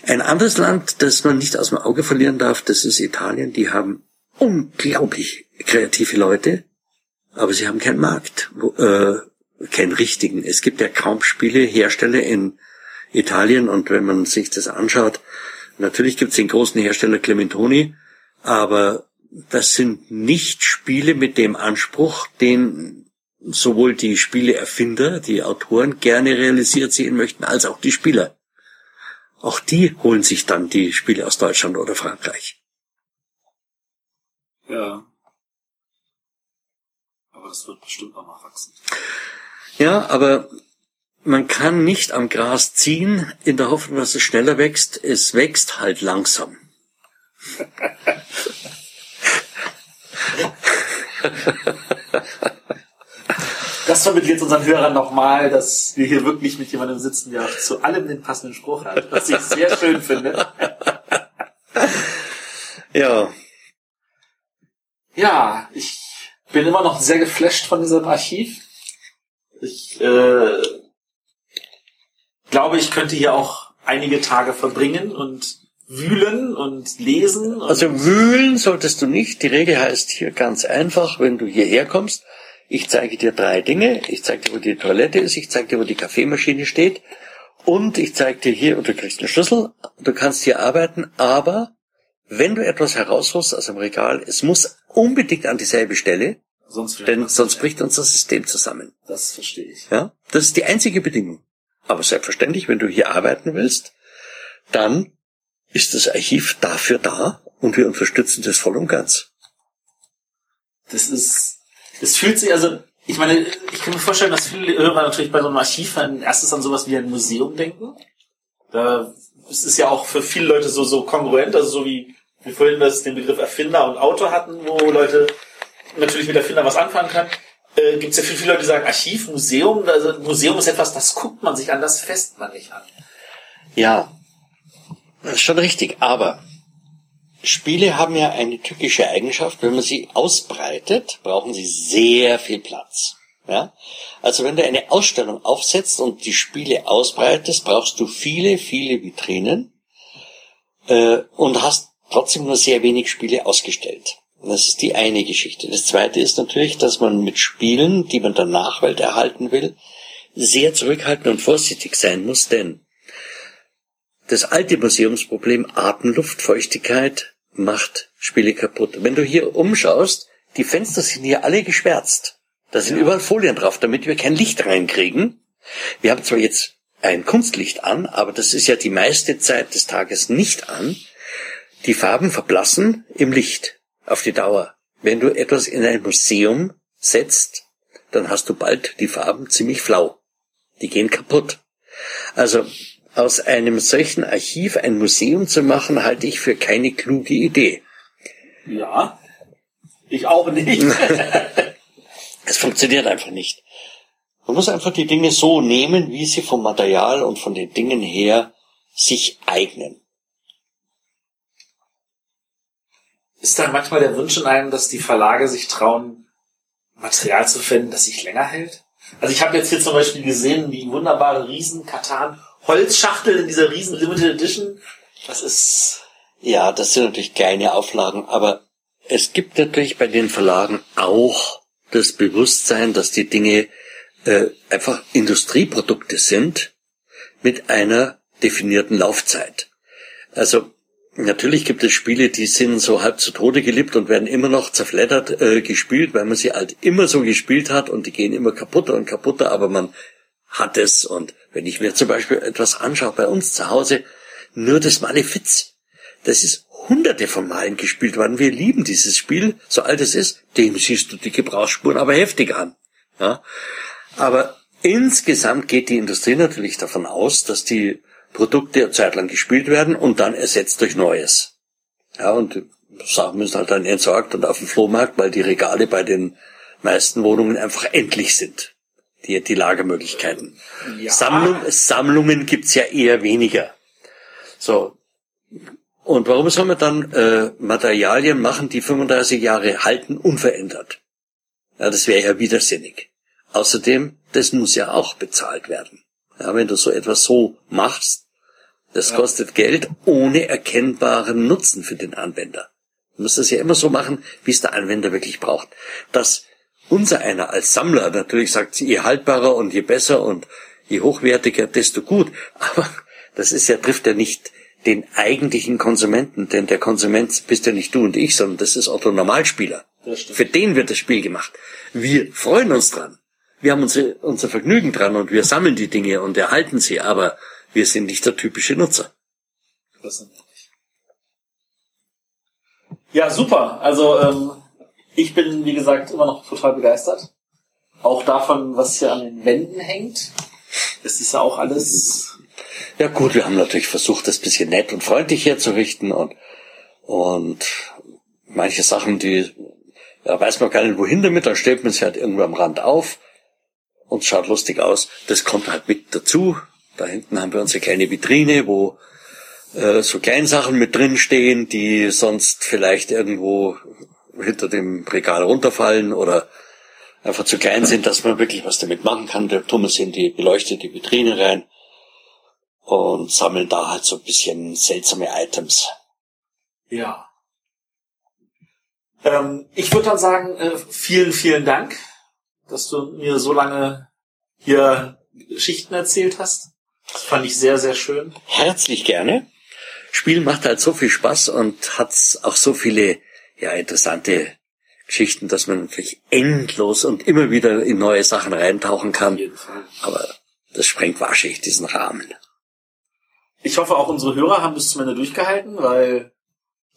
Ein anderes Land, das man nicht aus dem Auge verlieren darf, das ist Italien. Die haben unglaublich kreative Leute, aber sie haben keinen Markt, wo, äh, keinen richtigen. Es gibt ja kaum Spielehersteller in Italien und wenn man sich das anschaut, natürlich gibt es den großen Hersteller Clementoni, aber das sind nicht Spiele mit dem Anspruch, den sowohl die Spieleerfinder, die Autoren gerne realisiert sehen möchten, als auch die Spieler. Auch die holen sich dann die Spiele aus Deutschland oder Frankreich. Ja. Aber das wird bestimmt auch noch wachsen. Ja, aber man kann nicht am Gras ziehen in der Hoffnung, dass es schneller wächst. Es wächst halt langsam. Das vermittelt jetzt unseren Hörern nochmal, dass wir hier wirklich mit jemandem sitzen, der zu allem den passenden Spruch hat, was ich sehr schön finde. Ja. Ja, ich bin immer noch sehr geflasht von diesem Archiv. Ich äh, glaube, ich könnte hier auch einige Tage verbringen und wühlen und lesen. Und Also wühlen solltest du nicht. Die Regel heißt hier ganz einfach, wenn du hierher kommst, ich zeige dir drei Dinge. Ich zeige dir, wo die Toilette ist, ich zeige dir, wo die Kaffeemaschine steht und ich zeige dir hier, und du kriegst einen Schlüssel, du kannst hier arbeiten, aber wenn du etwas herausholst aus dem Regal, es muss unbedingt an dieselbe Stelle, sonst, denn sonst bricht unser System zusammen. Das verstehe ich. Ja, das ist die einzige Bedingung. Aber selbstverständlich, wenn du hier arbeiten willst, dann ist das Archiv dafür da und wir unterstützen das voll und ganz. Das ist, das fühlt sich, also, ich meine, ich kann mir vorstellen, dass viele Hörer natürlich bei so einem Archiv ein erstes an sowas wie ein Museum denken. Da, es ist ja auch für viele Leute so, so kongruent, also so wie wir vorhin das, den Begriff Erfinder und Autor hatten, wo Leute natürlich mit Erfinder was anfangen können. Äh, Gibt es ja viele, viele Leute, die sagen, Archiv, Museum, also Museum ist etwas, das guckt man sich an, das fässt man nicht an. Ja, das ist schon richtig, aber Spiele haben ja eine tückische Eigenschaft. Wenn man sie ausbreitet, brauchen sie sehr viel Platz. Ja? Also wenn du eine Ausstellung aufsetzt und die Spiele ausbreitest, brauchst du viele, viele Vitrinen äh, und hast trotzdem nur sehr wenig Spiele ausgestellt. Das ist die eine Geschichte. Das zweite ist natürlich, dass man mit Spielen, die man der Nachwelt erhalten will, sehr zurückhaltend und vorsichtig sein muss, denn das alte Museumsproblem Atemluftfeuchtigkeit macht Spiele kaputt. Wenn du hier umschaust, die Fenster sind hier alle geschwärzt. Da sind ja. überall Folien drauf, damit wir kein Licht reinkriegen. Wir haben zwar jetzt ein Kunstlicht an, aber das ist ja die meiste Zeit des Tages nicht an. Die Farben verblassen im Licht auf die Dauer. Wenn du etwas in ein Museum setzt, dann hast du bald die Farben ziemlich flau. Die gehen kaputt. Also aus einem solchen Archiv ein Museum zu machen, halte ich für keine kluge Idee. Ja, ich auch nicht. es funktioniert einfach nicht. Man muss einfach die Dinge so nehmen, wie sie vom Material und von den Dingen her sich eignen. Ist dann manchmal der Wunsch in einem, dass die Verlage sich trauen, Material zu finden, das sich länger hält? Also ich habe jetzt hier zum Beispiel gesehen, die wunderbare Riesen-Katan Holzschachtel in dieser riesen Limited Edition. Das ist... Ja, das sind natürlich kleine Auflagen, aber es gibt natürlich bei den Verlagen auch das Bewusstsein, dass die Dinge äh, einfach Industrieprodukte sind mit einer definierten Laufzeit. Also natürlich gibt es Spiele, die sind so halb zu Tode geliebt und werden immer noch zerfleddert äh, gespielt, weil man sie halt immer so gespielt hat und die gehen immer kaputter und kaputter, aber man hat es. Und wenn ich mir zum Beispiel etwas anschaue bei uns zu Hause, nur das Malefiz, das ist hunderte von Malen gespielt worden. Wir lieben dieses Spiel, so alt es ist. Dem siehst du die Gebrauchsspuren aber heftig an. Ja? Aber insgesamt geht die Industrie natürlich davon aus, dass die Produkte eine Zeit lang gespielt werden und dann ersetzt durch Neues. Ja, und Sachen müssen halt dann entsorgt und auf dem Flohmarkt, weil die Regale bei den meisten Wohnungen einfach endlich sind die, die Lagermöglichkeiten. Ja. Sammlung, Sammlungen gibt's ja eher weniger. So. Und warum soll man dann äh, Materialien machen, die 35 Jahre halten, unverändert? Ja, das wäre ja widersinnig. Außerdem, das muss ja auch bezahlt werden. Ja, wenn du so etwas so machst, das ja. kostet Geld ohne erkennbaren Nutzen für den Anwender. Du musst das ja immer so machen, wie es der Anwender wirklich braucht. Das unser einer als Sammler natürlich sagt, je haltbarer und je besser und je hochwertiger, desto gut. Aber das ist ja, trifft ja nicht den eigentlichen Konsumenten, denn der Konsument bist ja nicht du und ich, sondern das ist Otto Normalspieler. Für den wird das Spiel gemacht. Wir freuen uns dran. Wir haben unser, unser Vergnügen dran und wir sammeln die Dinge und erhalten sie, aber wir sind nicht der typische Nutzer. Ja, super. Also ähm, ich bin, wie gesagt, immer noch total begeistert. Auch davon, was hier an den Wänden hängt. Es ist ja auch alles. Ja gut, wir haben natürlich versucht, das bisschen nett und freundlich herzurichten und, und manche Sachen, die ja, weiß man gar nicht wohin damit, dann stellt man sie halt irgendwo am Rand auf und schaut lustig aus. Das kommt halt mit dazu. Da hinten haben wir unsere kleine Vitrine, wo äh, so Kleinsachen mit drin stehen, die sonst vielleicht irgendwo hinter dem Regal runterfallen oder einfach zu klein sind, dass man wirklich was damit machen kann. Der Thomas in die beleuchtete Vitrine rein und sammeln da halt so ein bisschen seltsame Items. Ja. Ähm, ich würde dann sagen, äh, vielen, vielen Dank, dass du mir so lange hier Geschichten erzählt hast. Das fand ich sehr, sehr schön. Herzlich gerne. Spiel macht halt so viel Spaß und hat auch so viele ja interessante Geschichten, dass man natürlich endlos und immer wieder in neue Sachen reintauchen kann. Aber das sprengt wahrscheinlich diesen Rahmen. Ich hoffe, auch unsere Hörer haben bis zum Ende durchgehalten, weil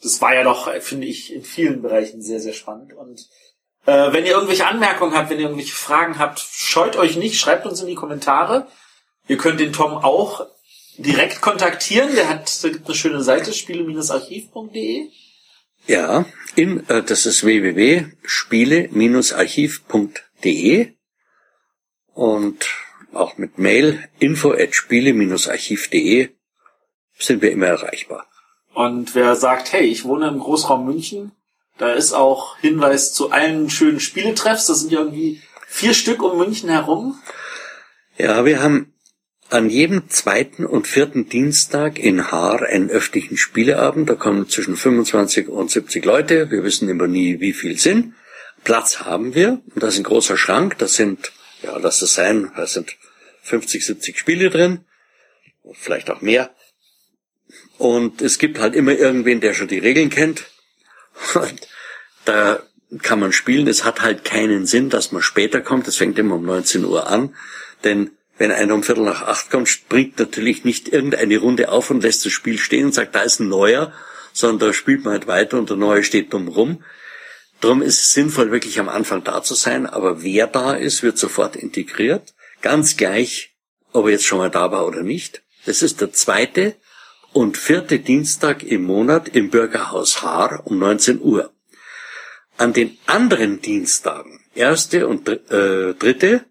das war ja doch, finde ich, in vielen Bereichen sehr, sehr spannend. Und äh, wenn ihr irgendwelche Anmerkungen habt, wenn ihr irgendwelche Fragen habt, scheut euch nicht, schreibt uns in die Kommentare. Ihr könnt den Tom auch direkt kontaktieren. Der hat da gibt eine schöne Seite, spiele-archiv.de. Ja, in, äh, das ist www.spiele-archiv.de und auch mit Mail info at spiele-archiv.de sind wir immer erreichbar. Und wer sagt, hey, ich wohne im Großraum München, da ist auch Hinweis zu allen schönen Spieletreffs. Das sind ja irgendwie vier Stück um München herum. Ja, wir haben an jedem zweiten und vierten Dienstag in Haar einen öffentlichen Spieleabend. Da kommen zwischen 25 und 70 Leute. Wir wissen immer nie, wie viel sind. Platz haben wir. Und da ist ein großer Schrank. Das sind, ja, lass es sein, da sind 50, 70 Spiele drin. Vielleicht auch mehr. Und es gibt halt immer irgendwen, der schon die Regeln kennt. Und da kann man spielen. Es hat halt keinen Sinn, dass man später kommt. Es fängt immer um 19 Uhr an. Denn wenn einer um Viertel nach acht kommt, springt natürlich nicht irgendeine Runde auf und lässt das Spiel stehen und sagt, da ist ein neuer, sondern da spielt man halt weiter und der neue steht dumm rum. Darum ist es sinnvoll, wirklich am Anfang da zu sein, aber wer da ist, wird sofort integriert. Ganz gleich, ob er jetzt schon mal da war oder nicht. Das ist der zweite und vierte Dienstag im Monat im Bürgerhaus Haar um 19 Uhr. An den anderen Dienstagen, erste und äh, dritte,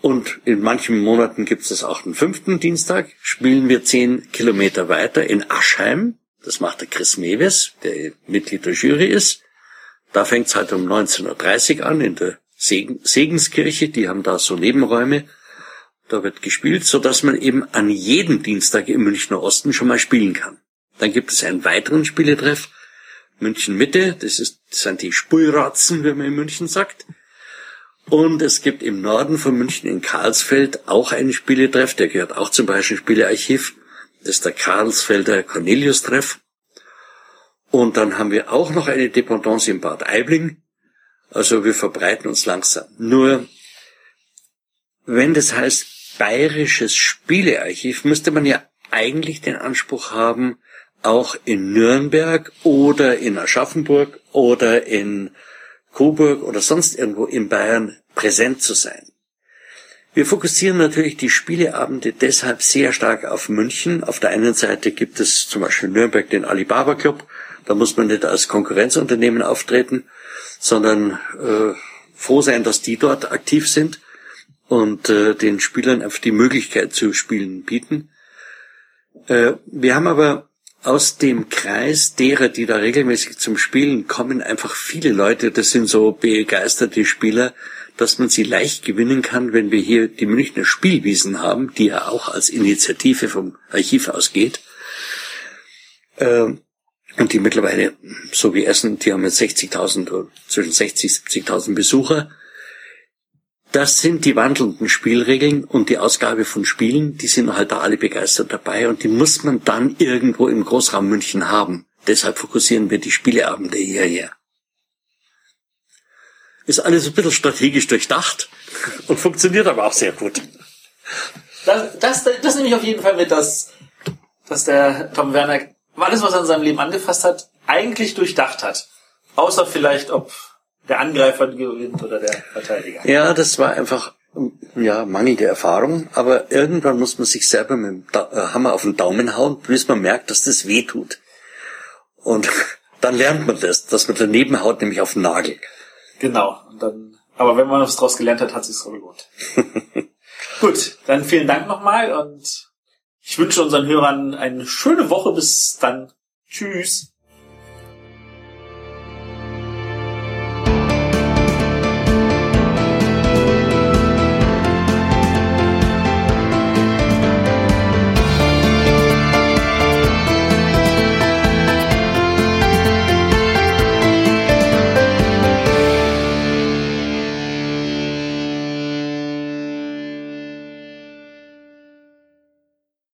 und in manchen Monaten gibt es auch einen fünften Dienstag, spielen wir zehn Kilometer weiter in Aschheim. Das macht der Chris Mewes, der Mitglied der Jury ist. Da fängt es halt um 19.30 Uhr an in der Segen Segenskirche. Die haben da so Nebenräume. Da wird gespielt, so dass man eben an jedem Dienstag im Münchner Osten schon mal spielen kann. Dann gibt es einen weiteren Spieletreff, München Mitte, das, ist, das sind die Spulratzen, wie man in München sagt. Und es gibt im Norden von München in Karlsfeld auch einen Spieletreff, der gehört auch zum Beispiel Spielearchiv. Das ist der Karlsfelder Cornelius-Treff. Und dann haben wir auch noch eine Dependance in Bad Aibling. Also wir verbreiten uns langsam. Nur, wenn das heißt bayerisches Spielearchiv, müsste man ja eigentlich den Anspruch haben, auch in Nürnberg oder in Aschaffenburg oder in Coburg oder sonst irgendwo in Bayern präsent zu sein. Wir fokussieren natürlich die Spieleabende deshalb sehr stark auf München. Auf der einen Seite gibt es zum Beispiel Nürnberg den Alibaba Club. Da muss man nicht als Konkurrenzunternehmen auftreten, sondern äh, froh sein, dass die dort aktiv sind und äh, den Spielern einfach die Möglichkeit zu spielen bieten. Äh, wir haben aber aus dem Kreis derer, die da regelmäßig zum Spielen kommen, einfach viele Leute, das sind so begeisterte Spieler, dass man sie leicht gewinnen kann, wenn wir hier die Münchner Spielwiesen haben, die ja auch als Initiative vom Archiv ausgeht. Ähm, und die mittlerweile, so wie Essen, die haben jetzt 60.000, zwischen 60 70.000 Besucher. Das sind die wandelnden Spielregeln und die Ausgabe von Spielen, die sind halt da alle begeistert dabei und die muss man dann irgendwo im Großraum München haben. Deshalb fokussieren wir die Spieleabende hierher. Ist alles ein bisschen strategisch durchdacht und funktioniert aber auch sehr gut. Das, das, das nehme ich auf jeden Fall mit, dass, dass der Tom Werner alles, was er in seinem Leben angefasst hat, eigentlich durchdacht hat. Außer vielleicht, ob der Angreifer gewinnt oder der Verteidiger. Ja, das war einfach ja mangelnde Erfahrung, aber irgendwann muss man sich selber mit dem da äh, Hammer auf den Daumen hauen, bis man merkt, dass das weh tut. Und dann lernt man das, dass man daneben haut, nämlich auf den Nagel. Genau. Und dann, aber wenn man was draus gelernt hat, hat sich's gelohnt. Gut, dann vielen Dank nochmal und ich wünsche unseren Hörern eine schöne Woche. Bis dann. Tschüss.